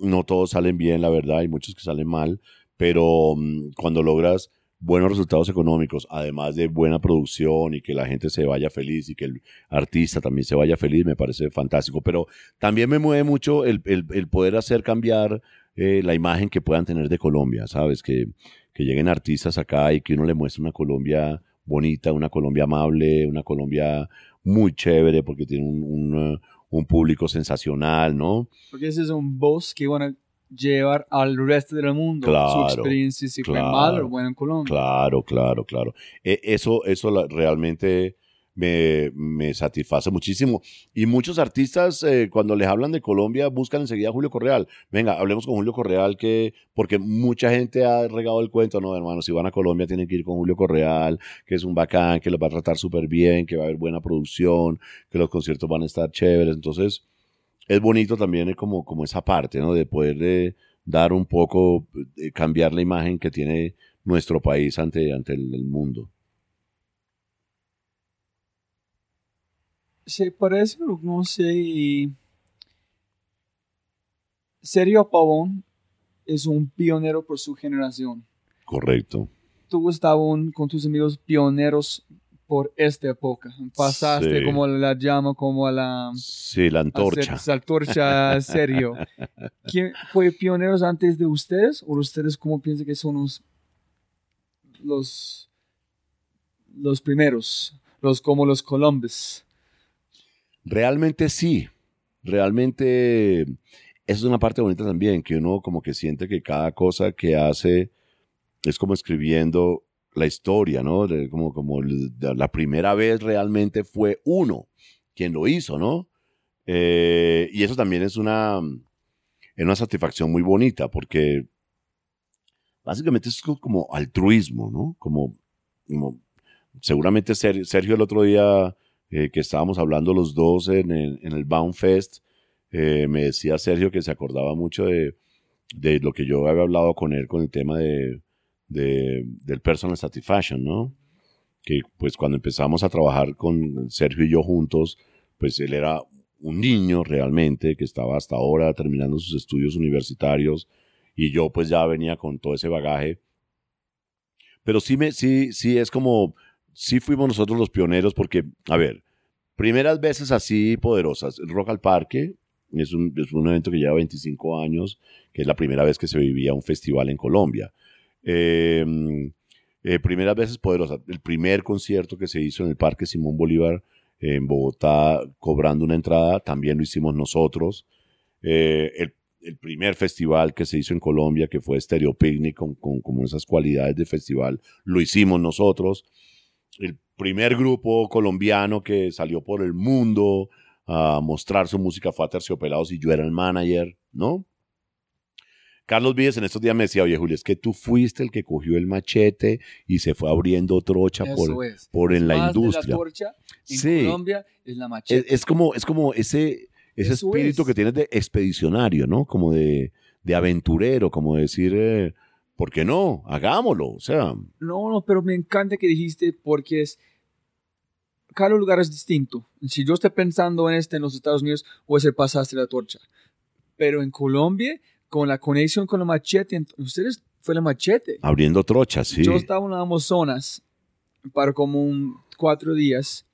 no todos salen bien, la verdad, hay muchos que salen mal, pero um, cuando logras buenos resultados económicos, además de buena producción y que la gente se vaya feliz y que el artista también se vaya feliz, me parece fantástico. Pero también me mueve mucho el, el, el poder hacer cambiar eh, la imagen que puedan tener de Colombia, ¿sabes? Que, que lleguen artistas acá y que uno le muestre una Colombia bonita, una Colombia amable, una Colombia muy chévere porque tiene un, un público sensacional, ¿no? Porque ese es un voz que van a llevar al resto del mundo claro, su experiencia, si claro, fue mal o bueno en Colombia. Claro, claro, claro. E eso, eso la, realmente me, satisface muchísimo. Y muchos artistas, eh, cuando les hablan de Colombia, buscan enseguida a Julio Correal. Venga, hablemos con Julio Correal, que, porque mucha gente ha regado el cuento, no, hermano, si van a Colombia tienen que ir con Julio Correal, que es un bacán, que los va a tratar súper bien, que va a haber buena producción, que los conciertos van a estar chéveres. Entonces, es bonito también como, como esa parte, ¿no? De poder de dar un poco, de cambiar la imagen que tiene nuestro país ante, ante el mundo. Se parece, no sé, Sergio Pavón es un pionero por su generación. Correcto. Tú estabas con tus amigos pioneros por esta época. Pasaste Sí. como la llama, como a la... Sí, la antorcha. a ser- antorcha Sergio. ¿Quién fue pioneros antes de ustedes? ¿O ustedes cómo piensan que son los, los, los primeros? Los como los Columbus. Realmente sí. Realmente esa es una parte bonita también, que uno como que siente que cada cosa que hace es como escribiendo la historia, ¿no? Como, como la primera vez realmente fue uno quien lo hizo, ¿no? Eh, y eso también es una, es una satisfacción muy bonita, porque básicamente es co- como altruismo, ¿no? Como, como seguramente Ser- Sergio el otro día eh, que estábamos hablando los dos en el, en el Bound Fest, eh, me decía Sergio que se acordaba mucho de, de lo que yo había hablado con él con el tema de, de- del personal satisfaction, ¿no? Que pues cuando empezamos a trabajar con Sergio y yo juntos, pues él era un niño realmente que estaba hasta ahora terminando sus estudios universitarios y yo pues ya venía con todo ese bagaje. Pero sí, me, sí, sí es como, sí fuimos nosotros los pioneros porque, a ver, primeras veces así poderosas, Rock al Parque es un, es un evento que lleva 25 años, que es la primera vez que se vivía un festival en Colombia. Eh, eh, primeras veces poderosas, el primer concierto que se hizo en el Parque Simón Bolívar en Bogotá, cobrando una entrada, también lo hicimos nosotros. Eh, el, el primer festival que se hizo en Colombia, que fue Stereo Picnic, con, con, con esas cualidades de festival, lo hicimos nosotros. El primer grupo colombiano que salió por el mundo a mostrar su música fue a Terciopelados y yo era el manager, ¿no? Carlos Vives en estos días me decía, oye Julio, es que tú fuiste el que cogió el machete y se fue abriendo trocha por, es. por en la Más de industria. la torcha en Sí. Colombia es la es, machete. es como, es como ese, ese Eso espíritu es. que tienes de expedicionario, ¿no? Como de, de aventurero, como decir, eh, ¿por qué no? Hagámoslo. O sea, No, no, pero me encanta que dijiste porque es cada lugar es distinto. Si yo estoy pensando en este en los Estados Unidos, o ser pasaste la torcha. Pero en Colombia, con la conexión con la machete, ustedes fue la machete. abriendo trochas, sí. Yo estaba en Amazonas para como un cuatro días.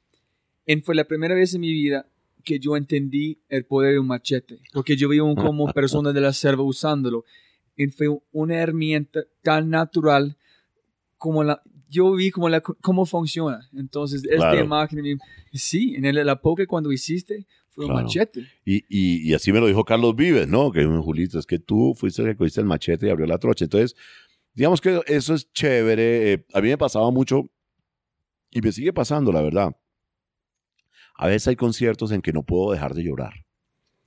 Y fue la primera vez en mi vida que yo entendí el poder de un machete. Porque yo vi un como persona de la selva usándolo. Y fue una herramienta tan natural como la... yo vi cómo, la, cómo funciona. Entonces, esta Claro. imagen, sí, en el, la poke cuando hiciste fue un Claro. machete. Y, y, y así me lo dijo Carlos Vives, ¿no? Que Julito, es que tú fuiste el que cogiste el machete y abrió la trocha. Entonces, digamos que eso es chévere. Eh, a mí me pasaba mucho y me sigue pasando, la verdad. A veces hay conciertos en que no puedo dejar de llorar.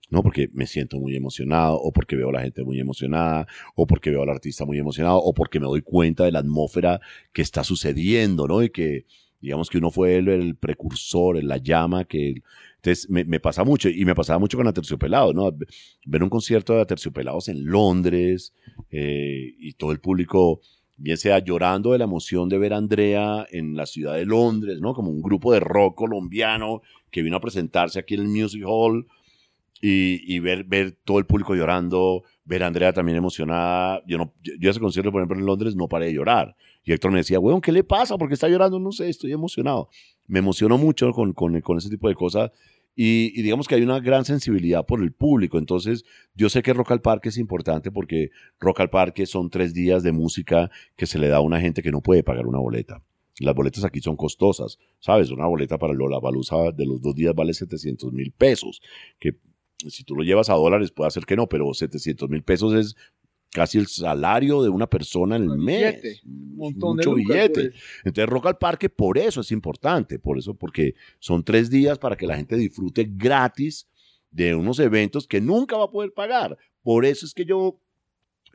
No porque me siento muy emocionado, o porque veo a la gente muy emocionada, o porque veo al artista muy emocionado, o porque me doy cuenta de la atmósfera que está sucediendo, ¿no? Y que, digamos que uno fue el, el precursor, la llama que entonces me, pasa mucho y me pasaba mucho con Aterciopelados, ¿no? Ver un concierto de Aterciopelados en Londres eh, y todo el público, bien sea llorando de la emoción de ver a Andrea en la ciudad de Londres, ¿no? Como un grupo de rock colombiano que vino a presentarse aquí en el Music Hall y, y ver, ver todo el público llorando, ver a Andrea también emocionada. Yo, no, yo, yo ese concierto, por ejemplo, en Londres no paré de llorar. Y Héctor me decía, weón, ¿qué le pasa? ¿Por qué está llorando? No sé, estoy emocionado. Me emociono mucho con, con, con ese tipo de cosas. Y, digamos que hay una gran sensibilidad por el público. Entonces, yo sé que Rock al Parque es importante porque Rock al Parque son tres días de música que se le da a una gente que no puede pagar una boleta. Las boletas aquí son costosas, ¿sabes? Una boleta para Lola Balusa de los dos días vale 700 mil pesos, que si tú lo llevas a dólares puede hacer que no, pero 700 mil pesos es casi el salario de una persona en el mes. billete, un montón Mucho de billete. pues. Entonces, Rock al Parque, por eso es importante, por eso, porque son tres días para que la gente disfrute gratis de unos eventos que nunca va a poder pagar. Por eso es que yo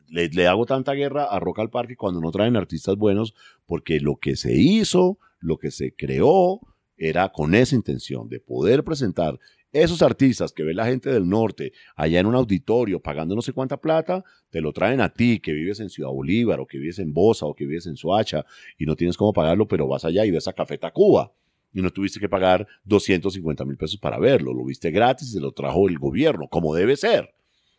le, le hago tanta guerra a Rock al Parque cuando no traen artistas buenos, porque lo que se hizo, lo que se creó, era con esa intención de poder presentar esos artistas que ve la gente del norte allá en un auditorio pagando no sé cuánta plata, te lo traen a ti que vives en Ciudad Bolívar o que vives en Bosa o que vives en Soacha y no tienes cómo pagarlo, pero vas allá y ves a Café Tacuba y no tuviste que pagar 250 mil pesos para verlo, lo viste gratis y se lo trajo el gobierno, como debe ser,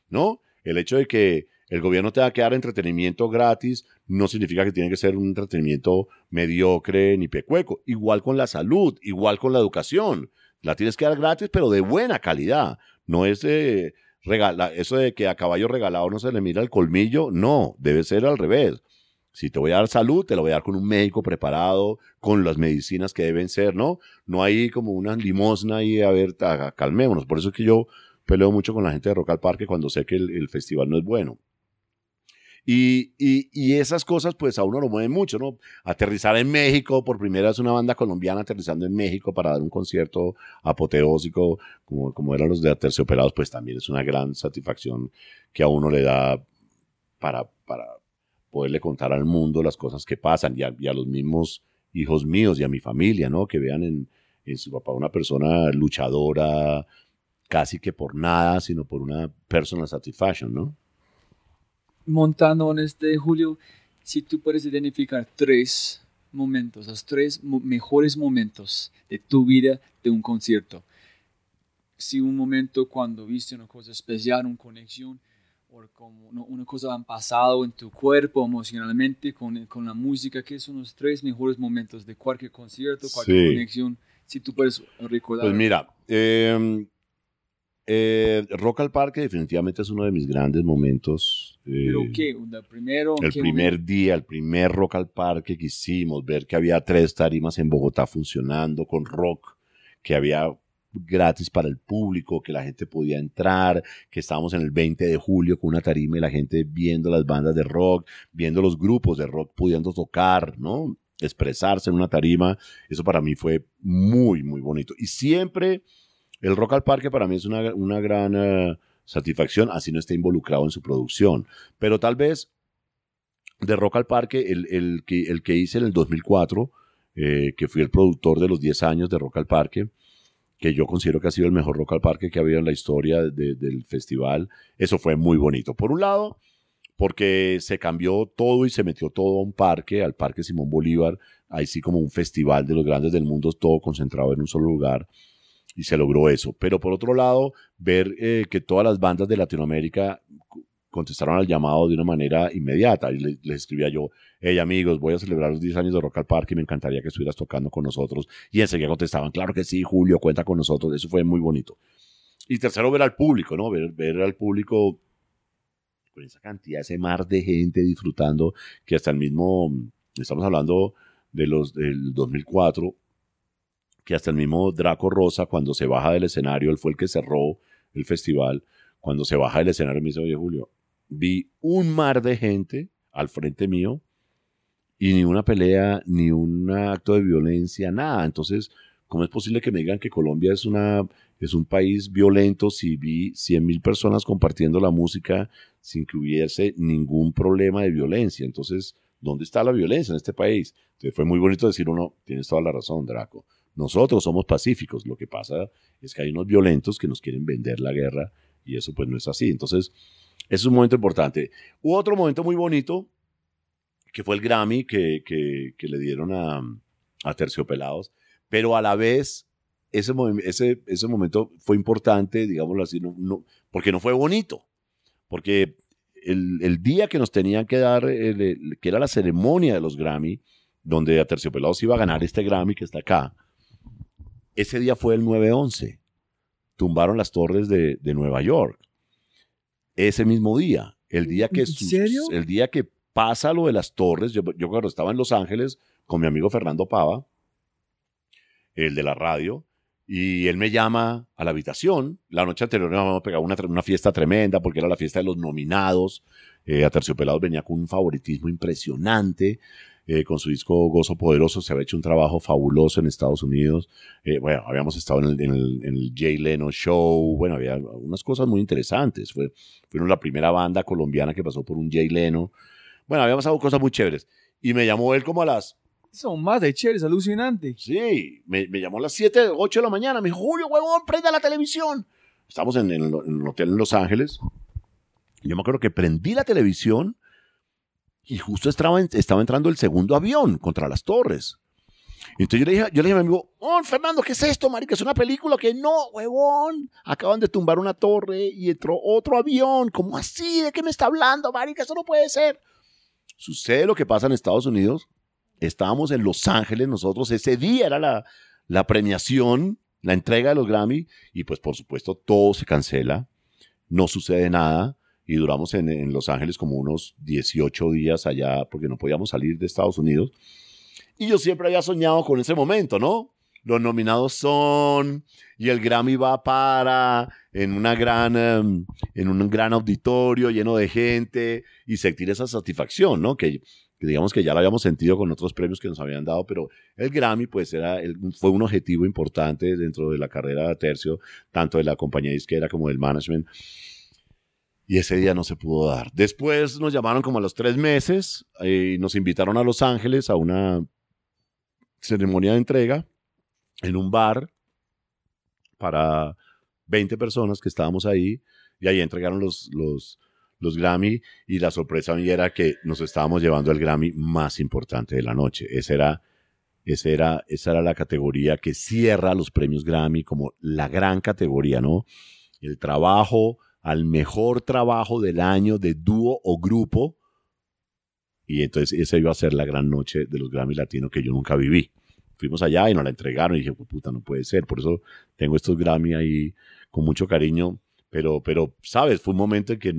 ¿no? El hecho de que el gobierno te va a dar entretenimiento gratis no significa que tiene que ser un entretenimiento mediocre ni pecueco. Igual con la salud, igual con la educación. La tienes que dar gratis, pero de buena calidad. No es de regala, eso de que a caballo regalado no se le mira el colmillo. No, debe ser al revés. Si te voy a dar salud, te lo voy a dar con un médico preparado, con las medicinas que deben ser, ¿no? No hay como una limosna ahí, a ver, calmémonos. Por eso es que yo peleo mucho con la gente de Rock al Parque cuando sé que el festival no es bueno. Y, y, y esas cosas, pues a uno lo mueven mucho, ¿no? Aterrizar en México, por primera vez una banda colombiana aterrizando en México para dar un concierto apoteósico, como, como eran los de Aterciopelados, pues también es una gran satisfacción que a uno le da para, para poderle contar al mundo las cosas que pasan y a, los mismos hijos míos y a mi familia, ¿no? Que vean en, en su papá una persona luchadora, casi que por nada, sino por una personal satisfaction, ¿no? Montando en este Julio, si tú puedes identificar tres momentos, los tres mo- mejores momentos de tu vida de un concierto. Si un momento cuando viste una cosa especial, una conexión, o como una, una cosa han pasado en tu cuerpo emocionalmente con, con la música, que son los tres mejores momentos de cualquier concierto, cualquier Sí. conexión, si tú puedes recordar. Pues mira, eh, eh, Rock al Parque definitivamente es uno de mis grandes momentos. eh, ¿Pero qué? ¿El primero? El ¿Qué primer momento? día, el primer Rock al Parque que hicimos, ver que había tres tarimas en Bogotá funcionando con rock, que había gratis para el público, que la gente podía entrar, que estábamos en el 20 de julio con una tarima y la gente viendo las bandas de rock, viendo los grupos de rock pudiendo tocar, ¿no? Expresarse en una tarima, eso para mí fue muy, muy bonito. Y siempre el Rock al Parque para mí es una, una gran eh, satisfacción, así no esté involucrado en su producción. Pero tal vez de Rock al Parque, el, el que, el que hice en el 2004, eh, que fui el productor de los 10 años de Rock al Parque, que yo considero que ha sido el mejor Rock al Parque que ha habido en la historia de- del festival, eso fue muy bonito. Por un lado, porque se cambió todo y se metió todo a un parque, al Parque Simón Bolívar, ahí sí como un festival de los grandes del mundo, todo concentrado en un solo lugar, y se logró eso. Pero por otro lado, ver eh, que todas las bandas de Latinoamérica contestaron al llamado de una manera inmediata. Y le- les escribía yo, hey amigos, voy a celebrar los 10 años de Rock al Parque y me encantaría que estuvieras tocando con nosotros. Y enseguida contestaban, claro que sí, Julio, cuenta con nosotros. Eso fue muy bonito. Y tercero, ver al público, ¿no? Ver, ver al público con esa cantidad, ese mar de gente disfrutando, que hasta el mismo, estamos hablando de los del 2004, que hasta el mismo Draco Rosa, cuando se baja del escenario, él fue el que cerró el festival, cuando se baja del escenario me dice, oye Julio, vi un mar de gente al frente mío y ni una pelea, ni un acto de violencia, nada. Entonces, ¿cómo es posible que me digan que Colombia es, una, es un país violento si vi 100 mil personas compartiendo la música sin que hubiese ningún problema de violencia? Entonces, ¿dónde está la violencia en este país? Entonces, fue muy bonito decir uno, tienes toda la razón, Draco. Nosotros somos pacíficos, lo que pasa es que hay unos violentos que nos quieren vender la guerra y eso pues no es así. Entonces, es un momento importante. Hubo otro momento muy bonito que fue el Grammy que, que, le dieron a, a, Terciopelados, pero a la vez ese, ese, ese momento fue importante, digámoslo así, no, porque no fue bonito, porque el, el, día que nos tenían que dar, que era la ceremonia de los Grammy, donde a Terciopelados iba a ganar este Grammy que está acá, ese día fue el 9-11. Tumbaron las torres de, de, Nueva York. Ese mismo día. El día que? El día que pasa lo de las torres. Yo, yo cuando estaba en Los Ángeles con mi amigo Fernando Pava, el de la radio, y él me llama a la habitación. La noche anterior nos habíamos pegado una, una fiesta tremenda porque era la fiesta de los nominados. Eh, a Terciopelados venía con un favoritismo impresionante. Eh, con su disco Gozo Poderoso, se había hecho un trabajo fabuloso en Estados Unidos. Eh, bueno, habíamos estado en el, en, el, Jay Leno Show, bueno, había unas cosas muy interesantes. Fue, fuimos la primera banda colombiana que pasó por un Jay Leno. Bueno, habíamos pasado cosas muy chéveres. Y me llamó él como a las... Son más de chéveres, alucinante. Sí, me, me, llamó a las 7, 8 de la mañana. Me dijo, Julio, huevón, prenda la televisión. Estamos en, en, en el hotel en Los Ángeles. Yo me acuerdo que prendí la televisión y justo estaba, estaba entrando el segundo avión contra las torres. Entonces yo le dije, yo le dije a mi amigo, oh, Fernando, ¿qué es esto, marica? Es una película que no, huevón. Acaban de tumbar una torre y entró otro avión. ¿Cómo así? ¿De qué me está hablando, marica? Eso no puede ser. Sucede lo que pasa en Estados Unidos. Estábamos en Los Ángeles nosotros. Ese día era la, la premiación, la entrega de los Grammy. Y pues por supuesto todo se cancela. No sucede nada y duramos en, Los Ángeles como unos 18 días allá porque no podíamos salir de Estados Unidos. Y yo siempre había soñado con ese momento, ¿no? Los nominados son y el Grammy va para en una gran em, en un gran auditorio lleno de gente y sentir esa satisfacción, ¿no? Que, digamos que ya lo habíamos sentido con otros premios que nos habían dado, pero el Grammy pues era fue un objetivo importante dentro de la carrera de Tercio, tanto de la compañía disquera como del management y ese día no se pudo dar. Después nos llamaron como a los tres meses y nos invitaron a Los Ángeles a una ceremonia de entrega en un bar para 20 personas que estábamos ahí y ahí entregaron los, los, los Grammy y la sorpresa era que nos estábamos llevando el Grammy más importante de la noche. Esa era, esa era, esa era la categoría que cierra los premios Grammy como la gran categoría, ¿no? El trabajo al mejor trabajo del año de dúo o grupo. Y entonces esa iba a ser la gran noche de los Grammy Latinos que yo nunca viví. Fuimos allá y nos la entregaron y dije, puta, no puede ser. Por eso tengo estos Grammy ahí con mucho cariño. Pero, pero, sabes, fue un momento en que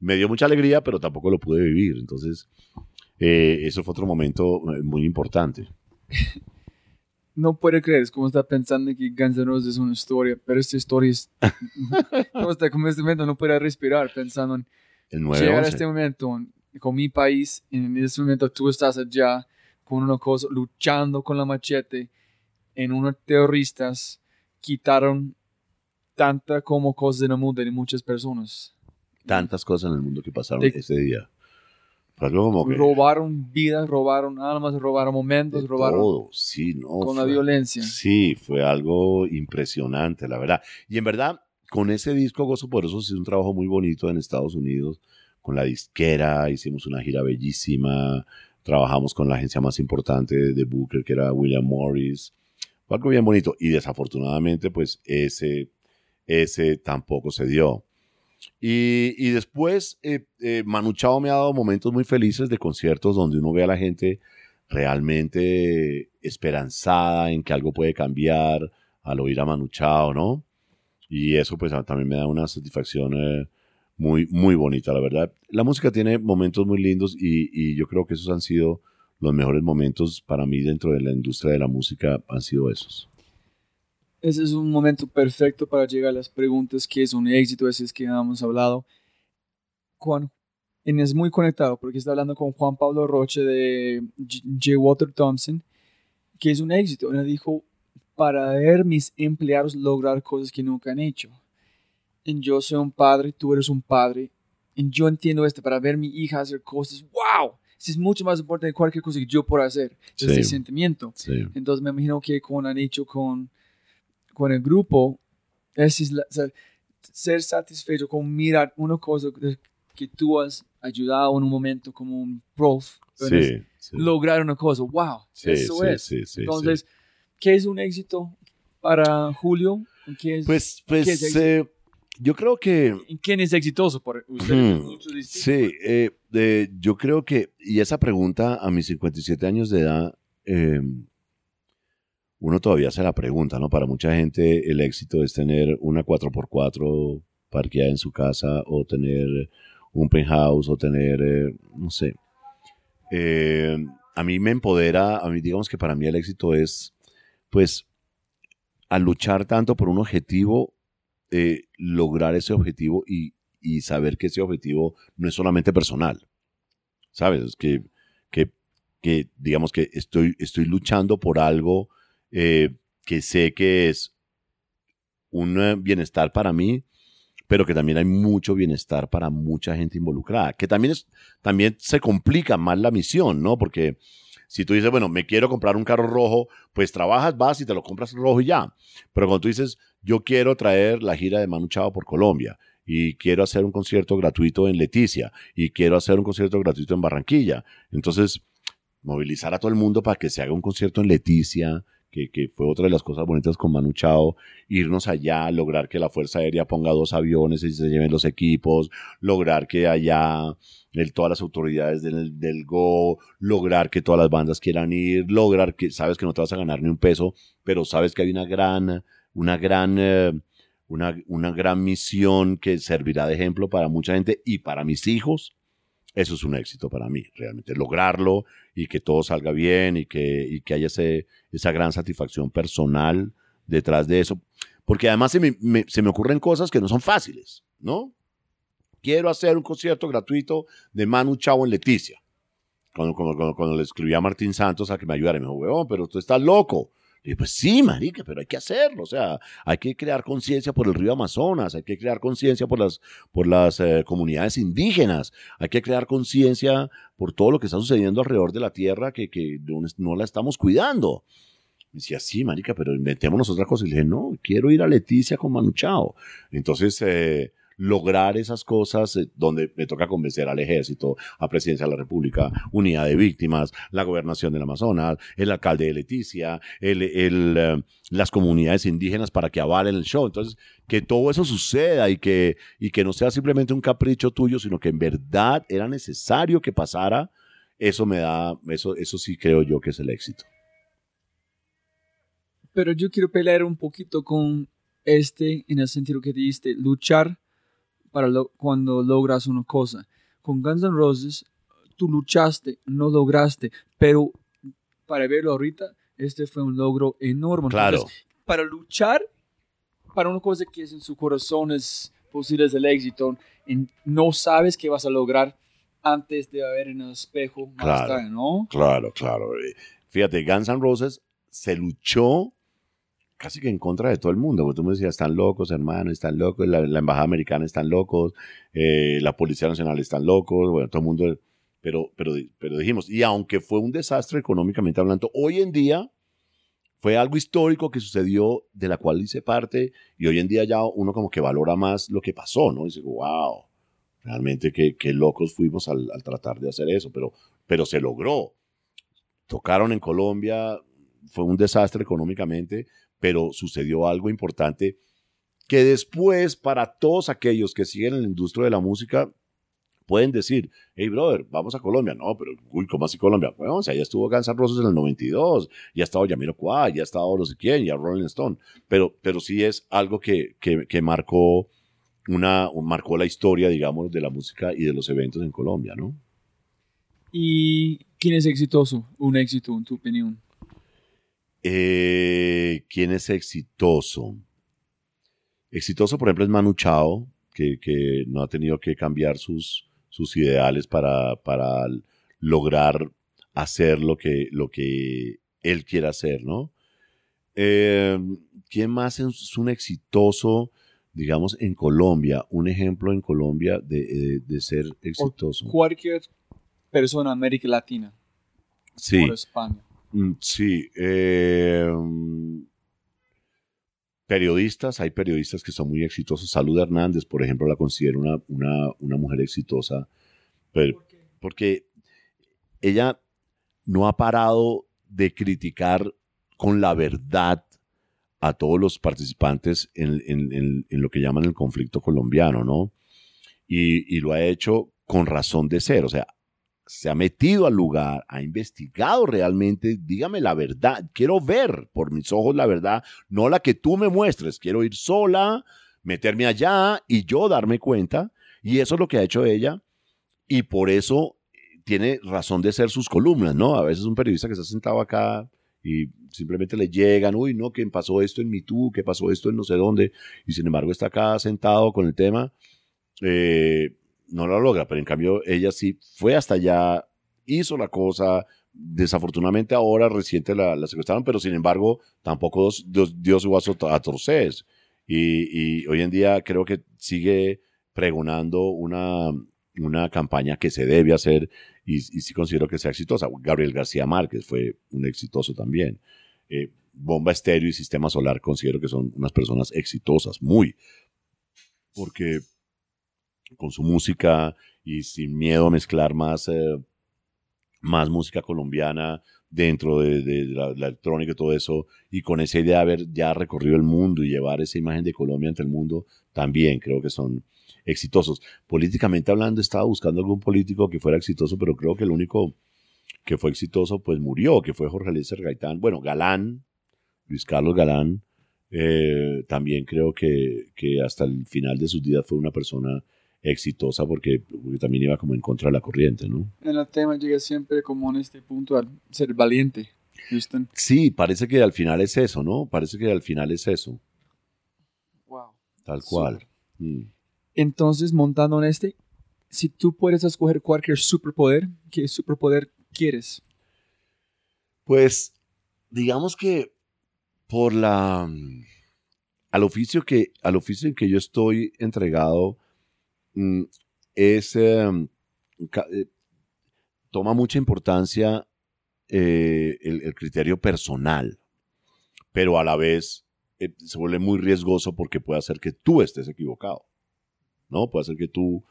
me dio mucha alegría, pero tampoco lo pude vivir. Entonces, eh, eso fue otro momento eh, muy importante. no puede creer, es como está pensando que Guns N' Roses es una historia, pero esta historia es... como está como este momento no puede respirar pensando en el llegar a este momento con mi país, en este momento tú estás allá con una cosa, luchando con la machete, en unos terroristas quitaron tanta como cosas en el mundo de muchas personas. Tantas cosas en el mundo que pasaron ese día. Robaron vidas, robaron almas, robaron momentos, robaron todo. Sí, no, con la violencia. Sí, fue algo impresionante, la verdad. Y en verdad, con ese disco Gozo por eso hizo un trabajo muy bonito en Estados Unidos, con la disquera, hicimos una gira bellísima, trabajamos con la agencia más importante de Booker, que era William Morris. Fue algo bien bonito. Y desafortunadamente, pues ese, ese tampoco se dio. Y, después, eh, eh, Manu Chao me ha dado momentos muy felices de conciertos donde uno ve a la gente realmente esperanzada en que algo puede cambiar al oír a Manu Chao, ¿no? Y eso pues también me da una satisfacción eh, muy, muy bonita, la verdad. La música tiene momentos muy lindos y, y, yo creo que esos han sido los mejores momentos para mí dentro de la industria de la música han sido esos. Ese es un momento perfecto para llegar a las preguntas que es un éxito, ese es que hemos hablado. Juan, y es muy conectado porque está hablando con Juan Pablo Roche de J. Walter Thompson, que es un éxito. Él dijo, para ver mis empleados lograr cosas que nunca han hecho. Y yo soy un padre, tú eres un padre, y yo entiendo esto, para ver mi hija hacer cosas, wow, es mucho más importante que cualquier cosa que yo pueda hacer, ese sentimiento. Entonces me imagino que como han hecho con, con el grupo, es ser satisfecho con mirar una cosa que tú has ayudado en un momento como un prof, lograr una cosa, wow, eso es. Entonces, ¿qué es un éxito para Julio? ¿Qué es, pues, pues eh, yo creo que... ¿Quién es exitoso por usted? sí, eh, yo creo que, y esa pregunta a mis 57 años de edad, em, uno todavía se la pregunta, ¿no? Para mucha gente el éxito es tener una 4x4 parqueada en su casa o tener un penthouse o tener, eh, no sé. Eh, a mí me empodera, a mí digamos que para mí el éxito es, pues, al luchar tanto por un objetivo, eh, lograr ese objetivo y, saber que ese objetivo no es solamente personal. ¿Sabes? Que, que, que digamos que estoy, estoy luchando por algo que sé que es un bienestar para mí, pero que también hay mucho bienestar para mucha gente involucrada, que también, es, también se complica más la misión, ¿no? Porque si tú dices, bueno, me quiero comprar un carro rojo, pues trabajas, vas y te lo compras rojo y ya. Pero cuando tú dices, yo quiero traer la gira de Manu Chao por Colombia, y quiero hacer un concierto gratuito en Leticia, y quiero hacer un concierto gratuito en Barranquilla, entonces movilizar a todo el mundo para que se haga un concierto en Leticia, que, fue otra de las cosas bonitas con Manu Chao, irnos allá, lograr que la Fuerza Aérea ponga dos aviones y se lleven los equipos, lograr que allá todas las autoridades del, del, Go, lograr que todas las bandas quieran ir, lograr que sabes que no te vas a ganar ni un peso, pero sabes que hay una gran, una gran, eh, una, una gran misión que servirá de ejemplo para mucha gente y para mis hijos eso es un éxito para mí, realmente. Lograrlo y que todo salga bien y que, que haya esa gran satisfacción personal detrás de eso. Porque además se me, ocurren cosas que no son fáciles, ¿no? Quiero hacer un concierto gratuito de Manu Chao en Leticia. Cuando, cuando, le escribí a Martín Santos a que me ayudara, me dijo, weón, pero tú estás loco. Y pues sí, marica, pero hay que hacerlo. O sea, hay que crear conciencia por el río Amazonas, hay que crear conciencia por las, por las eh, comunidades indígenas, hay que crear conciencia por todo lo que está sucediendo alrededor de la tierra que, que no, la estamos cuidando. Me decía, sí, marica, pero inventémonos otra cosa. Y le dije, no, quiero ir a Leticia con Manuchao. Entonces, eh, lograr esas cosas eh, donde me toca convencer al ejército, a presidencia de la República, unidad de víctimas, la gobernación del Amazonas, el alcalde de Leticia, el, eh, las comunidades indígenas para que avalen el show. Entonces, que todo eso suceda y que, y que no sea simplemente un capricho tuyo, sino que en verdad era necesario que pasara, eso me da, eso, eso sí creo yo que es el éxito. Pero yo quiero pelear un poquito con este en el sentido que dijiste, luchar para cuando logras una cosa. Con Guns N' Roses, tú luchaste, no lograste, pero para verlo ahorita, este fue un logro enorme. Claro. para luchar para una cosa que es en su corazón es posible el éxito, y no sabes qué vas a lograr antes de ver en el espejo más claro, tarde, ¿no? Claro, claro. Fíjate, Guns N' Roses se luchó casi que en contra de todo el mundo, porque tú me decías, están locos, hermano, están locos, la, embajada americana están locos, eh, la Policía Nacional están locos, bueno, todo el mundo, pero, pero, pero dijimos, y aunque fue un desastre económicamente hablando, hoy en día fue algo histórico que sucedió, de la cual hice parte, y hoy en día ya uno como que valora más lo que pasó, ¿no? Y dice, wow, realmente qué, qué locos fuimos al, al, tratar de hacer eso, pero, pero se logró. Tocaron en Colombia, fue un desastre económicamente, pero sucedió algo importante que después para todos aquellos que siguen en la industria de la música pueden decir, hey brother, vamos a Colombia. No, pero uy, ¿cómo así Colombia? Bueno, o sea, ya estuvo Guns N' Roses en el 92, ya ha estado Yamiro ya ha estado no sé quién, ya Rolling Stone, pero, pero sí es algo que, que, que marcó una, marcó la historia, digamos, de la música y de los eventos en Colombia, ¿no? ¿Y quién es exitoso? Un éxito, en tu opinión. Eh, ¿Quién es exitoso? Exitoso, por ejemplo, es Manu Chao, que, que no ha tenido que cambiar sus, sus ideales para, para lograr hacer lo que, lo que él quiere hacer, ¿no? Eh, ¿Quién más es un exitoso, digamos, en Colombia? Un ejemplo en Colombia de, de, ser exitoso. O cualquier persona en América Latina. Sí. Por España. Mm, sí. Eh, periodistas, hay periodistas que son muy exitosos. Salud Hernández, por ejemplo, la considero una, una, una mujer exitosa. Pero, porque ella no ha parado de criticar con la verdad a todos los participantes en, en, en, lo que llaman el conflicto colombiano, ¿no? Y, y, lo ha hecho con razón de ser, o sea, se ha metido al lugar, ha investigado realmente, dígame la verdad, quiero ver por mis ojos la verdad, no la que tú me muestres, quiero ir sola, meterme allá y yo darme cuenta, y eso es lo que ha hecho ella, y por eso tiene razón de ser sus columnas, ¿no? A veces un periodista que está sentado acá y simplemente le llegan, uy, no, que pasó esto en MeToo, que pasó esto en no sé dónde, y sin embargo está acá sentado con el tema, eh, no lo logra, pero en cambio ella sí fue hasta allá, hizo la cosa, desafortunadamente ahora reciente la, secuestraron, pero sin embargo tampoco dio, su vaso a torces. Y, y, hoy en día creo que sigue pregonando una, una campaña que se debe hacer y, y, sí considero que sea exitosa. Gabriel García Márquez fue un exitoso también. Eh, Bomba Estéreo y Sistema Solar considero que son unas personas exitosas, muy, porque con su música y sin miedo a mezclar más, eh, más música colombiana dentro de, la, electrónica y todo eso, y con esa idea de haber ya recorrido el mundo y llevar esa imagen de Colombia ante el mundo, también creo que son exitosos. Políticamente hablando, estaba buscando algún político que fuera exitoso, pero creo que el único que fue exitoso, pues murió, que fue Jorge Luis Gaitán. Bueno, Galán, Luis Carlos Galán, eh, también creo que, que hasta el final de sus días fue una persona exitosa porque, porque, también iba como en contra de la corriente, ¿no? En el tema llega siempre como en este punto a ser valiente, Houston. Sí, parece que al final es eso, ¿no? Parece que al final es eso. Wow. Tal cual. Mm. Entonces, montando en este, si tú puedes escoger cualquier superpoder, ¿qué superpoder quieres? Pues, digamos que por la... Al oficio, que, al oficio en que yo estoy entregado, es, em, eh, toma mucha importancia eh, el, el, criterio personal, pero a la vez eh, se vuelve muy riesgoso porque puede hacer que tú estés equivocado, ¿no? Puede hacer que tú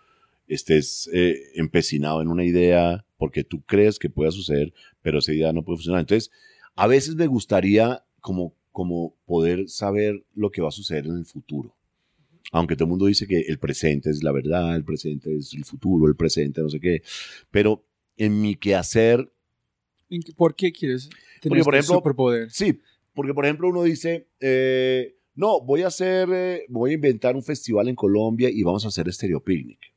estés empecinado en una idea porque tú crees que pueda suceder, pero esa idea no puede funcionar. Entonces, a veces me gustaría como, como poder saber lo que va a suceder en el futuro aunque todo el mundo dice que el presente es la verdad, el presente es el futuro, el presente no sé qué, pero en mi quehacer... ¿Por qué quieres tener por este superpoder? Sí, porque por ejemplo uno dice, eh, no, voy a hacer, eh, voy a inventar un festival en Colombia y vamos a hacer Stereo Picnic.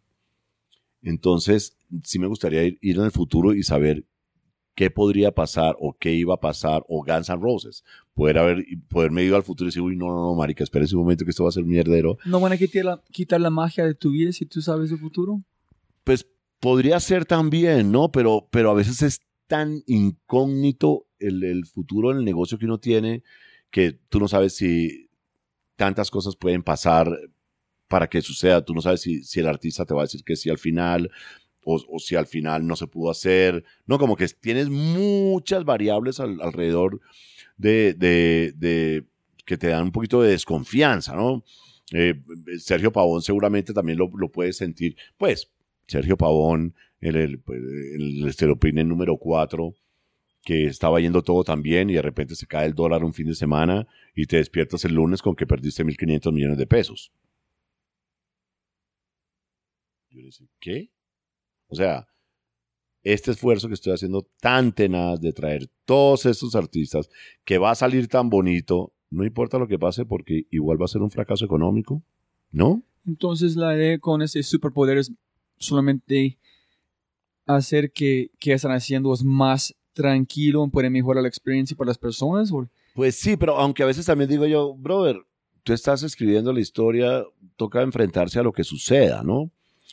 Entonces, sí me gustaría ir, ir en el futuro y saber qué podría pasar o qué iba a pasar o Guns N' Roses. Poder haber, poderme ir al futuro y decir, uy, no, no, no, marica, espera ese momento que esto va a ser mierdero. ¿No van a quitar la, quitar la magia de tu vida si tú sabes el futuro? Pues podría ser también, ¿no? Pero, pero a veces es tan incógnito el, el futuro en el negocio que uno tiene que tú no sabes si tantas cosas pueden pasar para que suceda. Tú no sabes si, si el artista te va a decir que sí al final, o, si al final no se pudo hacer, ¿no? Como que tienes muchas variables alrededor de, que te dan un poquito de desconfianza, ¿no? Eh, Sergio Pavón seguramente también lo, puede sentir. Pues, Sergio Pavón, el, el, el número 4, que estaba yendo todo tan bien y de repente se cae el dólar un fin de semana y te despiertas el lunes con que perdiste 1.500 millones de pesos. Yo le dije, ¿qué? O sea, este esfuerzo que estoy haciendo tan tenaz de traer todos estos artistas, que va a salir tan bonito, no importa lo que pase porque igual va a ser un fracaso económico, ¿no? Entonces la idea con ese superpoder es solamente hacer que, que están haciendo es más tranquilo, puede mejorar la experiencia para las personas? ¿O? Pues sí, pero aunque a veces también digo yo, brother, tú estás escribiendo la historia, toca enfrentarse a lo que suceda, ¿no?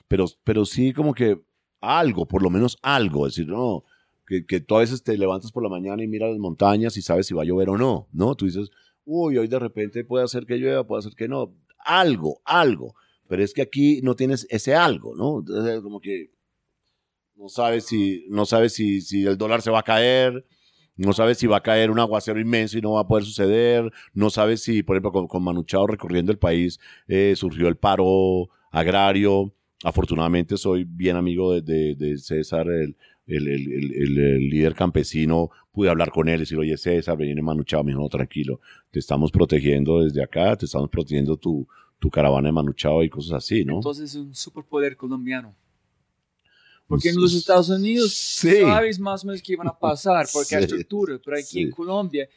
Pero, pero sí como que algo, por lo menos algo, es decir, no, que, que tú a veces te levantas por la mañana y miras las montañas y sabes si va a llover o no, ¿no? Tú dices, uy, hoy de repente puede hacer que llueva, puede hacer que no, algo, algo, pero es que aquí no tienes ese algo, ¿no? Entonces, como que no sabes si, no sabes si, si el dólar se va a caer, no sabes si va a caer un aguacero inmenso y no va a poder suceder. No sabes si, por ejemplo, con, con Manuchao recorriendo el país eh, surgió el paro agrario. Afortunadamente soy bien amigo de, de, de César, el, el, el, el, líder campesino. Pude hablar con él y decir, oye César, ven en Manuchao. Me dijo, no, tranquilo, te estamos protegiendo desde acá, te estamos protegiendo tu, tu caravana de Manuchao y cosas así, ¿no? Entonces es un superpoder colombiano. Porque en los Estados Unidos Sí. sabes más o menos qué van a pasar, porque hay Sí. estructura, pero aquí Sí. en Colombia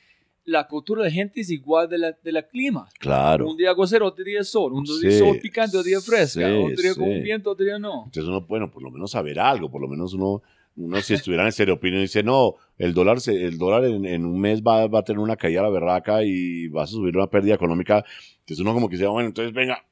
la cultura de la gente es igual de la, de la clima. Claro. Un día aguacero, otro día sol, un día sol picante, otro día fresca, sí, otro día con sí. un viento, otro día no. Entonces uno, bueno, por lo menos saber algo, por lo menos uno, uno si estuviera en Estereopinion dice, no, el dólar, se- el dólar en, en un mes va, va a tener una caída a la berraca y vas a subir una pérdida económica. Entonces uno como que dice, bueno, entonces venga,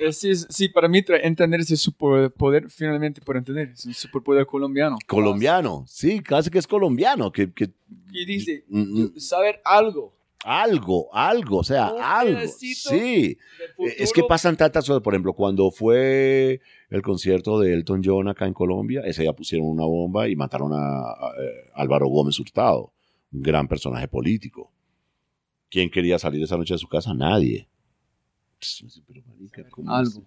Eh, Sí, sí, para mí entender ese superpoder, finalmente por entender, es un superpoder colombiano. Colombiano, sí, casi que es colombiano, que, que Y dice, Mm, mm. saber algo algo, algo, o sea, Un algo, sí. Eh, Es que pasan tantas cosas, por ejemplo, cuando fue el concierto de Elton John acá en Colombia, ese día pusieron una bomba y mataron a, a, eh, Álvaro Gómez Hurtado, un gran personaje político. ¿Quién quería salir esa noche de su casa? Nadie. Pss, pero, marica, ¿cómo es? Algo.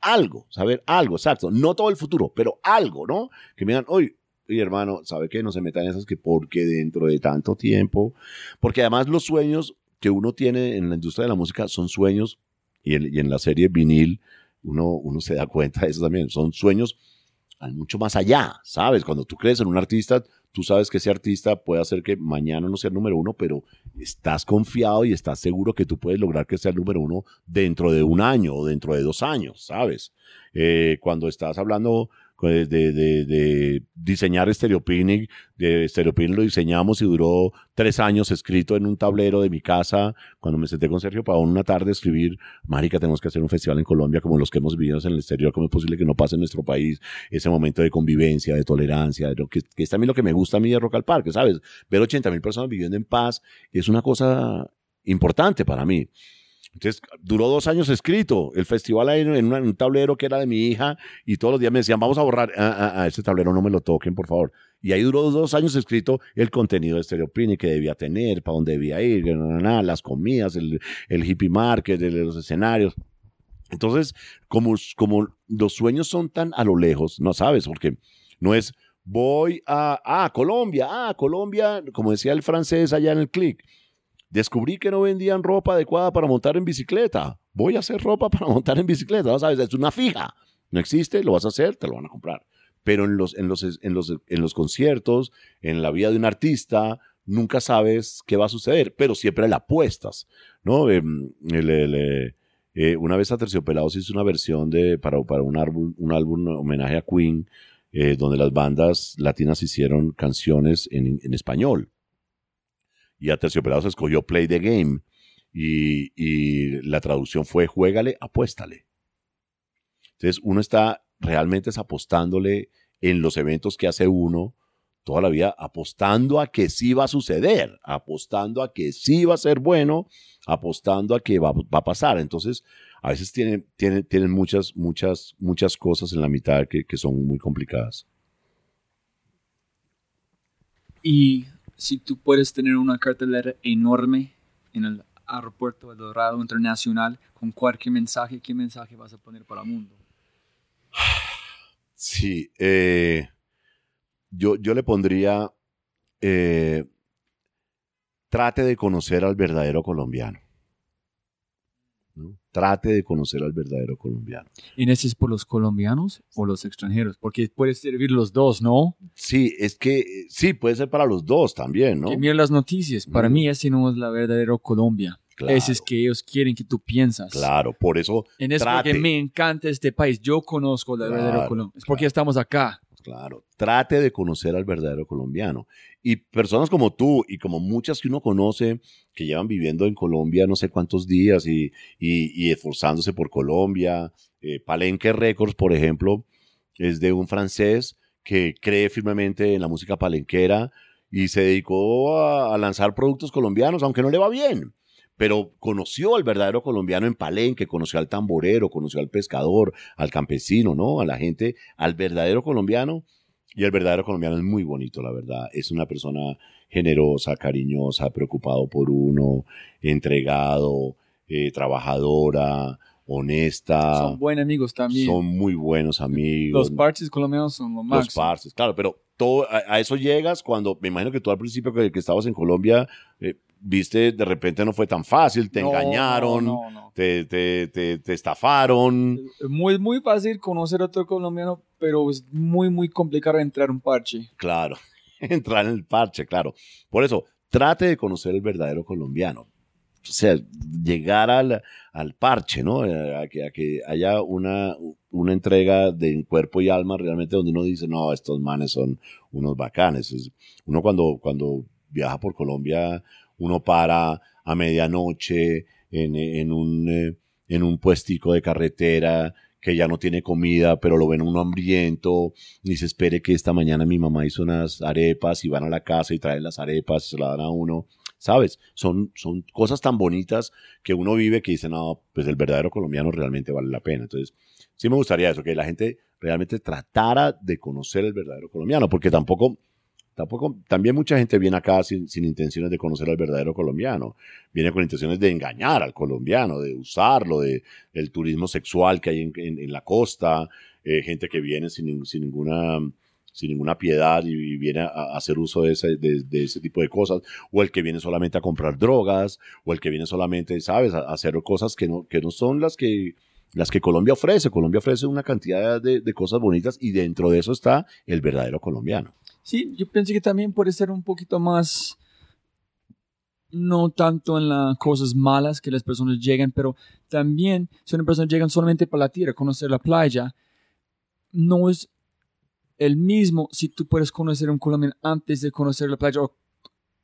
Algo, saber algo, exacto. No todo el futuro, pero algo, ¿no? Que me digan, oye, oye, hermano, ¿sabe qué? No se metan en esas que porque dentro de tanto tiempo, porque además los sueños que uno tiene en la industria de la música son sueños, y en, y en la serie vinil uno, uno se da cuenta de eso también, son sueños mucho más allá, ¿sabes? Cuando tú crees en un artista, tú sabes que ese artista puede hacer que mañana no sea el número uno, pero estás confiado y estás seguro que tú puedes lograr que sea el número uno dentro de un año o dentro de dos años, ¿sabes? Eh, cuando estás hablando de, diseñar Stereopinic, de lo diseñamos y duró tres años escrito en un tablero de mi casa, cuando me senté con Sergio Pavón una tarde escribir, marica, tenemos que hacer un festival en Colombia como los que hemos vivido en el exterior, ¿cómo es posible que no pase en nuestro país ese momento de convivencia, de tolerancia, lo que, que es también lo que me gusta a mí de Rock Parque, ¿sabes? Ver 80 mil personas viviendo en paz es una cosa importante para mí. Entonces, duró dos años escrito. El festival ahí en, un tablero que era de mi hija y todos los días me decían, vamos a borrar, ah, ah, ah, ese tablero no me lo toquen, por favor. Y ahí duró dos años escrito el contenido de Stereopini que debía tener, para dónde debía ir, las comidas, el, el hippie market, los escenarios. Entonces, como, como los sueños son tan a lo lejos, no sabes, porque no es voy a ah, Colombia, ah, Colombia, como decía el francés allá en el click. Descubrí que no vendían ropa adecuada para montar en bicicleta. Voy a hacer ropa para montar en bicicleta, ¿no sabes? Es una fija. No existe, lo vas a hacer, te lo van a comprar. Pero en los, en los, en los, en los conciertos, en la vida de un artista, nunca sabes qué va a suceder, pero siempre le apuestas, ¿no? Em, eh, eh, una vez a Terciopelados hizo una versión de, para, para un, álbum, un álbum homenaje a Queen, eh, donde las bandas latinas hicieron canciones en español. Y a Terciopelados escogió Play the Game. Y, y la traducción fue Juégale, apuéstale. Entonces uno está realmente apostándole en los eventos que hace uno toda la vida, apostando a que sí va a suceder, apostando a que sí va a ser bueno, apostando a que va, va a pasar. Entonces, a veces tienen muchas, muchas, muchas cosas en la mitad que, que son muy complicadas. Y si tú puedes tener una cartelera enorme en el aeropuerto de Dorado Internacional con cualquier mensaje, ¿qué mensaje vas a poner para el mundo? Sí, eh, yo, yo le pondría, eh, trate de conocer al verdadero colombiano. ¿No? Trate de conocer al verdadero colombiano. ¿Y ese es por los colombianos o los extranjeros? Porque puede servir los dos, ¿no? Sí, es que sí, puede ser para los dos también, ¿no? Que mira las noticias. Para Mm. mí ese no es la verdadera Colombia. Claro, Ese es que ellos quieren que tú piensas. claro, por eso En eso trate. porque me encanta este país. Yo conozco la verdadera Claro, Colombia. Es porque claro. estamos acá. Claro, trate de conocer al verdadero colombiano. Y personas como tú y como muchas que uno conoce que llevan viviendo en Colombia no sé cuántos días y, y, esforzándose por Colombia. Eh, Palenque Records, por ejemplo, es de un francés que cree firmemente en la música palenquera y se dedicó a lanzar productos colombianos, aunque no le va bien pero conoció al verdadero colombiano en Palenque, conoció al tamborero, conoció al pescador, al campesino, ¿no? A la gente, al verdadero colombiano. Y el verdadero colombiano es muy bonito, la verdad. Es una persona generosa, cariñosa, preocupado por uno, entregado, eh, trabajadora, honesta. Son buenos amigos también. Son muy buenos amigos. Los parches colombianos son lo máximo. Los parches, claro, pero todo, a, eso llegas cuando, me imagino que tú al principio que, estabas en Colombia, eh, viste, de repente no fue tan fácil, te engañaron, te, te, te, estafaron. Muy, muy fácil conocer a otro colombiano, pero es muy, muy complicado entrar en un parche. Claro, entrar en el parche, claro. Por eso, trate de conocer el verdadero colombiano. O sea, llegar al, al parche, ¿no? Eh, a que, a que haya una, una entrega de cuerpo y alma realmente donde uno dice, no, estos manes son unos bacanes. Uno cuando, cuando viaja por Colombia, uno para a medianoche en, en, un, eh, en un puestico de carretera que ya no tiene comida, pero lo ven uno hambriento, ni se espere que esta mañana mi mamá hizo unas arepas y van a la casa y traen las arepas y se la dan a uno. ¿Sabes? Son, son cosas tan bonitas que uno vive que dice, no, pues el verdadero colombiano realmente vale la pena. Entonces, sí me gustaría eso, que la gente realmente tratara de conocer el verdadero colombiano, porque tampoco Tampoco, también mucha gente viene acá sin, intenciones de conocer al verdadero colombiano. Viene con intenciones de engañar al colombiano, de usarlo, de el turismo sexual que hay en, la costa, eh, gente que viene sin, ninguna sin ninguna piedad y, viene a, hacer uso de ese, de, ese tipo de cosas, o el que viene solamente a comprar drogas, o el que viene solamente, ¿sabes?, a, hacer cosas que no, que no son las que, las que Colombia ofrece. Colombia ofrece una cantidad de, de cosas bonitas y dentro de eso está el verdadero colombiano. Sí, yo pienso que también puede ser un poquito más, no tanto en las cosas malas que las personas llegan, pero también si una persona llega solamente para la tierra, conocer la playa, no es el mismo si tú puedes conocer un colombiano antes de conocer la playa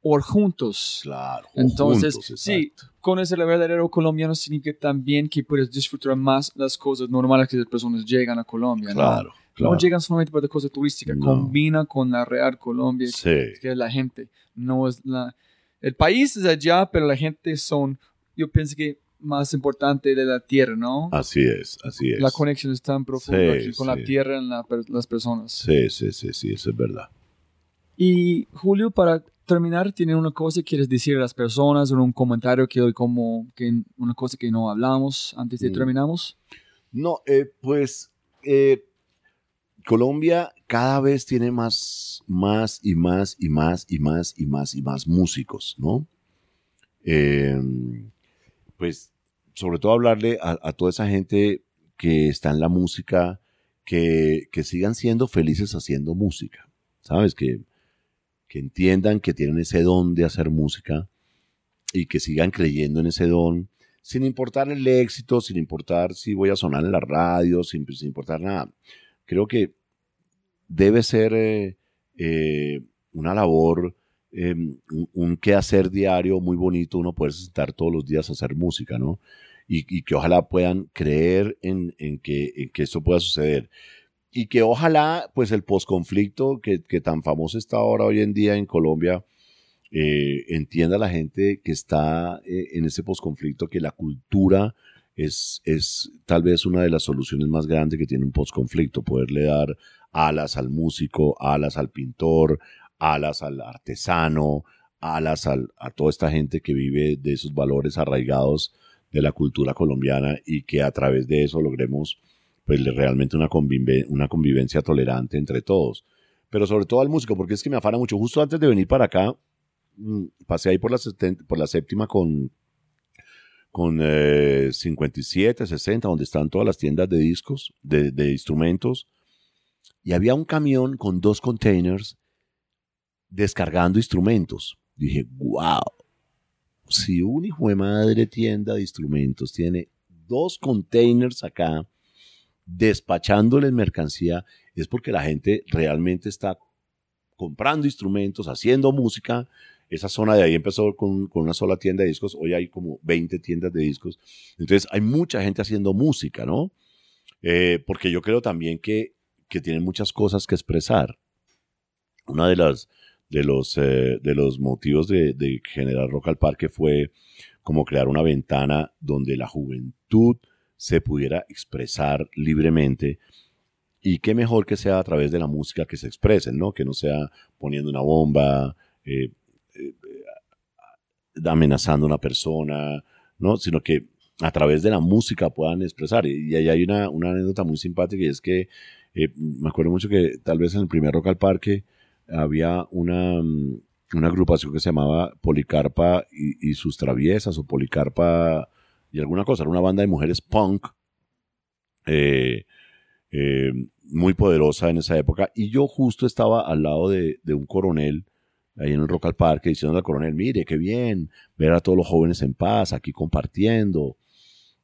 o, juntos. Claro. Entonces, sí, conocer el verdadero colombiano significa también que puedes disfrutar más las cosas normales que las personas llegan a Colombia. Claro. No llegan solamente para cosas turísticas, combina con la Real Colombia, que es la gente. No es la, el país es allá, pero la gente son, yo pienso que más importante de la tierra, ¿no? Así es, así es. La conexión es tan profunda con la tierra y las personas. Sí, sí, sí, sí, eso es verdad. Y Julio, para terminar, ¿tiene una cosa que quieres decir a las personas o un comentario que hoy como que una cosa que no hablamos antes de mm. terminamos? No, eh, pues eh, Colombia cada vez tiene más, más y más y más y más y más y más músicos, ¿no? Em, pues sobre todo hablarle a, toda esa gente que está en la música, que, sigan siendo felices haciendo música, ¿sabes? Que, que entiendan que tienen ese don de hacer música y que sigan creyendo en ese don, sin importar el éxito, sin importar si voy a sonar en la radio, sin, sin importar nada creo que debe ser eh, eh, una labor, em, un, quehacer diario muy bonito, uno poder sentar todos los días a hacer música, ¿no? Y, que ojalá puedan creer en, que, en que esto pueda suceder. Y que ojalá, pues el posconflicto que, que tan famoso está ahora hoy en día en Colombia, eh, entienda la gente que está en ese posconflicto que la cultura es, es tal vez una de las soluciones más grandes que tiene un postconflicto, poderle dar alas al músico, alas al pintor, alas al artesano, alas a toda esta gente que vive de esos valores arraigados de la cultura colombiana y que a través de eso logremos pues realmente una, una convivencia tolerante entre todos. Pero sobre todo al músico, porque es que me afana mucho. Justo antes de venir para acá, mm, pasé ahí por la, por la séptima con, con 57, eh, 60, donde están todas las tiendas de discos, de, instrumentos, y había un camión con dos containers descargando instrumentos. Dije, wow, si un hijo de madre tienda de instrumentos tiene dos containers acá despachándoles mercancía, es porque la gente realmente está comprando instrumentos, haciendo música. Esa zona de ahí empezó con, una sola tienda de discos, hoy hay como 20 tiendas de discos. Entonces hay mucha gente haciendo música, ¿no? Eh, porque yo creo también que, que tienen muchas cosas que expresar. Una de las de los, eh, de los motivos de, de, generar Rock al Parque fue como crear una ventana donde la juventud se pudiera expresar libremente y qué mejor que sea a través de la música que se expresen, ¿no? Que no sea poniendo una bomba, eh, eh, amenazando a una persona, ¿no? Sino que a través de la música puedan expresar. Y, ahí hay una, anécdota muy simpática y es que me acuerdo mucho que tal vez en el primer Rock al Parque había una, una agrupación que se llamaba Policarpa y, sus traviesas o Policarpa y alguna cosa, era una banda de mujeres punk eh, eh, muy poderosa en esa época y yo justo estaba al lado de, un coronel ahí en el Rock al Parque diciendo al coronel, mire, qué bien ver a todos los jóvenes en paz aquí compartiendo.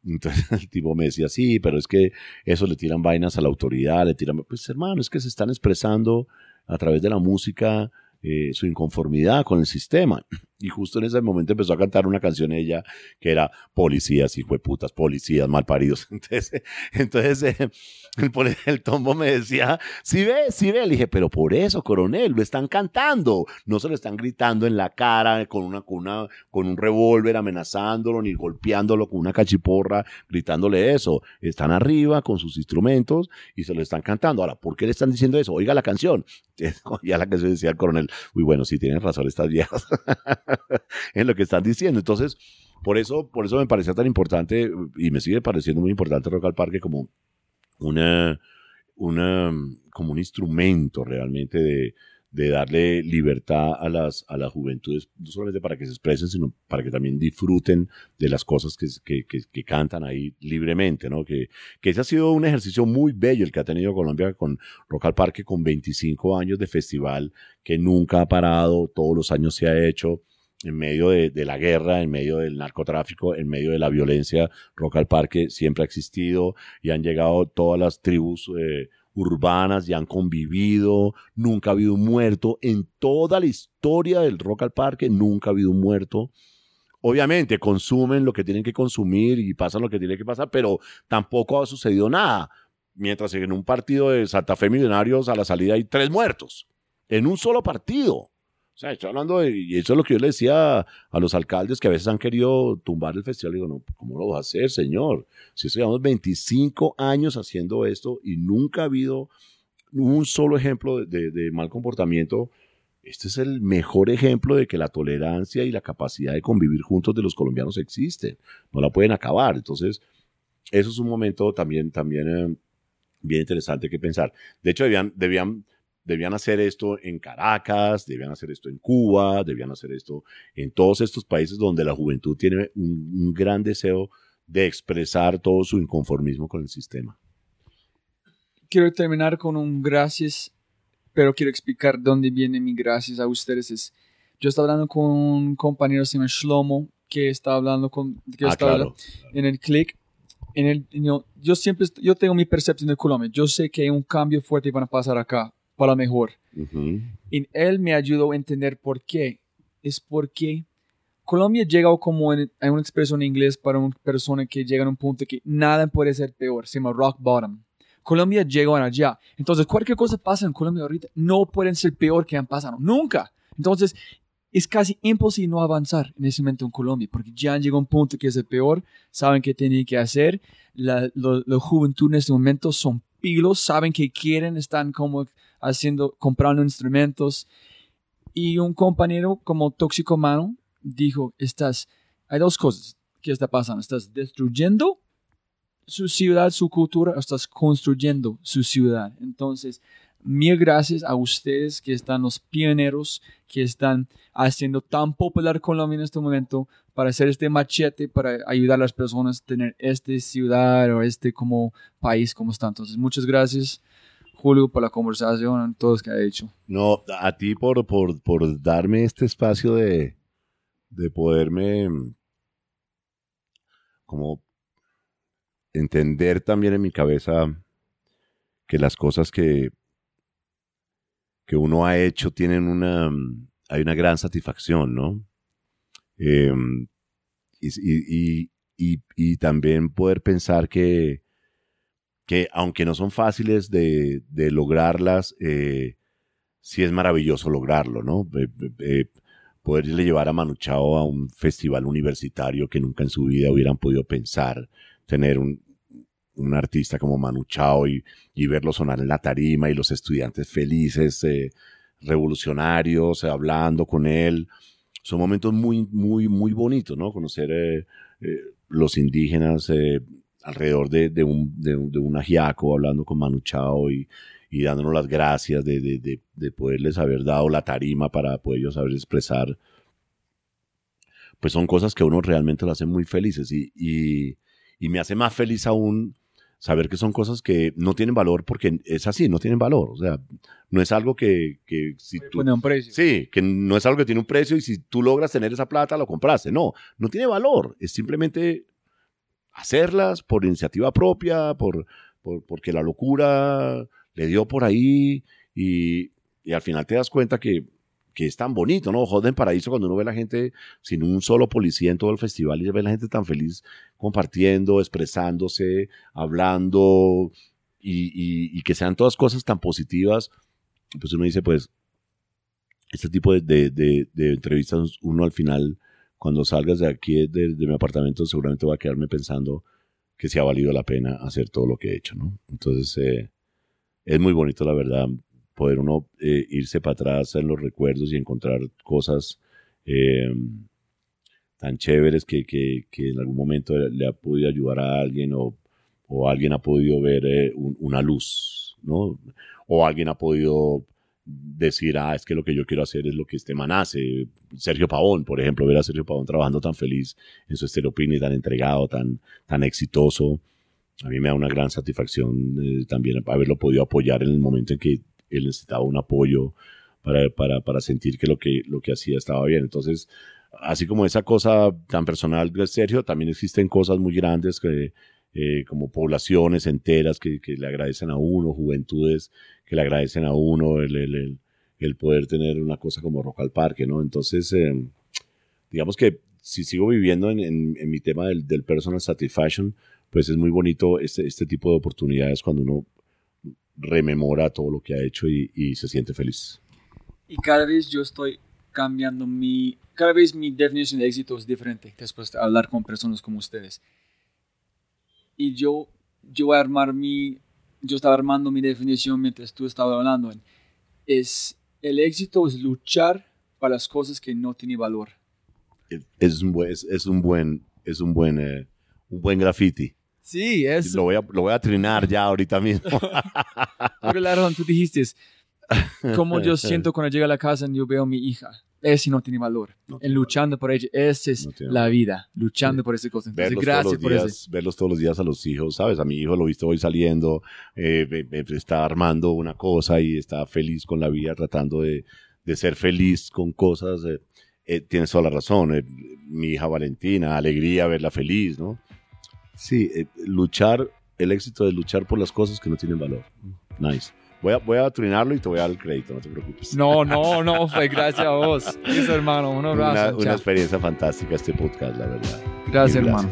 Entonces el tipo me decía, sí, pero es que eso le tiran vainas a la autoridad, le tiran, pues hermano, es que se están expresando a través de la música eh, su inconformidad con el sistema. Y justo en ese momento empezó a cantar una canción ella que era policías, hijo de putas, policías, malparidos. Entonces, entonces eh, el, el, tombo me decía, si ve, si ve. Le dije, pero por eso, coronel, lo están cantando. No se lo están gritando en la cara con, una, con, un revólver amenazándolo, ni golpeándolo con una cachiporra, gritándole eso. Están arriba con sus instrumentos y se lo están cantando. Ahora, ¿por qué le están diciendo eso? Oiga la canción. Ya la que se decía el coronel, uy, bueno, sí tienen razón estas viejas. en lo que están diciendo. Entonces, por eso, por eso me parecía tan importante y me sigue pareciendo muy importante Rock al Parque como una, una, como un instrumento realmente de, de darle libertad a las, a las juventudes, no solamente para que se expresen, sino para que también disfruten de las cosas que, que, que, cantan ahí libremente, ¿no? Que, que ese ha sido un ejercicio muy bello el que ha tenido Colombia con Rock al Parque, con 25 años de festival, que nunca ha parado, todos los años se ha hecho, en medio de, la guerra, en medio del narcotráfico, en medio de la violencia, Rock al Parque siempre ha existido y han llegado todas las tribus eh, urbanas y han convivido, nunca ha habido un muerto, en toda la historia del Rock al Parque nunca ha habido un muerto. Obviamente consumen lo que tienen que consumir y pasan lo que tiene que pasar, pero tampoco ha sucedido nada. Mientras en un partido de Santa Fe Millonarios a la salida hay tres muertos, en un solo partido. O sea, estoy hablando de, y eso es lo que yo le decía a los alcaldes que a veces han querido tumbar el festival. Digo, no, ¿cómo lo vas a hacer, señor? Si llevamos 25 años haciendo esto y nunca ha habido un solo ejemplo de, mal comportamiento, este es el mejor ejemplo de que la tolerancia y la capacidad de convivir juntos de los colombianos existen. No la pueden acabar. Entonces, eso es un momento también, también eh, bien interesante que pensar. De hecho, debían, debían, debían hacer esto en Caracas, debían hacer esto en Cuba, debían hacer esto en todos estos países donde la juventud tiene un gran deseo de expresar todo su inconformismo con el sistema. Quiero terminar con un gracias, pero quiero explicar dónde viene mi gracias a ustedes. Es, yo estaba hablando con un compañero se llama Shlomo, que estaba hablando con que ah, claro. en el click. En el, yo siempre yo tengo mi percepción de Colombia. Yo sé que hay un cambio fuerte van a pasar acá para mejor. Y él me ayudó a entender por qué. Es porque Colombia llega como en, hay una expresión en inglés para una persona que llega a un punto que nada puede ser peor, se llama rock bottom. Colombia llega allá. Entonces, cualquier cosa pasa en Colombia ahorita no pueden ser peor que han pasado. Nunca. Entonces, es casi imposible no avanzar en ese momento en Colombia, porque ya llega un punto que es el peor, saben qué tienen que hacer, la, lo, juventud en este momento son pilos, saben que quieren, están como haciendo, comprando instrumentos. Y un compañero como tóxico mano dijo, estás, hay dos cosas que está pasando, estás destruyendo su ciudad, su cultura, o estás construyendo su ciudad. Entonces, mil gracias a ustedes que están los pioneros, que están haciendo tan popular Colombia en este momento para hacer este machete, para ayudar a las personas a tener esta ciudad o este como país como está. Entonces, muchas gracias. Julio, por la conversación, todos que ha hecho. No, a ti por, por, por darme este espacio de, de poderme como entender también en mi cabeza que las cosas que, que uno ha hecho tienen una, hay una gran satisfacción, ¿no? Em, y, y, también poder pensar que, que aunque no son fáciles de, de lograrlas, eh, sí es maravilloso lograrlo, ¿no? poderle llevar a Manu Chao a un festival universitario que nunca en su vida hubieran podido pensar, tener un, un artista como Manu Chao y, y, verlo sonar en la tarima y los estudiantes felices, eh, revolucionarios, eh, hablando con él. Son momentos muy, muy, muy bonitos, ¿no? Conocer los indígenas alrededor de, de, un, de, de, un ajiaco, hablando con Manu Chao y, y dándonos las gracias de, de, de, poderles haber dado la tarima para poder saber expresar, pues son cosas que uno realmente lo hace muy felices y, y, y, me hace más feliz aún saber que son cosas que no tienen valor porque es así, no tienen valor. O sea, no es algo que, que si tú... un precio. Sí, que no es algo que tiene un precio y si tú logras tener esa plata, lo compraste. No, no tiene valor. Es simplemente hacerlas por iniciativa propia, por, por porque la locura le dio por ahí y, y al final te das cuenta que, que es tan bonito, ¿no? Joden Paraíso cuando uno ve a la gente sin un solo policía en todo el festival y ve a la gente tan feliz compartiendo, expresándose, hablando y, y, que sean todas cosas tan positivas, pues uno dice, pues, este tipo de, de, de, entrevistas, uno al final, cuando salgas de aquí, de, mi apartamento, seguramente va a quedarme pensando que se ha valido la pena hacer todo lo que he hecho, ¿no? Entonces, eh, es muy bonito, la verdad, poder uno eh, irse para atrás en los recuerdos y encontrar cosas eh, tan chéveres que, que, en algún momento le ha podido ayudar a alguien o, o alguien ha podido ver una luz, ¿no? O alguien ha podido decir, ah, es que lo que yo quiero hacer es lo que este man hace. Sergio Pavón, por ejemplo, ver a Sergio Pavón trabajando tan feliz en su estereopini, tan entregado, tan, tan exitoso a mí me da una gran satisfacción eh, también haberlo podido apoyar en el momento en que él necesitaba un apoyo para, para, para, sentir que lo, que lo que hacía estaba bien. Entonces, así como esa cosa tan personal de Sergio, también existen cosas muy grandes que, eh, como poblaciones enteras que, que, le agradecen a uno, juventudes que le agradecen a uno el, el, el, poder tener una cosa como Rock al Parque, ¿no? Entonces, eh, digamos que si sigo viviendo en, en, en mi tema del, del personal satisfaction, pues es muy bonito este, este tipo de oportunidades cuando uno rememora todo lo que ha hecho y, y, se siente feliz. Y cada vez yo estoy cambiando mi, cada vez mi definición de éxito es diferente después de hablar con personas como ustedes. Y yo, yo voy a armar mi, yo estaba armando mi definición mientras tú estabas hablando. Es, el éxito es luchar para las cosas que no tienen valor. Es un buen, es, un buen, es un buen, eh, un buen graffiti. Sí, es. Lo voy a, lo voy a trinar ya ahorita mismo. claro, tú dijiste, como yo siento cuando llego a la casa y yo veo a mi hija. Ese no tiene valor. en luchando por ella. Esa es la vida. Luchando por esa cosa. Entonces, gracias por eso. Verlos todos los días a los hijos, ¿sabes? A mi hijo lo he visto hoy saliendo, eh, está armando una cosa y está feliz con la vida, tratando de, de ser feliz con cosas. Eh, eh, tienes toda la razón. mi hija Valentina, alegría verla feliz, ¿no? Sí, eh, luchar, el éxito de luchar por las cosas que no tienen valor. Nice. Voy a, voy a trinarlo y te voy a dar el crédito, no te preocupes. No, no, no, fue gracias a vos. Eso, hermano, un abrazo. Una, una experiencia fantástica este podcast, la verdad. Gracias, hermano.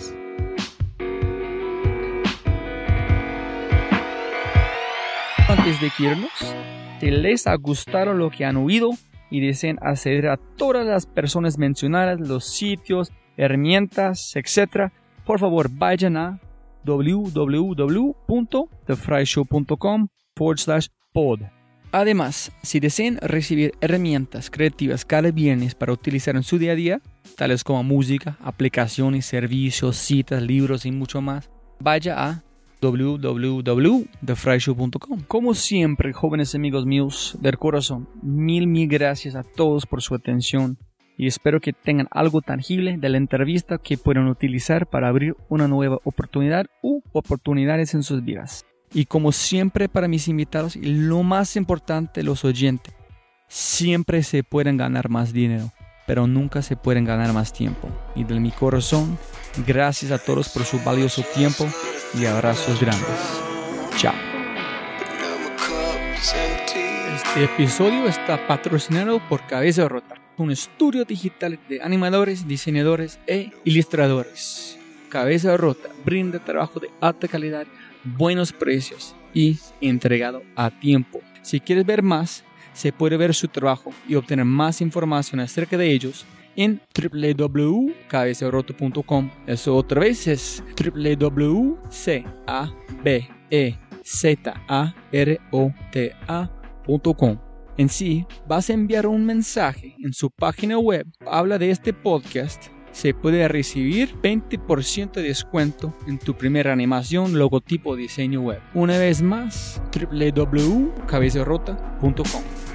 Antes de irnos, si les ha gustado lo que han oído y desean acceder a todas las personas mencionadas, los sitios, herramientas, etc., por favor vayan a www.thefryshow.com forward slash Además, si desean recibir herramientas creativas cada viernes para utilizar en su día a día, tales como música, aplicaciones, servicios, citas, libros y mucho más, vaya a www.thefryshow.com. Como siempre, jóvenes amigos míos del corazón, mil, mil gracias a todos por su atención y espero que tengan algo tangible de la entrevista que puedan utilizar para abrir una nueva oportunidad u oportunidades en sus vidas. Y como siempre para mis invitados y lo más importante los oyentes, siempre se pueden ganar más dinero, pero nunca se pueden ganar más tiempo. Y de mi corazón, gracias a todos por su valioso tiempo y abrazos grandes. Chao. Este episodio está patrocinado por Cabeza Rota, un estudio digital de animadores, diseñadores e ilustradores. Cabeza Rota brinda trabajo de alta calidad, buenos precios y entregado a tiempo. Si quieres ver más, se puede ver su trabajo y obtener más información acerca de ellos en www.cabezarota.com. Eso otra vez es www.cabezarota.com. En sí, vas a enviar un mensaje en su página web. Habla de este podcast se puede recibir 20% de descuento en tu primera animación, logotipo, diseño web. Una vez más, www.cabezarota.com.